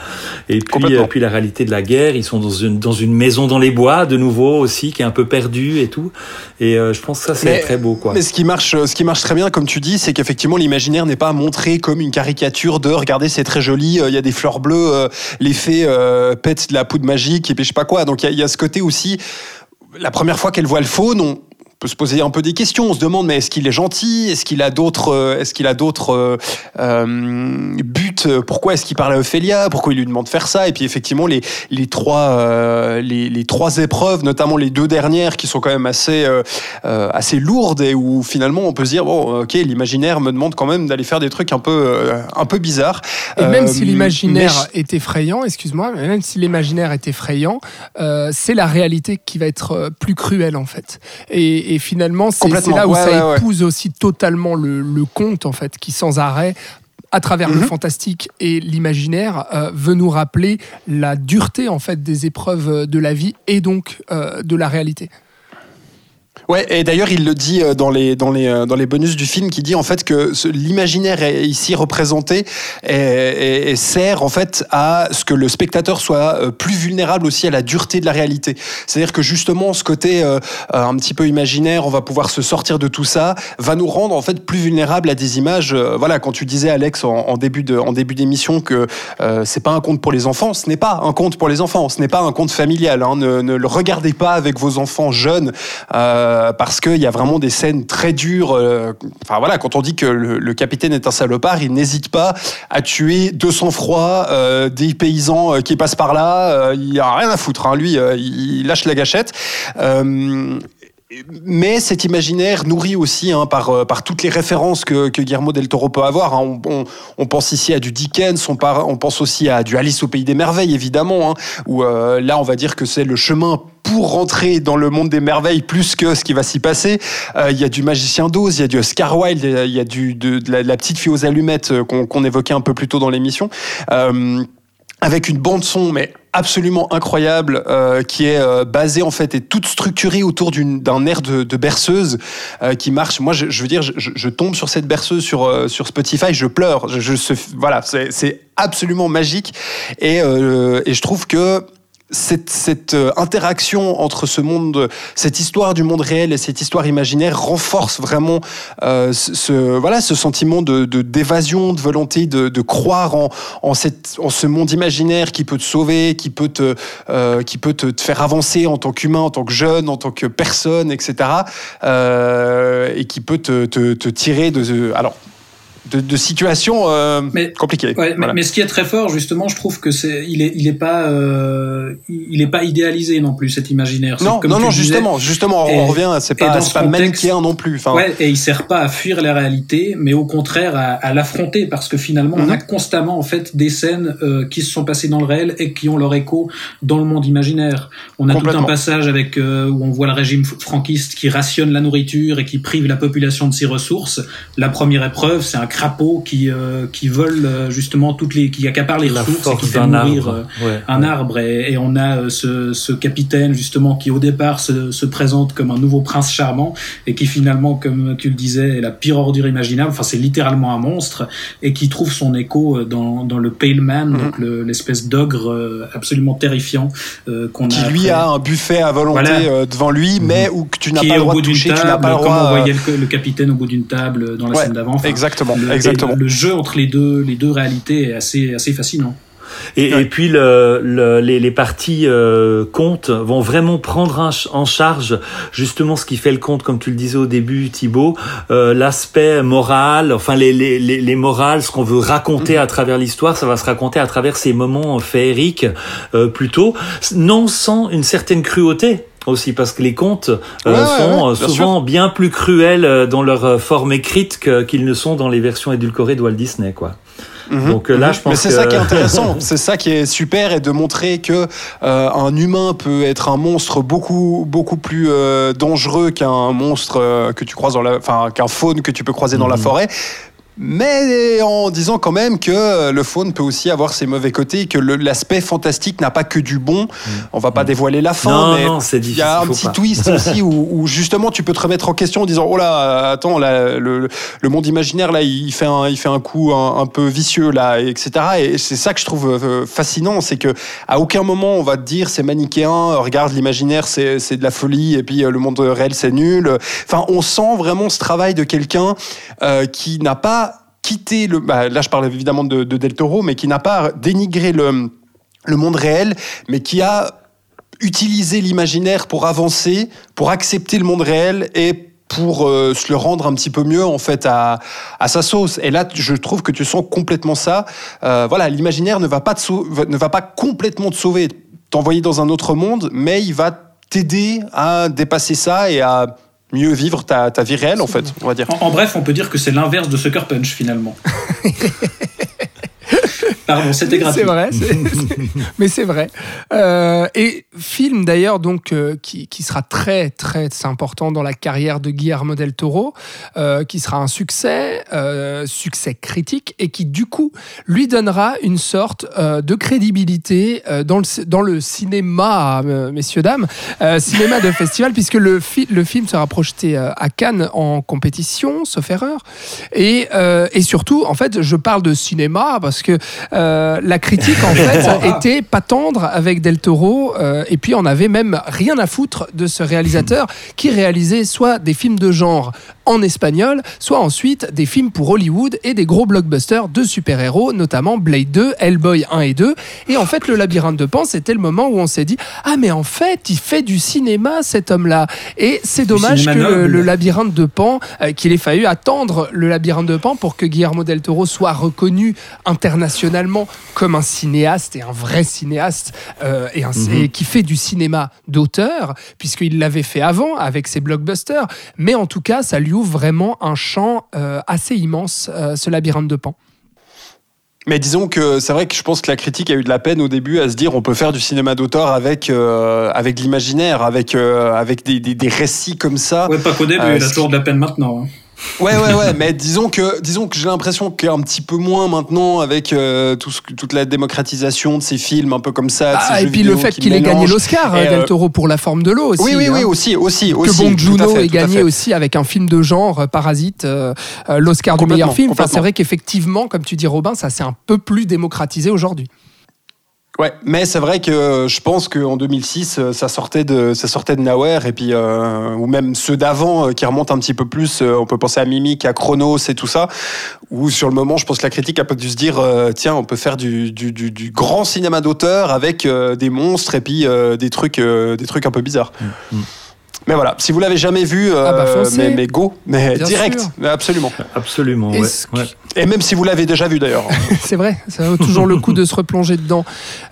et puis puis la réalité de la guerre. Ils sont dans une, dans une maison dans les bois, de nouveau aussi, qui est un peu perdue et tout. Et euh, je pense que ça, c'est très beau. Quoi. Mais ce qui, marche, ce qui marche très bien, comme tu dis, c'est qu'effectivement, l'imaginaire n'est pas montré comme une caricature de regardez, c'est très joli, euh, il y a des fleurs bleues, euh, les fées euh, pètent de la poudre magique, et puis je sais pas quoi. Donc il y, y, a ce côté aussi. La première fois qu'elle voit le faune, on, peut se poser un peu des questions. On se demande, mais est-ce qu'il est gentil? Est-ce qu'il a d'autres, euh, est-ce qu'il a d'autres euh, euh buts Pourquoi est-ce qu'il parle à Ophélia Pourquoi il lui demande de faire ça Et puis effectivement, les, les trois, euh, les, les, trois épreuves, notamment les deux dernières, qui sont quand même assez, euh, assez lourdes et où finalement on peut se dire, bon, ok, l'imaginaire me demande quand même d'aller faire des trucs un peu, un peu bizarres. Et même si l'imaginaire est effrayant, excuse-moi, même si l'imaginaire est effrayant, c'est la réalité qui va être plus cruelle en fait. Et, et, finalement, c'est là où ça épouse aussi totalement le, conte, en fait, qui sans arrêt à travers le mhm. fantastique et l'imaginaire, euh, veut nous rappeler la dureté en fait des épreuves de la vie et donc euh, de la réalité. Ouais, et d'ailleurs, il le dit euh, dans les, dans, les, euh, dans les bonus du film, qui dit en fait que l'imaginaire ici représenté et, sert en fait à ce que le spectateur soit euh, plus vulnérable aussi à la dureté de la réalité. C'est-à-dire que justement, ce côté un petit peu imaginaire, on va pouvoir se sortir de tout ça, va nous rendre en fait plus vulnérables à des images. voilà, quand tu disais Alex en, début de, en début d'émission que c'est pas un conte pour les enfants, ce n'est pas un conte pour les enfants, ce n'est pas un conte familial. Hein, ne, ne, le regardez pas avec vos enfants jeunes. Euh, parce qu'il y a vraiment des scènes très dures. Euh, enfin voilà, quand on dit que le, capitaine est un salopard, il n'hésite pas à tuer de sang-froid euh, des paysans qui passent par là. il n'y a rien à foutre. Hein. Lui, il lâche la gâchette mais cet imaginaire nourrit aussi hein, par, euh, par toutes les références que, Guillermo del Toro peut avoir. Hein. On, pense ici à du Dickens, on, on, pense aussi à du Alice au pays des merveilles, évidemment, hein, où euh, là, on va dire que c'est le chemin pour rentrer dans le monde des merveilles plus que ce qui va s'y passer. Euh, il y a du Magicien d'Oz, il y a du Oscar Wilde, il y a du, de, la, petite fille aux allumettes qu'on évoquait un peu plus tôt dans l'émission. avec une bande son, mais absolument incroyable euh, qui est euh, basée en fait et toute structurée autour d'un air de, de berceuse euh, qui marche. Moi, je, je veux dire, je, je, tombe sur cette berceuse sur euh, sur Spotify, je pleure. Je, je voilà, c'est absolument magique et, et je trouve que cette, cette, euh, interaction entre ce monde, cette histoire du monde réel et cette histoire imaginaire renforce vraiment euh, ce, voilà, ce sentiment de, d'évasion, de, volonté de, de croire en, en, cette, en ce monde imaginaire qui peut te sauver, qui peut te, euh, qui peut te, faire avancer en tant qu'humain, en tant que jeune, en tant que personne, etc. Euh, et qui peut te, te, te tirer de... Alors, de, de situations euh, compliquées. mais, ce qui est très fort, justement, je trouve que c'est, il est, il est pas, euh, il est pas idéalisé non plus cet imaginaire. Non, non, non, justement, justement, on revient, c'est pas, c'est pas manichéen non plus. Enfin, ouais, et il sert pas à fuir la réalité, mais au contraire à, à l'affronter, parce que finalement, on a mhm. constamment en fait des scènes euh, qui se sont passées dans le réel et qui ont leur écho dans le monde imaginaire. On a tout un passage avec euh, où on voit le régime franquiste qui rationne la nourriture et qui prive la population de ses ressources. La première épreuve, c'est un crapauds qui euh, qui volent euh, justement toutes les qui accaparent les ressources et qui fait mourir arbre. Euh, un arbre. Et, et, on a ce, ce, capitaine justement qui au départ se, se, présente comme un nouveau prince charmant et qui finalement comme tu le disais est la pire ordure imaginable. Enfin c'est littéralement un monstre et qui trouve son écho dans, dans le Pale Man mhm. donc l'espèce d'ogre absolument terrifiant qu'on qui lui a un buffet à volonté devant lui mhm. mais où que tu n'as pas le droit de toucher tu n'as pas le droit comme on voyait le, capitaine au bout d'une table dans la scène d'avant. Exactement Exactement. Le, jeu entre les deux, les deux réalités est assez, assez fascinant. Et, et, puis le, le, les, les, parties euh, vont vraiment prendre en charge justement ce qui fait le conte, comme tu le disais au début, Thibaut, euh, l'aspect moral, enfin les, les, les, morales, ce qu'on veut raconter mm-hmm. à travers l'histoire, ça va se raconter à travers ces moments féeriques euh, plutôt, non sans une certaine cruauté aussi parce que les contes euh, sont euh, souvent bien plus cruels euh, dans leur forme écrite qu'ils ne sont dans les versions édulcorées de Walt Disney quoi. Mhm. Donc là, mhm. je pense. Mais c'est ça qui est intéressant, c'est ça qui est super et de montrer que un humain peut être un monstre beaucoup beaucoup plus dangereux qu'un monstre que tu croises dans la, enfin qu'un faune que tu peux croiser dans la mhm. forêt mais en disant quand même que le faune peut aussi avoir ses mauvais côtés, que l'aspect fantastique n'a pas que du bon. Mm. On va pas mm. dévoiler la fin, mais il y a un petit twist aussi où, justement tu peux te remettre en question en disant oh là attends là, le, monde imaginaire là il fait un il fait un coup un, peu vicieux là etc. Et c'est ça que je trouve euh, fascinant, c'est que à aucun moment on va te dire c'est manichéen, regarde l'imaginaire c'est de la folie et puis euh, le monde réel c'est nul. Enfin on sent vraiment ce travail de quelqu'un euh, qui n'a pas quitter le. Bah, là, je parle évidemment de, Del Toro, mais qui n'a pas dénigré le, monde réel, mais qui a utiliser l'imaginaire pour avancer, pour accepter le monde réel et pour euh, se le rendre un petit peu mieux en fait à, sa sauce. Et là, je trouve que tu sens complètement ça. Euh, voilà, l'imaginaire ne va pas ne va pas complètement te sauver, t'envoyer dans un autre monde, mais il va t'aider à dépasser ça et à mieux vivre ta, ta vie réelle en fait, on va dire. En, en bref, on peut dire que c'est l'inverse de Sucker Punch finalement. Pardon, c'était gratuit. C'est vrai, mais c'est vrai. Euh, et film d'ailleurs donc euh, qui, qui sera très très important dans la carrière de Guillermo del Toro, euh, qui sera un succès, succès critique et qui du coup lui donnera une sorte de crédibilité dans, le, dans le cinéma, messieurs dames, cinéma de festival puisque le, fi- le film sera projeté à Cannes en compétition, sauf erreur. Et, et surtout, en fait, je parle de cinéma parce que euh, la critique, en fait, était pas tendre avec Del Toro. euh, et puis, on avait même rien à foutre de ce réalisateur qui réalisait soit des films de genre en espagnol, soit ensuite des films pour Hollywood et des gros blockbusters de super-héros, notamment Blade 2, Hellboy 1 et 2. Et en fait, le labyrinthe de Pan, c'était le moment où on s'est dit Ah, mais en fait, il fait du cinéma, cet homme-là. Et c'est dommage que le labyrinthe de Pan, euh, qu'il ait fallu attendre le labyrinthe de Pan pour que Guillermo del Toro soit reconnu internationalement comme un cinéaste et un vrai cinéaste euh, et, un- et qui fait du cinéma d'auteur, puisqu'il l'avait fait avant avec ses blockbusters. Mais en tout cas, ça lui ouvre vraiment un champ euh, assez immense, euh, ce labyrinthe de Pan. Mais disons que c'est vrai que je pense que la critique a eu de la peine au début à se dire on peut faire du cinéma d'auteur avec euh, avec de l'imaginaire, avec euh, avec des, des, des récits comme ça. Ouais, pas qu'au début, Euh, il a toujours de la peine maintenant. hein. Ouais ouais ouais, mais disons que disons que j'ai l'impression qu'un petit peu moins maintenant avec euh, tout ce, que- toute la démocratisation de ces films un peu comme ça. de ces Ah, et puis le fait qui qu'il ait gagné l'Oscar, Et, euh, Del Toro, pour La forme de l'eau aussi. Oui oui oui hein. aussi aussi que aussi. Bong fait, ait gagné aussi avec un film de genre, euh, Parasite, euh, l'Oscar du meilleur film. Enfin, c'est vrai qu'effectivement, comme tu dis Robin, ça s'est un peu plus démocratisé aujourd'hui. Ouais, mais c'est vrai que je pense qu'en 2006, euh, ça sortait de, ça sortait de Nowhere, et puis, euh, ou même ceux d'avant euh, qui remontent un petit peu plus, euh, on peut penser à Mimic, à Chronos et tout ça, où sur le moment, je pense que la critique a pas dû se dire, euh, tiens, on peut faire du, du, du, du grand cinéma d'auteur avec euh, des monstres et puis euh, des, trucs, euh, des trucs un peu bizarres. Mm. Mais voilà, si vous l'avez jamais vu, euh, Ah bah, foncez. mais, mais go, mais Bien direct, sûr. mais absolument. Absolument, ouais. Et même si vous l'avez déjà vu d'ailleurs. C'est vrai, ça vaut toujours le coup de se replonger dedans.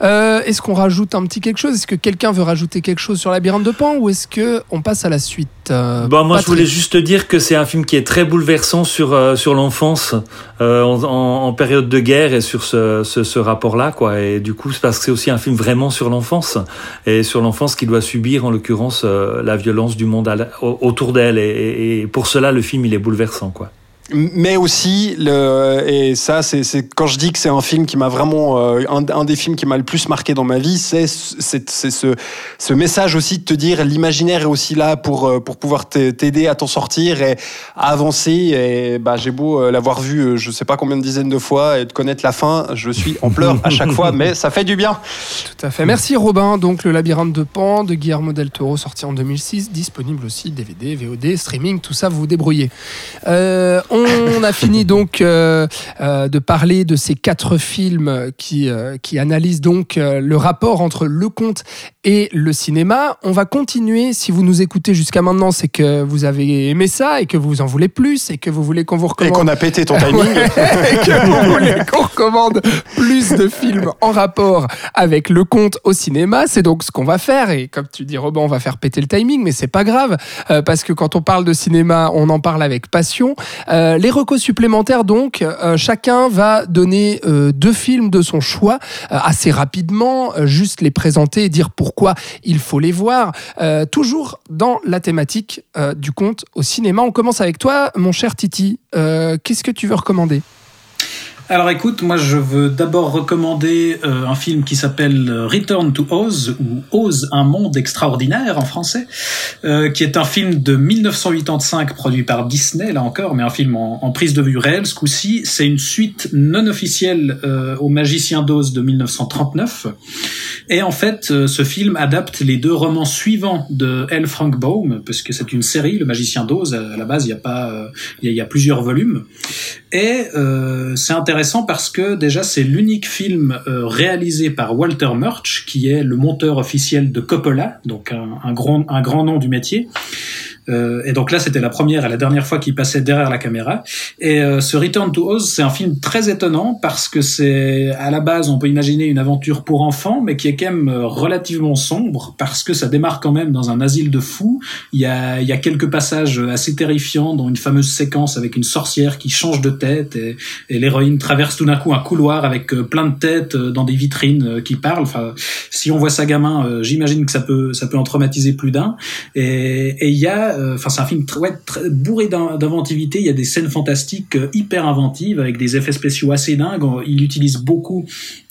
Euh, est-ce qu'on rajoute un petit quelque chose? Est-ce que quelqu'un veut rajouter quelque chose sur Labyrinthe de Pan ou est-ce que on passe à la suite? Euh, Bon, moi, je voulais juste dire que c'est un film qui est très bouleversant sur euh, sur l'enfance euh, en, en- en période de guerre et sur ce, ce, ce rapport-là, quoi. Et du coup, c'est parce que c'est aussi un film vraiment sur l'enfance et sur l'enfance qui doit subir, en l'occurrence, euh, la violence du monde autour d'elle. Et pour cela, le film, il est bouleversant, quoi. Mais aussi, le, et ça, c'est c'est- quand je dis que c'est un film qui m'a vraiment. euh, un, un des films qui m'a le plus marqué dans ma vie, c'est c'est- c'est ce, ce message aussi de te dire l'imaginaire est aussi là pour, euh, pour pouvoir t'aider à t'en sortir et à avancer. Et bah, j'ai beau euh, l'avoir vu je sais pas combien de dizaines de fois et de connaître la fin, je suis en pleurs à chaque fois, mais ça fait du bien. Tout à fait. Merci Robin. Donc le Labyrinthe de Pan de Guillermo del Toro sorti en 2006, disponible aussi DVD, VOD, streaming, tout ça vous vous débrouillez. Euh, on a fini donc euh, euh, de parler de ces quatre films qui euh, qui analysent donc le rapport entre le conte et le cinéma. On va continuer. Si vous nous écoutez jusqu'à maintenant, c'est que vous avez aimé ça et que vous en voulez plus et que vous voulez qu'on vous Et recommande qu'on a pété ton timing. et que vous voulez qu'on recommande plus de films en rapport avec le conte au cinéma, c'est donc ce qu'on va faire. Et comme tu dis, Robin, on va faire péter le timing, mais c'est pas grave, parce que quand on parle de cinéma, on en parle avec passion. Euh, les recos supplémentaires, donc, euh, chacun va donner euh, deux films de son choix euh, assez rapidement, euh, juste les présenter et dire pourquoi il faut les voir. Euh, toujours dans la thématique euh, du conte au cinéma. On commence avec toi, mon cher Titi. Euh, Qu'est-ce que tu veux recommander? Alors écoute, moi je veux d'abord recommander euh, un film qui s'appelle Return to Oz ou Oz, un monde extraordinaire en français, euh, qui est un film de 1985 produit par Disney là encore, mais un film en, prise de vue réelle ce coup-ci. C'est une suite non officielle euh, au Magicien d'Oz de 1939. Et en fait, euh, ce film adapte les deux romans suivants de L. Frank Baum, parce que c'est une série, Le Magicien d'Oz. À la base, il y a pas, euh, il y a plusieurs volumes. Et euh, c'est intéressant parce que déjà c'est l'unique film euh, réalisé par Walter Murch, qui est le monteur officiel de Coppola, donc un, un grand, un grand nom du métier. Euh, et donc là, c'était la première et la dernière fois qu'il passait derrière la caméra. Et euh, ce Return to Oz, c'est un film très étonnant parce que c'est à la base, on peut imaginer une aventure pour enfants, mais qui est quand même euh, relativement sombre parce que ça démarre quand même dans un asile de fous. Il y a, y a quelques passages assez terrifiants, dont une fameuse séquence avec une sorcière qui change de tête et, et l'héroïne traverse tout d'un coup un couloir avec plein de têtes dans des vitrines qui parlent. Enfin, si on voit ça gamin, j'imagine que ça peut, ça peut en traumatiser plus d'un. Et, il y a enfin c'est un film bourré d'inventivité. Il y a des scènes fantastiques euh, hyper inventives avec des effets spéciaux assez dingues. Il utilise beaucoup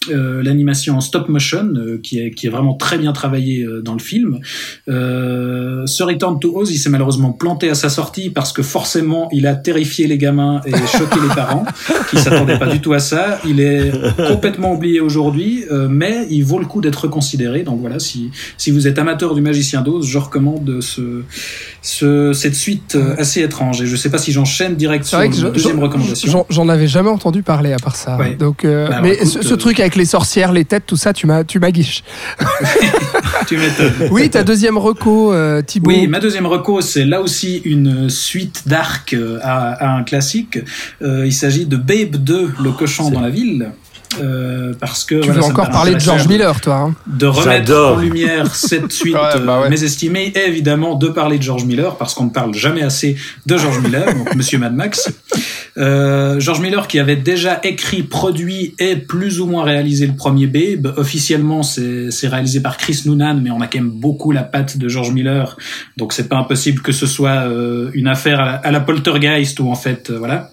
euh, l'animation en stop motion euh, qui, est, qui est vraiment très bien travaillé euh, dans le film. Euh, ce Return to Oz, il s'est malheureusement planté à sa sortie parce que forcément il a terrifié les gamins et choqué les parents qui s'attendaient pas du tout à ça. Il est complètement oublié aujourd'hui, mais il vaut le coup d'être considéré. Donc voilà, si, si vous êtes amateur du Magicien d'Oz, je recommande ce, ce, cette suite assez étrange. Et je sais pas si j'enchaîne direct sur la deuxième recommandation. J'en avais jamais entendu parler à part ça. Donc, bah, mais écoute, ce, ce, truc avec les sorcières, les têtes, tout ça, tu m'as, tu m'aguiches. tu m'étonnes. Oui, ta deuxième reco, euh, Thibaut. Oui, ma deuxième reco, c'est là aussi une suite d'arc euh, à, à, un classique. Euh, il s'agit de Babe 2, le cochon dans la ville. Euh, parce que tu voilà, veux encore parler de George Miller, toi hein De remettre en lumière cette suite ouais, bah ouais. mésestimée et évidemment de parler de George Miller parce qu'on ne parle jamais assez de George Miller, donc Monsieur Mad Max. Euh, George Miller qui avait déjà écrit, produit et plus ou moins réalisé le premier Babe. Officiellement, c'est réalisé par Chris Noonan, mais on a quand même beaucoup la patte de George Miller, donc c'est pas impossible que ce soit euh, une affaire à la, à la Poltergeist ou en fait, euh, voilà.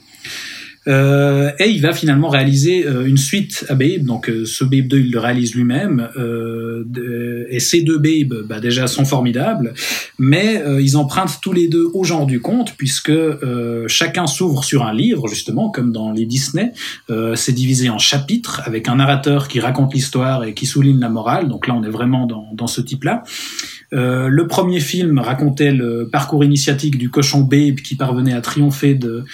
Euh, et il va finalement réaliser euh, une suite à Babe. Donc euh, ce Babe 2, il le réalise lui-même. Euh, et ces deux Babe, bah, déjà, sont formidables. Mais ils empruntent tous les deux au genre du conte, puisque chacun s'ouvre sur un livre, justement, comme dans les Disney. C'est divisé en chapitres, avec un narrateur qui raconte l'histoire et qui souligne la morale. Donc là, on est vraiment dans, dans ce type-là. Euh, le premier film racontait le parcours initiatique du cochon Babe qui parvenait à triompher de,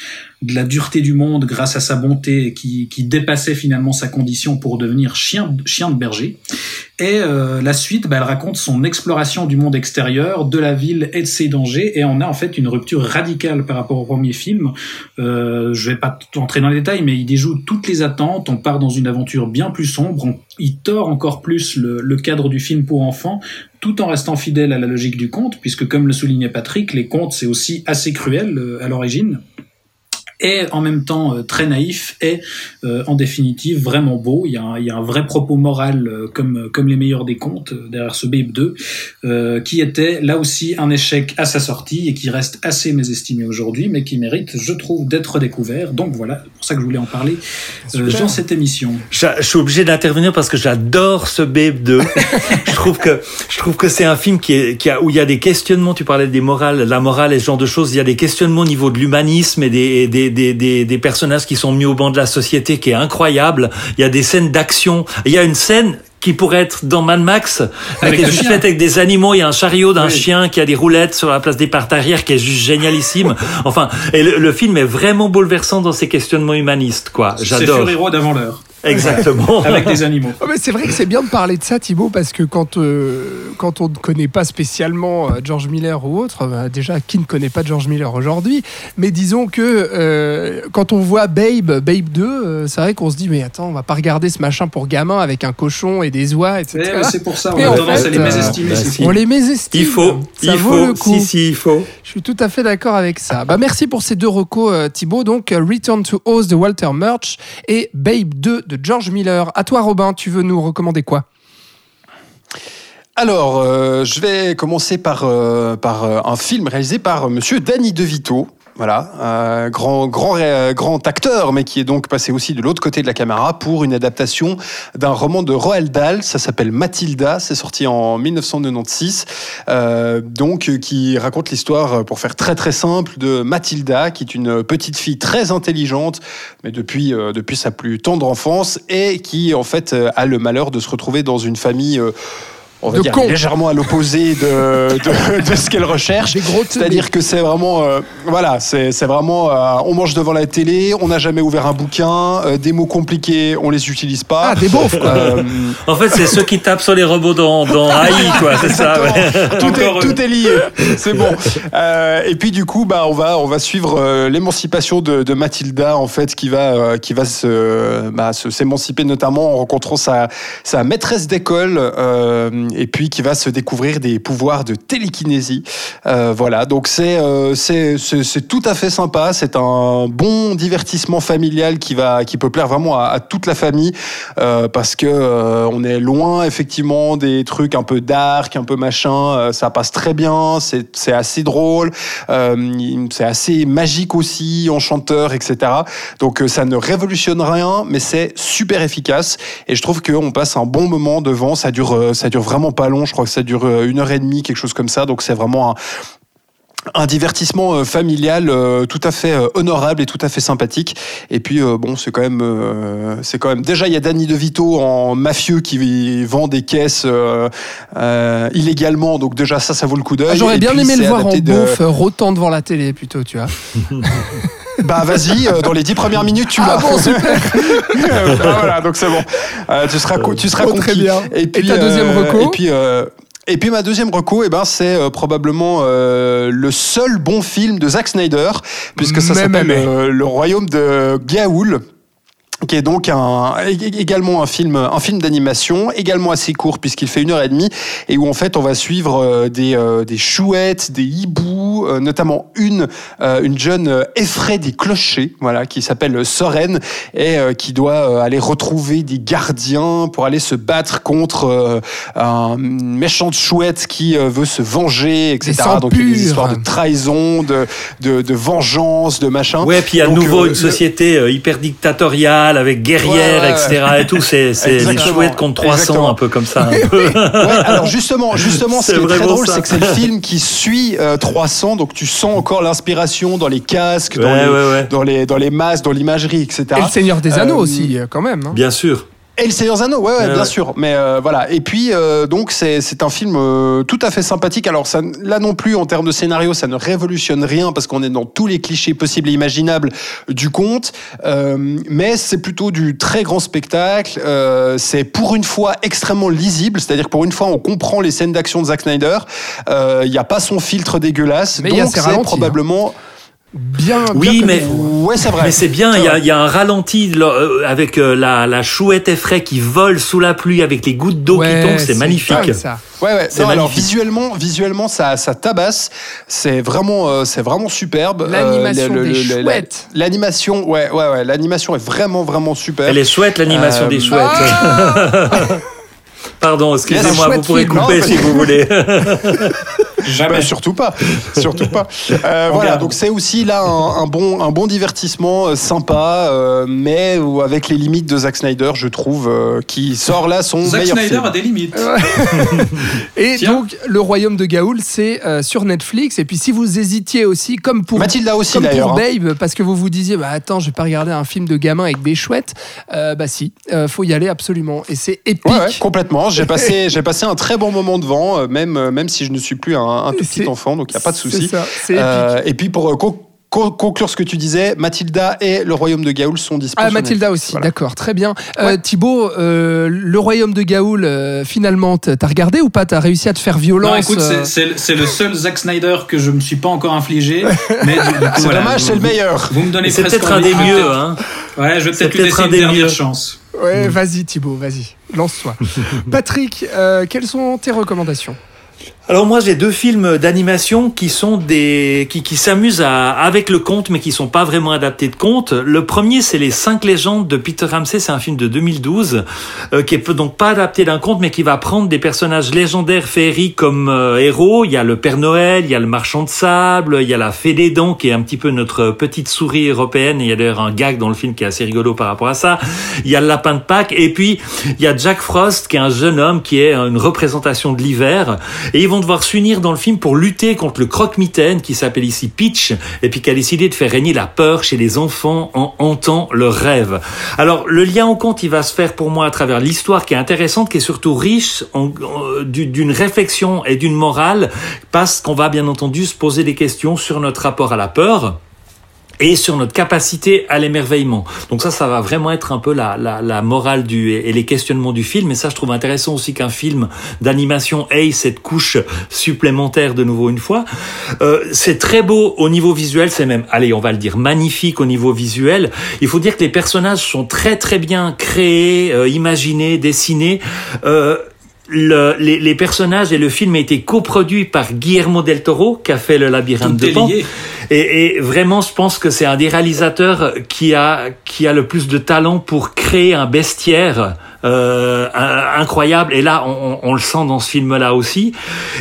de la dureté du monde grâce à sa bonté et qui, dépassait finalement sa condition pour devenir chien de berger. Et euh, la suite, bah, elle raconte son exploration du monde extérieur, de la ville et de ses dangers. Et on a en fait une rupture radicale par rapport au premier film. Euh, je vais pas entrer dans les détails, mais il déjoue toutes les attentes. On part dans une aventure bien plus sombre. Il tord encore plus le, le cadre du film pour enfants tout en restant fidèle à la logique du conte, puisque comme le soulignait Patrick, les contes c'est aussi assez cruel euh, à l'origine et en même temps euh, très naïf et euh, en définitive vraiment beau. Il y a un, il y a un vrai propos moral euh, comme, comme les meilleurs des contes euh, derrière ce Babe 2 euh, qui était là aussi un échec à sa sortie et qui reste assez mésestimé aujourd'hui mais qui mérite je trouve d'être découvert. Donc voilà, c'est pour ça que je voulais en parler dans cette émission. Je, je suis obligé d'intervenir parce que j'adore ce Babe 2. je trouve que je trouve que c'est un film qui est, qui a, où il y a des questionnements, tu parlais des morales, la morale et ce genre de choses, il y a des questionnements au niveau de l'humanisme et des, des des, des, des, personnages qui sont mis au banc de la société qui est incroyable. Il y a des scènes d'action. Il y a une scène qui pourrait être dans Mad Max, avec, avec, juste avec des animaux. Il y a un chariot d'un oui. chien qui a des roulettes sur la place des portes arrière qui est juste génialissime. Enfin, et le, le, film est vraiment bouleversant dans ses questionnements humanistes, quoi. J'adore. C'est héros d'avant l'heure. Exactement. Avec des animaux. Oh, mais c'est vrai que c'est bien de parler de ça, Thibaut, parce que quand, euh, quand on ne connaît pas spécialement euh, George Miller ou autre, bah, déjà, qui ne connaît pas George Miller aujourd'hui? Mais disons que euh, quand on voit Babe, Babe 2, euh, c'est vrai qu'on se dit, mais attends, on va pas regarder ce machin pour gamin avec un cochon et des oies, etc. Eh, c'est pour ça, on a tendance fait, à les mésestimer. Bah, on les mésestime. Il faut. Ça il vaut faut. le coup. Si, si, il faut. Je suis tout à fait d'accord avec ça. Bah, merci pour ces deux recos, Thibaut. Donc, Return to Oz de Walter Murch et Babe 2 de George Miller. À toi, Robin, tu veux nous recommander quoi? Alors, euh, je vais commencer par, euh, par euh, un film réalisé par Monsieur Danny DeVito. Voilà, euh, grand, grand, euh, grand acteur, mais qui est donc passé aussi de l'autre côté de la caméra pour une adaptation d'un roman de Roald Dahl. Ça s'appelle Mathilda. C'est sorti en 1996. Euh, donc, qui raconte l'histoire, pour faire très très simple, de Mathilda, qui est une petite fille très intelligente, mais depuis, euh, depuis sa plus tendre enfance, et qui en fait a le malheur de se retrouver dans une famille on va De dire con. légèrement à l'opposé de, de, de ce qu'elle recherche. Des gros C'est-à-dire que c'est vraiment, euh, voilà, c'est c'est vraiment, euh, on mange devant la télé, on n'a jamais ouvert un bouquin, euh, des mots compliqués, on les utilise pas. Ah, des beaufs, quoi. Euh, En fait, c'est ceux qui tapent sur les robots dans, dans AI, quoi. C'est ça. ouais. tout, est, tout est lié, c'est bon. Euh, et puis du coup, bah, on va, on va suivre euh, l'émancipation de, de Mathilda en fait, qui va, euh, qui va se, bah, se- s'émanciper notamment en rencontrant sa, sa maîtresse d'école, euh, et puis qui va se découvrir des pouvoirs de télékinésie. Euh, voilà, donc c'est, euh, c'est, c'est, tout à fait sympa. C'est un bon divertissement familial qui va, qui peut plaire vraiment à, toute la famille, euh, parce que euh, on est loin effectivement des trucs un peu dark, un peu machin. Euh, ça passe très bien, c'est, assez drôle, euh, c'est assez magique aussi, enchanteur, etc. Donc euh, ça ne révolutionne rien, mais c'est super efficace. Et je trouve qu'on passe un bon moment devant. Ça dure, euh, ça dure vraiment pas long. Je crois que ça dure euh, une heure et demie, quelque chose comme ça. Donc c'est vraiment un, un divertissement euh, familial euh, tout à fait euh, honorable et tout à fait sympathique. Et puis euh, bon, c'est quand même, euh, c'est quand même. Déjà, il y a Danny DeVito en mafieux qui vend des caisses euh, euh, illégalement. Donc déjà, ça, ça vaut le coup d'œil. Ah, J'aurais bien puis, aimé le voir en de- euh, rotant devant la télé plutôt, tu vois. Bah vas-y, euh, dans les dix premières minutes, tu Ah l'as. bon, super. Ah, voilà, donc c'est bon. Euh, tu seras, tu seras Oh, conquis. très bien. Et, puis, ta deuxième euh, reco Et puis. euh, et puis ma deuxième reco, eh ben, c'est euh, probablement euh, le seul bon film de Zack Snyder, puisque ça s'appelle euh, Le Royaume de Gaoul qui est donc un, ég- également un film, un film d'animation, également assez court puisqu'il fait une heure et demie, et où en fait on va suivre euh, des, euh, des chouettes, des hiboux, euh, notamment une, euh, une jeune effraie des clochers, voilà, qui s'appelle Soren, et qui doit aller retrouver des gardiens pour aller se battre contre un une méchante chouette qui veut se venger, etc. Donc il y a des histoires de trahison, de, de, de vengeance, de machin. Ouais, puis à Donc, nouveau euh, une le- société euh, hyper dictatoriale avec guerrière, Ouais, ouais, etc. Et tout, c'est c'est les chouettes contre 300, Exactement. un peu comme ça. un peu. Ouais, alors justement, justement, ce C'est qui est très drôle, c'est que c'est le film qui suit euh, 300, donc tu sens encore l'inspiration dans les casques, dans, Ouais, les, dans les dans les masques, dans l'imagerie, etc. Et le Seigneur des Anneaux Euh, aussi, euh, quand même. hein. Bien sûr. Et le Seigneur Anneaux, ouais, ouais, bien ouais. sûr. Mais euh, voilà. Et puis euh, donc c'est c'est un film euh, tout à fait sympathique. Alors ça, là non plus en termes de scénario, ça ne révolutionne rien parce qu'on est dans tous les clichés possibles et imaginables du conte. Euh, mais c'est plutôt du très grand spectacle. Euh, c'est pour une fois extrêmement lisible, c'est-à-dire que pour une fois on comprend les scènes d'action de Zack Snyder. Euh, Il n'y a pas son filtre dégueulasse. Mais donc c'est ralentis, probablement. Bien Oui, comme mais-. Ouais, c'est vrai. Mais c'est bien, il y, a, vrai. il y a un ralenti euh, avec euh, la, la chouette effraie qui vole sous la pluie avec les gouttes d'eau Ouais, qui tombent, c'est magnifique. dingue, ça. Ouais, ouais. C'est Non, alors magnifique. visuellement, visuellement, ça, ça tabasse. C'est vraiment, euh, c'est vraiment superbe. Euh, L'animation le- des chouettes. L'animation, ouais, ouais, ouais. L'animation est vraiment, vraiment super. Elle est chouette l'animation Euh, des chouettes. Ah Pardon, excusez-moi, vous pourrez film, couper non, si vous voulez. Jamais. Bah, surtout pas, surtout pas. Euh, voilà, garde. donc c'est aussi là un, un bon, un bon divertissement euh, sympa, euh, mais avec les limites de Zack Snyder, je trouve, euh, qui sort là son Zack meilleur Snyder film. a des limites. Et Tiens. donc, Le Royaume de Gaoul, c'est euh, sur Netflix. Et puis, si vous hésitiez aussi, comme pour, Mathilda aussi comme d'ailleurs. pour hein. Babe, parce que vous vous disiez, bah attends, je vais pas regarder un film de gamin avec des chouettes, euh, bah si, euh, faut y aller absolument. Et c'est épique. Ouais, ouais, complètement. J'ai passé, j'ai passé un très bon moment devant, euh, même, euh, même si je ne suis plus un, un tout petit enfant, donc il n'y a pas de souci. Euh, et puis pour euh, co- co- conclure ce que tu disais, Mathilda et le Royaume de Gaoul sont disponibles. Ah, Mathilda aussi, Voilà. d'accord, très bien. Euh, Ouais. Thibaut, euh, le royaume de Gaoul, euh, finalement, t'as regardé ou pas? T'as réussi à te faire violence Non, écoute, euh, c'est- le seul Zack Snyder que je me suis pas encore infligé. Mais C'est voilà, dommage, c'est le meilleur. Vous me donnez C'est peut-être un des Je vais mieux. Hein. Ouais, je vais peut-être lui peut-être laisser un une des dernière mieux. chance. Ouais, vas-y Thibaut, vas-y, lance-toi. Patrick, euh, quelles sont tes recommandations? Alors moi j'ai deux films d'animation qui sont des qui, qui s'amusent à avec le conte mais qui sont pas vraiment adaptés de conte. Le premier c'est les cinq légendes de Peter Ramsey, c'est un film de 2012 euh, qui est donc pas adapté d'un conte mais qui va prendre des personnages légendaires féeriques comme euh, héros. Il y a le Père Noël, il y a le Marchand de sable, il y a la Fée des dents qui est un petit peu notre petite souris européenne. Et il y a d'ailleurs un gag dans le film qui est assez rigolo par rapport à ça. Il y a le lapin de Pâques et puis il y a Jack Frost qui est un jeune homme qui est une représentation de l'hiver et ils vont vont devoir s'unir dans le film pour lutter contre le croque-mitaine qui s'appelle ici Peach et puis qui a décidé de faire régner la peur chez les enfants en hantant leurs rêves. Alors le lien au conte, il va se faire pour moi à travers l'histoire qui est intéressante, qui est surtout riche d'une réflexion et d'une morale, parce qu'on va bien entendu se poser des questions sur notre rapport à la peur et sur notre capacité à l'émerveillement. Donc ça, ça va vraiment être un peu la, la, la, morale du et les questionnements du film. Et ça, je trouve intéressant aussi qu'un film d'animation ait cette couche supplémentaire de nouveau une fois. Euh, c'est très beau au niveau visuel, c'est même, allez, on va le dire, magnifique au niveau visuel. Il faut dire que les personnages sont très très bien créés, euh, imaginés, dessinés. Euh, le, les, les, personnages et le film a été coproduit par Guillermo del Toro, qui a fait Le Labyrinthe de Pan. Et, et, vraiment, je pense que c'est un des réalisateurs qui a, qui a le plus de talent pour créer un bestiaire euh, incroyable. Et là, on, on, le sent dans ce film-là aussi.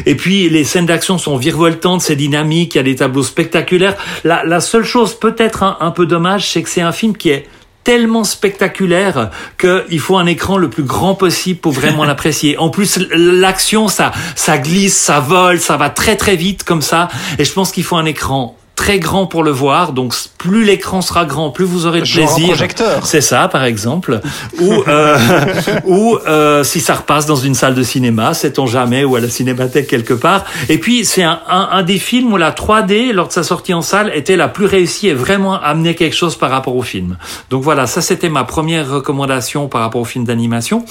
Et puis, les scènes d'action sont virevoltantes, c'est dynamique, il y a des tableaux spectaculaires. La, la seule chose peut-être un, un peu dommage, c'est que c'est un film qui est tellement spectaculaire qu'il faut un écran le plus grand possible pour vraiment l'apprécier. En plus, l'action, ça, ça glisse, ça vole, ça va très très vite comme ça. Et je pense qu'il faut un écran très grand pour le voir. Donc plus l'écran sera grand, plus vous aurez de plaisir. projecteur. C'est ça, par exemple. ou euh, ou euh, si ça repasse dans une salle de cinéma, sait-on jamais, ou à la cinémathèque quelque part. Et puis c'est un, un, un, des films où la 3D, lors de sa sortie en salle, était la plus réussie et vraiment amenait quelque chose par rapport au film. Donc voilà, ça c'était ma première recommandation par rapport au film d'animation.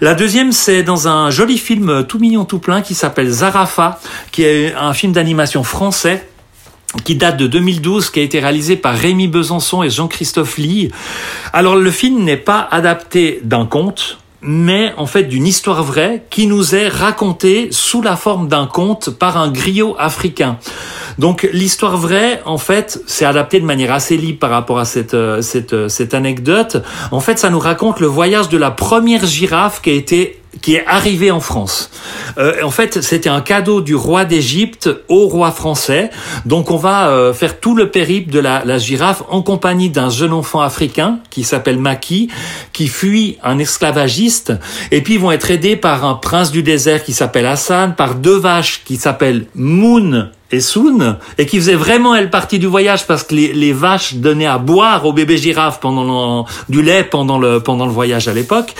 La deuxième, c'est dans un joli film tout mignon, tout plein, qui s'appelle Zarafa, qui est un film d'animation français qui date de 2012, qui a été réalisé par Rémi Besançon et Jean-Christophe Lee. Alors le film n'est pas adapté d'un conte, mais en fait d'une histoire vraie qui nous est racontée sous la forme d'un conte par un griot africain. Donc l'histoire vraie, en fait, c'est adapté de manière assez libre par rapport à cette, euh, cette, euh, cette anecdote. En fait, ça nous raconte le voyage de la première girafe qui a été qui est arrivé en France. Euh, en fait, c'était un cadeau du roi d'Égypte au roi français. Donc, on va euh, faire tout le périple de la, la girafe en compagnie d'un jeune enfant africain qui s'appelle Maki, qui fuit un esclavagiste. Et puis, ils vont être aidés par un prince du désert qui s'appelle Hassan, par deux vaches qui s'appellent Moon et Soon, et qui faisait vraiment elle partie du voyage parce que les, les vaches donnaient à boire au bébé girafe pendant le, du lait pendant le pendant le voyage à l'époque,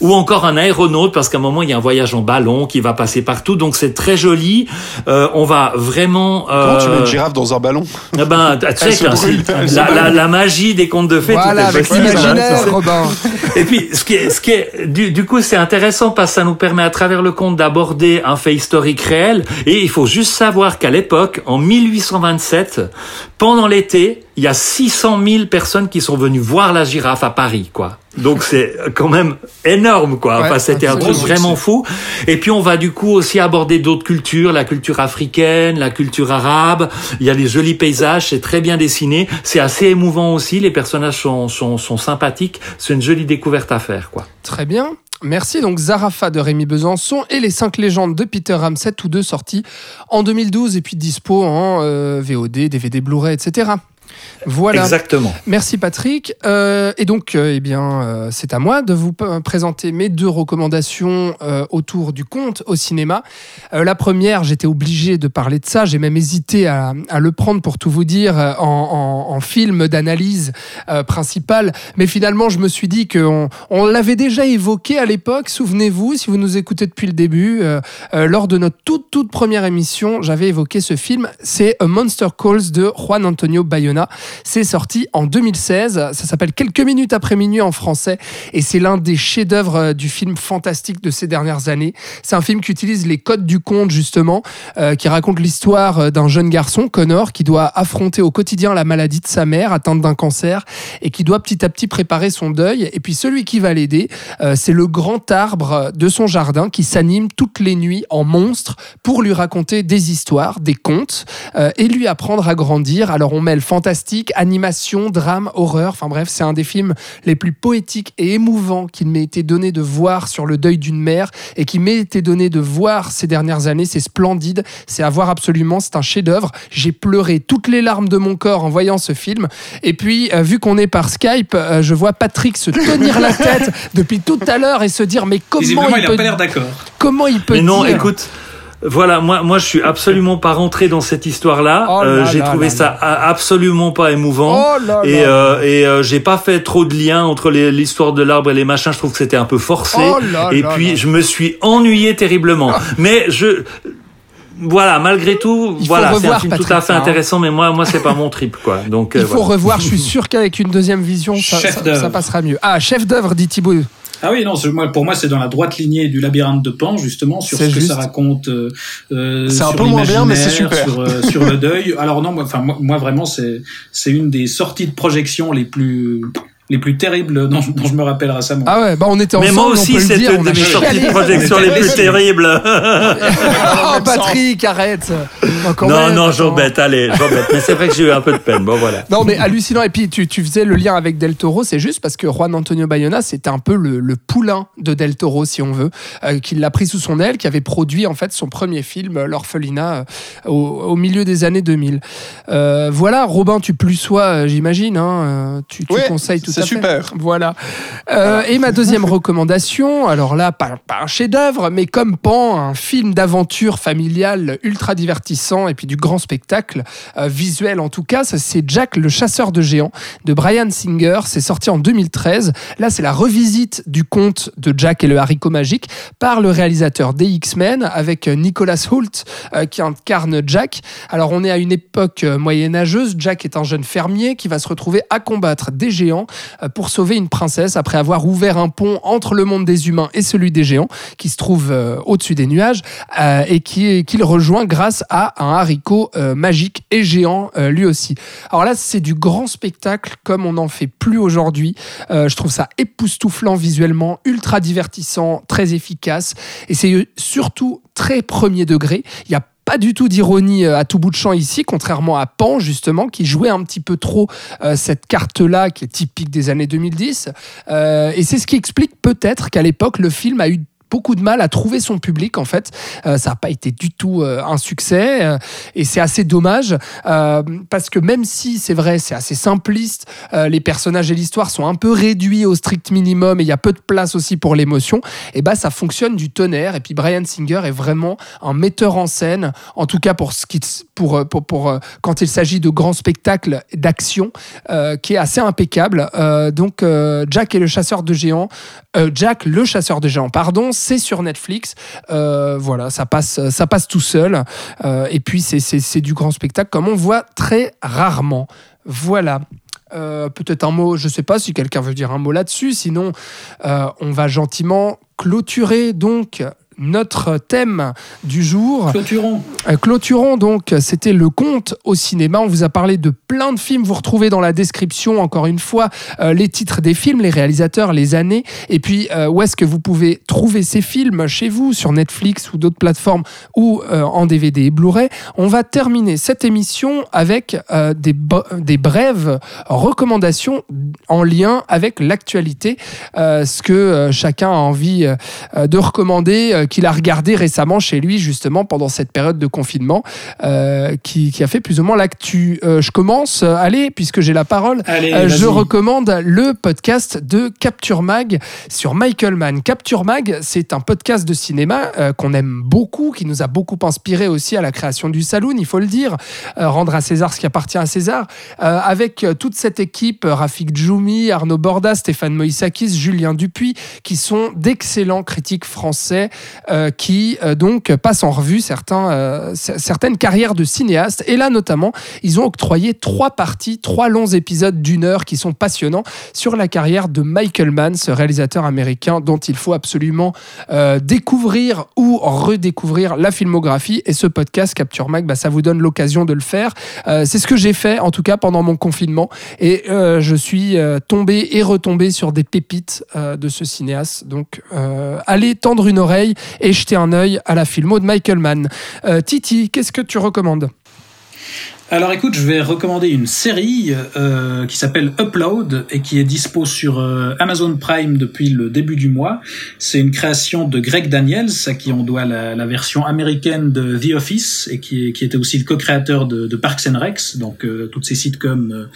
ou encore un aéronaute parce qu'à un moment il y a un voyage en ballon qui va passer partout, donc c'est très joli. Euh, on va vraiment. Euh, Comment tu mets une girafe dans un ballon? Eh Ben tu sais que la, la, la, magie des contes de fées. Voilà, avec l'imaginaire, Robin. Et puis ce qui est ce qui est du, du coup c'est intéressant parce que ça nous permet à travers le conte d'aborder un fait historique réel et il faut juste savoir qu'à l'époque en 1827, pendant l'été, il y a 600 000 personnes qui sont venues voir la girafe à Paris, quoi. Donc c'est quand même énorme, quoi. Enfin, c'était un truc vraiment fou. Et puis on va du coup aussi aborder d'autres cultures, la culture africaine, la culture arabe. Il y a des jolis paysages, c'est très bien dessiné, c'est assez émouvant aussi. Les personnages sont, sont, sont sympathiques. C'est une jolie découverte à faire, quoi. Très bien. Merci donc Zarafa de Rémi Besançon et les cinq légendes de Peter Ramsey, tous deux sortis en 2012 et puis dispo en euh, VOD, DVD, Blu-ray, etc. Voilà. Exactement. Merci Patrick. Euh, et donc, euh, eh bien, euh, c'est à moi de vous présenter mes deux recommandations autour du conte au cinéma. La première, j'étais obligé de parler de ça. J'ai même hésité à, à, le prendre pour tout vous dire en, en, en film d'analyse principale. Mais finalement, je me suis dit qu'on on, l'avait déjà évoqué à l'époque. Souvenez-vous, si vous nous écoutez depuis le début, lors de notre toute toute première émission, j'avais évoqué ce film. C'est A Monster Calls de Juan Antonio Bayona. C'est sorti en 2016. Ça s'appelle Quelques minutes après minuit en français et c'est l'un des chefs-d'œuvre euh, du film fantastique de ces dernières années. C'est un film qui utilise les codes du conte justement, euh, qui raconte l'histoire euh, d'un jeune garçon, Connor, qui doit affronter au quotidien la maladie de sa mère atteinte d'un cancer et qui doit petit à petit préparer son deuil. Et puis celui qui va l'aider, c'est le grand arbre de son jardin qui s'anime toutes les nuits en monstre pour lui raconter des histoires, des contes et lui apprendre à grandir. Alors on mêle fantastique, animation, drame, horreur. Enfin bref, c'est un des films les plus poétiques et émouvants qu'il m'ait été donné de voir sur le deuil d'une mère et qui m'ait été donné de voir ces dernières années. C'est splendide, c'est à voir absolument, c'est un chef-d'œuvre. J'ai pleuré toutes les larmes de mon corps en voyant ce film. Et puis, euh, vu qu'on est par Skype, euh, je vois Patrick se tenir la tête depuis tout à l'heure et se dire mais comment il, il peut a pas l'air d'accord. Comment il peut Mais non, dire écoute, Voilà, moi, moi, je suis absolument pas rentré dans cette histoire-là. Oh là Euh, j'ai trouvé là ça absolument pas émouvant. Oh là Et, là. euh, et euh, j'ai pas fait trop de liens entre l'histoire de l'arbre et les machins. Je trouve que c'était un peu forcé. Oh et là puis là. je me suis ennuyé terriblement. Mais je voilà, malgré tout, Il voilà, c'est un revoir, film tout à fait ça, hein. intéressant. Mais moi, moi, c'est pas mon trip, quoi. Donc Il euh, faut voilà. revoir, je suis sûr qu'avec une deuxième vision, ça, ça- passera mieux. Ah, chef d'œuvre, dit Thibaut. Ah oui, non, moi, pour moi, c'est dans la droite lignée du labyrinthe de Pan, justement, sur ce que ça raconte. euh, C'est un sur peu moins bien, mais c'est l'imaginaire, super. Sur, euh, sur le deuil. Alors non, moi, enfin, moi, moi, vraiment, c'est c'est une des sorties de projection les plus les plus terribles dont, dont je me rappelle récemment. Ah ouais, bah on était Mais ensemble, moi on aussi, dire, une on de mes sorties de projection les plus terribles. Oh, Patrick, arrête. Non, quand non, même, non, j'embête, allez, j'embête. Mais c'est vrai que j'ai eu un peu de peine. Bon, voilà. Non, mais hallucinant. Et puis, tu, tu faisais le lien avec Del Toro, c'est juste parce que Juan Antonio Bayona, c'était un peu le, le poulain de Del Toro, si on veut, euh, qui l'a pris sous son aile, qui avait produit en fait son premier film, euh, L'Orphelinat, euh, au, au milieu des années 2000. Euh, voilà, Robin, tu plus sois, j'imagine. hein, tu, tu Ouais, conseilles tout c'est fait. super. Voilà. Euh, et ma deuxième recommandation, alors là, pas, pas un chef-d'œuvre, mais comme Pan, un film d'aventure familiale ultra divertissant et puis du grand spectacle euh, visuel en tout cas, c'est Jack le chasseur de géants de Brian Singer. C'est sorti en 2013. Là, c'est la revisite du conte de Jack et le haricot magique par le réalisateur des X-Men avec euh, Nicholas Hoult euh, qui incarne Jack. Alors, on est à une époque moyenâgeuse. Jack est un jeune fermier qui va se retrouver à combattre des géants pour sauver une princesse après avoir ouvert un pont entre le monde des humains et celui des géants qui se trouve euh, au-dessus des nuages euh, et qui qu'il rejoint grâce à un haricot euh, magique et géant euh, lui aussi. Alors là, c'est du grand spectacle comme on n'en fait plus aujourd'hui. Euh, je trouve ça époustouflant visuellement, ultra divertissant, très efficace et c'est surtout très premier degré. Il y a pas du tout d'ironie euh, à tout bout de champ ici, contrairement à Pan, justement, qui jouait un petit peu trop euh, cette carte-là, qui est typique des années 2010. Euh, et c'est ce qui explique peut-être qu'à l'époque, le film a eu beaucoup de mal à trouver son public en fait. Euh, ça n'a pas été du tout euh, un succès euh, et c'est assez dommage parce que même si c'est vrai c'est assez simpliste les personnages et l'histoire sont un peu réduits au strict minimum et il y a peu de place aussi pour l'émotion et bah ça fonctionne du tonnerre et puis Brian Singer est vraiment un metteur en scène en tout cas pour ce qui pour pour, quand il s'agit de grands spectacles d'action qui est assez impeccable. Donc Jack et le chasseur de géants Jack le chasseur de géants pardon c'est sur Netflix. Euh, voilà ça passe ça passe tout seul. Euh, et puis c'est- du grand spectacle comme on voit très rarement. Voilà. Euh, peut-être un mot, je sais pas si quelqu'un veut dire un mot là-dessus, sinon on va gentiment clôturer donc notre thème du jour. Clôturons. Euh, Clôturons donc, c'était le conte au cinéma. On vous a parlé de plein de films. Vous retrouvez dans la description, encore une fois, euh, les titres des films, les réalisateurs, les années. Et puis, euh, où est-ce que vous pouvez trouver ces films? Chez vous, sur Netflix ou d'autres plateformes ou en DVD et Blu-ray. On va terminer cette émission avec des, des brèves recommandations en lien avec l'actualité. Ce que chacun a envie de recommander, euh, qu'il a regardé récemment chez lui, justement, pendant cette période de confinement, euh, qui, qui a fait plus ou moins l'actu. Euh, je commence, allez, puisque j'ai la parole. Allez, je recommande le podcast de Capture Mag sur Michael Mann. Capture Mag, c'est un podcast de cinéma qu'on aime beaucoup, qui nous a beaucoup inspiré aussi à la création du Saloon, il faut le dire. Rendre à César ce qui appartient à César. Avec toute cette équipe, Rafik Djoumi, Arnaud Borda, Stéphane Moïsakis, Julien Dupuis, qui sont d'excellents critiques français euh, qui euh, donc passent en revue euh, certaines carrières de cinéastes. Et là, notamment, ils ont octroyé trois parties, trois longs épisodes d'une heure qui sont passionnants sur la carrière de Michael Mann, ce réalisateur américain dont il faut absolument euh, découvrir ou redécouvrir la filmographie. Et ce podcast Capture Mag, bah, ça vous donne l'occasion de le faire. C'est ce que j'ai fait, en tout cas pendant mon confinement. Et je suis tombé et retombé sur des pépites de ce cinéaste. Donc, allez tendre une oreille et jeter un œil à la filmo de Michael Mann. Euh, Titi, qu'est-ce que tu recommandes? Alors écoute, je vais recommander une série euh, qui s'appelle Upload et qui est dispo sur euh, Amazon Prime depuis le début du mois. C'est une création de Greg Daniels, à qui on doit la, version américaine de The Office et qui, était aussi le co-créateur de, Parks and Recs, donc euh, toutes ces sitcoms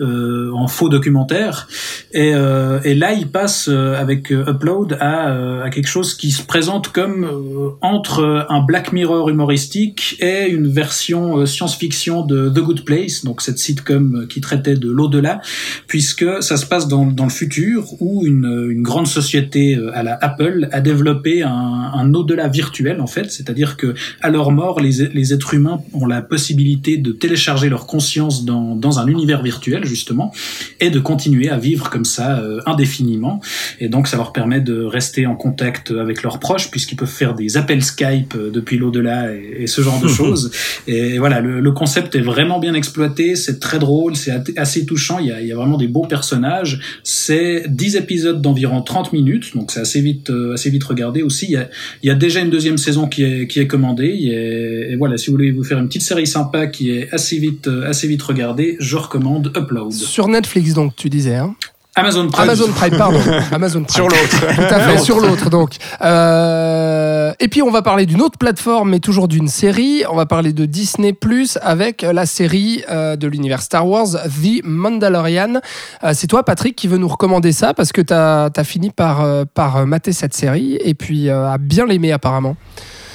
euh, en faux documentaire. Et, euh, et, là, il passe avec Upload à, quelque chose qui se présente comme entre un Black Mirror humoristique et une version science-fiction de The Good Place, donc cette sitcom qui traitait de l'au-delà, puisque ça se passe dans, dans le futur où une, une, grande société euh, à la Apple a développé un, un au-delà virtuel en fait, c'est-à-dire que à leur mort, les, les êtres humains ont la possibilité de télécharger leur conscience dans, dans un univers virtuel justement et de continuer à vivre comme ça euh, indéfiniment. Et donc ça leur permet de rester en contact avec leurs proches puisqu'ils peuvent faire des appels Skype euh, depuis l'au-delà et, et, ce genre de choses. Et voilà, le, le concept vraiment bien exploité, c'est très drôle, c'est assez touchant, il y, a, il y, a, vraiment des beaux personnages. C'est 10 épisodes d'environ 30 minutes, donc c'est assez vite euh, assez vite regardé aussi. Il y, a, il y a déjà une deuxième saison qui est, qui est commandée. Et, et voilà, si vous voulez vous faire une petite série sympa qui est assez vite euh, assez vite regardée, je recommande Upload. Sur Netflix donc, tu disais. Hein? Amazon Prime. Amazon Prime, pardon. Amazon Prime. sur l'autre. Tout à fait, sur l'autre. Donc, euh... et puis on va parler d'une autre plateforme, mais toujours d'une série. On va parler de Disney Plus avec la série euh, de l'univers Star Wars, The Mandalorian. Euh, c'est toi, Patrick, qui veut nous recommander ça parce que tu as, fini par, euh, par mater cette série et puis euh, à bien l'aimer apparemment.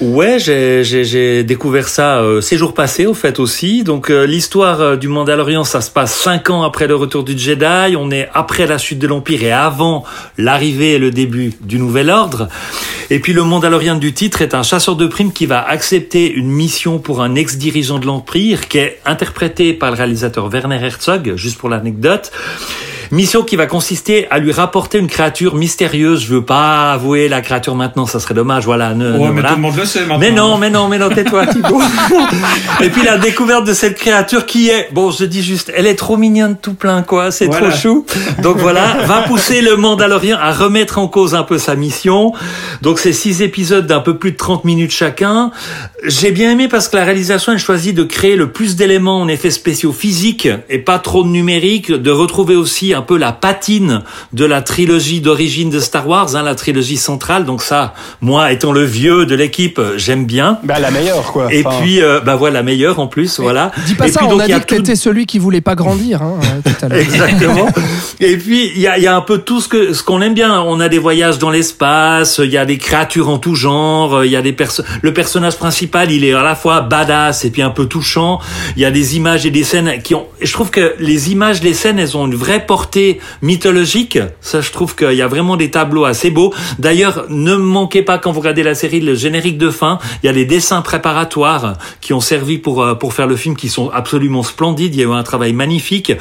Ouais, j'ai découvert ça euh, ces jours passés au fait aussi. Donc euh, l'histoire euh, du Mandalorian, ça se passe cinq ans après le retour du Jedi. On est après la chute de l'Empire et avant l'arrivée et le début du Nouvel Ordre. Et puis le Mandalorian du titre est un chasseur de primes qui va accepter une mission pour un ex-dirigeant de l'Empire qui est interprété par le réalisateur Werner Herzog, juste pour l'anecdote. Mission qui va consister à lui rapporter une créature mystérieuse. Je veux pas avouer la créature maintenant, ça serait dommage. Voilà. Ne, ouais, ne, mais voilà. tout le monde le sait maintenant. Mais non, mais non, mais non, tais-toi, Thibaut. Et puis la découverte de cette créature qui est, bon, je dis juste, elle est trop mignonne tout plein, quoi. C'est Voilà. trop chou. Donc voilà, va pousser le Mandalorien à remettre en cause un peu sa mission. Donc c'est six épisodes d'un peu plus de 30 minutes chacun. J'ai bien aimé parce que la réalisation a choisi de créer le plus d'éléments en effets spéciaux physiques et pas trop de numérique, de retrouver aussi un peu la patine de la trilogie d'origine de Star Wars, hein, la trilogie centrale. Donc ça, moi étant le vieux de l'équipe, j'aime bien. Bah, la meilleure, quoi. Et Enfin, puis, euh, bah voilà, la meilleure en plus, voilà. Dis pas et ça, puis, on donc, a dit que tout- t'étais celui qui voulait pas grandir hein, euh, tout à l'heure. Exactement. Et puis il y a, il y a un peu tout ce que ce qu'on aime bien. On a des voyages dans l'espace, il y a des créatures en tout genre, il y a des perso le personnage principal, il est à la fois badass et puis un peu touchant. Il y a des images et des scènes qui ont. Je trouve que les images, les scènes, elles ont une vraie portée mythologique. Ça, je trouve qu'il y a vraiment des tableaux assez beaux. D'ailleurs, ne manquez pas quand vous regardez la série le générique de fin. Il y a des dessins préparatoires qui ont servi pour euh, pour faire le film, qui sont absolument splendides. Il y a eu un travail magnifique.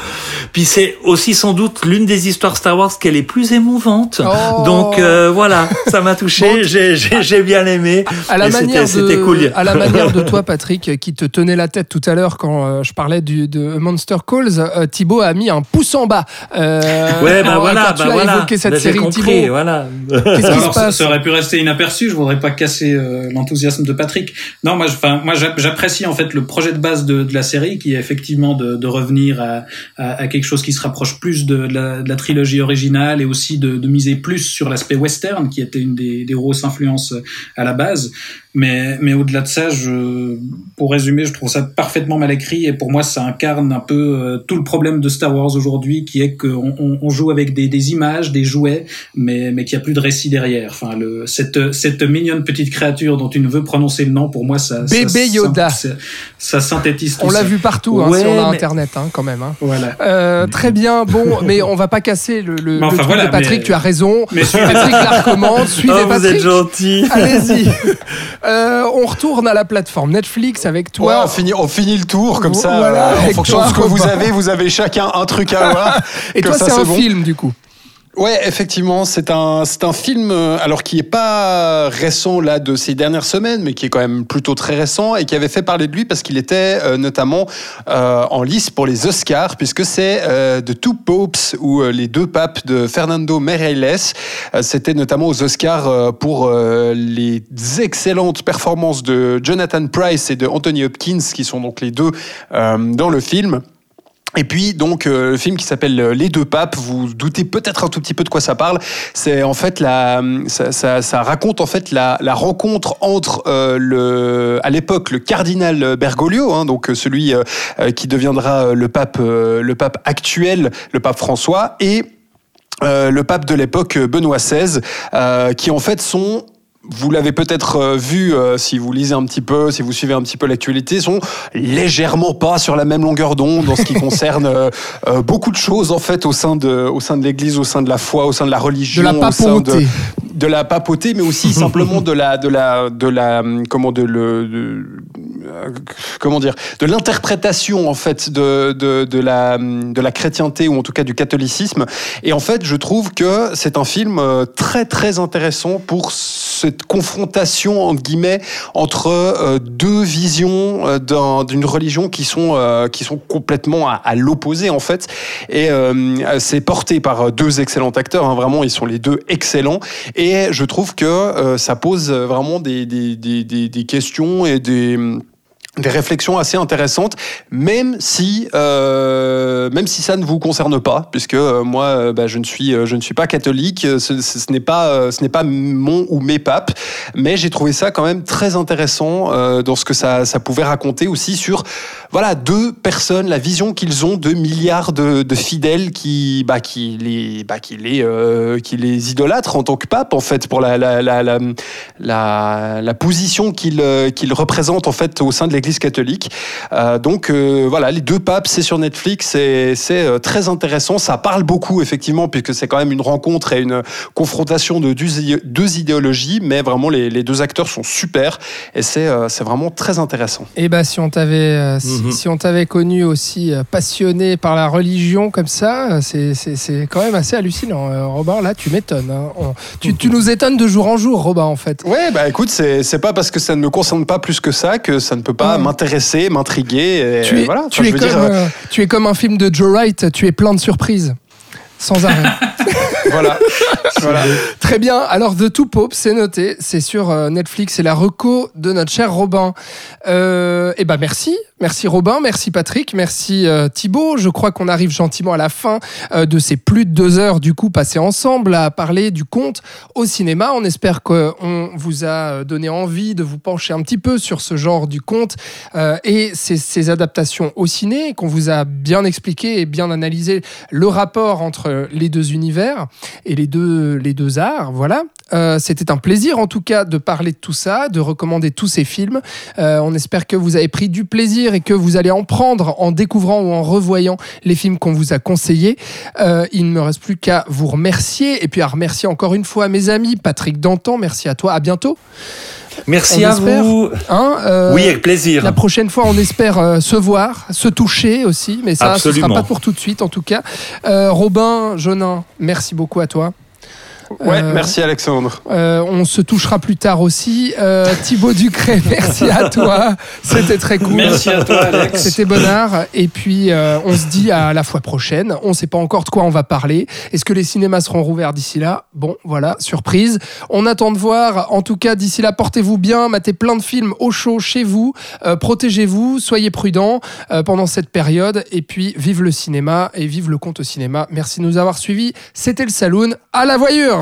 Puis c'est aussi sans doute l'une des histoires Star Wars qui est les plus émouvantes. Oh. Donc euh, voilà, ça m'a touché. J'ai j'ai j'ai bien aimé. À la, Et manière c'était de, cool. à la manière de toi, Patrick, qui te tenait la tête tout à l'heure quand euh, je parlais du, de Monster Calls, euh, Thibaut a mis un pouce en bas. Euh, Ouais, bah voilà, tu bah as voilà. évoqué cette Bah, série, compris, Thibaut. voilà. Qu'est-ce qui se Alors, ça, passe ça aurait pu rester inaperçu. Je voudrais pas casser euh, l'enthousiasme de Patrick. Non, moi, je- enfin, moi, j'a- j'apprécie en fait le projet de base de, de la série, qui est effectivement de, de revenir à, à, à quelque chose qui se rapproche plus de, de la, de la trilogie originale et aussi de, de miser plus sur l'aspect western, qui était une des, des grosses influences à la base. Mais, mais au-delà de ça, je, pour résumer, je trouve ça parfaitement mal écrit et pour moi, ça incarne un peu euh, tout le problème de Star Wars aujourd'hui, qui est qu'on on, on joue avec des, des images, des jouets, mais, mais qu'il n'y a plus de récit derrière. Enfin, le, cette, cette mignonne petite créature dont tu ne veux prononcer le nom, pour moi, ça, Bébé ça, Yoda. ça, ça synthétise tout On l'a vu partout hein, Ouais, mais- Internet, hein, quand même. hein. Voilà. Euh, très bien, bon, mais on va pas casser le, le, Mais enfin, le truc voilà, de Patrick, mais- tu as raison. Mais suivez- Patrick la recommande, suivez Oh, vous Patrick. êtes gentil. Allez-y. Euh, on retourne à la plateforme Netflix avec Ouais, toi. on, finit, on finit le tour comme ça. Voilà, euh, en fonction toi, de ce que vous avez, vous avez chacun un truc à voir. Et toi, c'est un bon. film du coup. Ouais, effectivement, c'est un, c'est un film, euh, alors qui est pas récent là de ces dernières semaines, mais qui est quand même plutôt très récent et qui avait fait parler de lui parce qu'il était euh, notamment euh, en lice pour les Oscars, puisque c'est euh, The Two Popes ou les deux papes de Fernando Meirelles. C'était notamment aux Oscars pour les excellentes performances de Jonathan Price et de Anthony Hopkins, qui sont donc les deux dans le film. Et puis donc euh, le film qui s'appelle euh, Les deux papes, vous doutez peut-être un tout petit peu de quoi ça parle. C'est en fait la, ça, ça- ça raconte en fait la, la rencontre entre euh, le, à l'époque le cardinal Bergoglio, hein, donc euh, celui euh, euh, qui deviendra euh, le pape, euh, le pape actuel, le pape François, et euh, le pape de l'époque Benoît XVI, euh, qui en fait sont vous l'avez peut-être euh, vu euh, si vous lisez un petit peu, si vous suivez un petit peu l'actualité, sont légèrement pas sur la même longueur d'onde en ce qui concerne euh, euh, beaucoup de choses en fait au sein de au sein de l'Église, au sein de la foi, au sein de la De religion, la au sein de, papauté. de la papauté, mais aussi simplement de la de la de la comment de le de- comment dire de l'interprétation en fait de, de de la de la chrétienté ou en tout cas du catholicisme. Et en fait, je trouve que c'est un film très très intéressant pour cette confrontation entre guillemets entre euh, deux visions euh, d'un- d'une religion qui sont euh, qui sont complètement à, l'opposé en fait. Et c'est porté par deux excellents acteurs. hein, vraiment, ils sont les deux excellents. Et je trouve que ça pose vraiment des, des, des, des questions et des des réflexions assez intéressantes, même si euh, même si ça ne vous concerne pas, puisque euh, moi euh, bah, je ne suis je ne suis pas catholique, ce, n'est pas ce n'est pas mon ou mes papes, mais j'ai trouvé ça quand même très intéressant dans ce que ça pouvait raconter aussi sur voilà deux personnes, la vision qu'ils ont de milliards de, fidèles qui bah qui les bah qui les qui les idolâtrent en tant que pape en fait pour la la la la, position qu'ils qu'ils représentent en fait au sein de l'Église catholique. Euh, donc euh, voilà, les deux papes, c'est sur Netflix, et c'est euh, très intéressant. Ça parle beaucoup effectivement puisque c'est quand même une rencontre et une confrontation de deux, idé- deux idéologies, mais vraiment les, les deux acteurs sont super et c'est euh, vraiment très intéressant. Et bah si on t'avait euh, si, Mhm. si on t'avait connu aussi euh, passionné par la religion comme ça, c'est quand même assez hallucinant. Euh, Robin, là, tu m'étonnes. hein. Tu, tu nous étonnes de jour en jour, Robin, en fait. Ouais, bah écoute, c'est pas parce que ça ne me concerne pas plus que ça que ça ne peut pas M'intéresser, m'intriguer. tu es, voilà. tu, es comme, dire, euh, tu es comme un film de Joe Wright, tu es plein de surprises. Sans arrêt. voilà. voilà. Très bien. Alors, The Two Popes, c'est noté. C'est sur euh, Netflix. C'est la reco de notre cher Robin. Euh, et ben, merci. Merci Robin. Merci Patrick. Merci euh, Thibaut. Je crois qu'on arrive gentiment à la fin euh, de ces plus de deux heures, du coup, passées ensemble à parler du conte au cinéma. On espère qu'on vous a donné envie de vous pencher un petit peu sur ce genre du conte euh, et ces adaptations au ciné, qu'on vous a bien expliqué et bien analysé le rapport entre les deux univers et les deux, les deux arts. Voilà. Euh, C'était un plaisir en tout cas de parler de tout ça, de recommander tous ces films. On espère que vous avez pris du plaisir et que vous allez en prendre en découvrant ou en revoyant les films qu'on vous a conseillés. Euh, il ne me reste plus qu'à vous remercier et puis à remercier encore une fois mes amis. Patrick Dantan, merci à toi. À bientôt. Merci On à espère. vous. Hein, euh, Oui, avec plaisir. la prochaine fois, on espère euh, se voir, se toucher aussi, mais ça, ce Absolument. sera pas pour tout de suite en tout cas. Euh, Robin, Jonin, merci beaucoup à toi. Ouais, Euh, merci Alexandre. Euh, on se touchera plus tard aussi. Euh, Thibaut Ducret, merci à toi. C'était très cool. Merci à toi, Alex. C'était bonnard. Et puis, euh, on se dit à la fois prochaine. On ne sait pas encore de quoi on va parler. Est-ce que les cinémas seront rouverts d'ici là? Bon, voilà, surprise. On attend de voir. En tout cas, d'ici là, portez-vous bien. Matez plein de films au chaud chez vous. Euh, Protégez-vous. Soyez prudents euh, pendant cette période. Et puis, vive le cinéma et vive le compte au cinéma. Merci de nous avoir suivis. C'était le Saloon. À la voyure.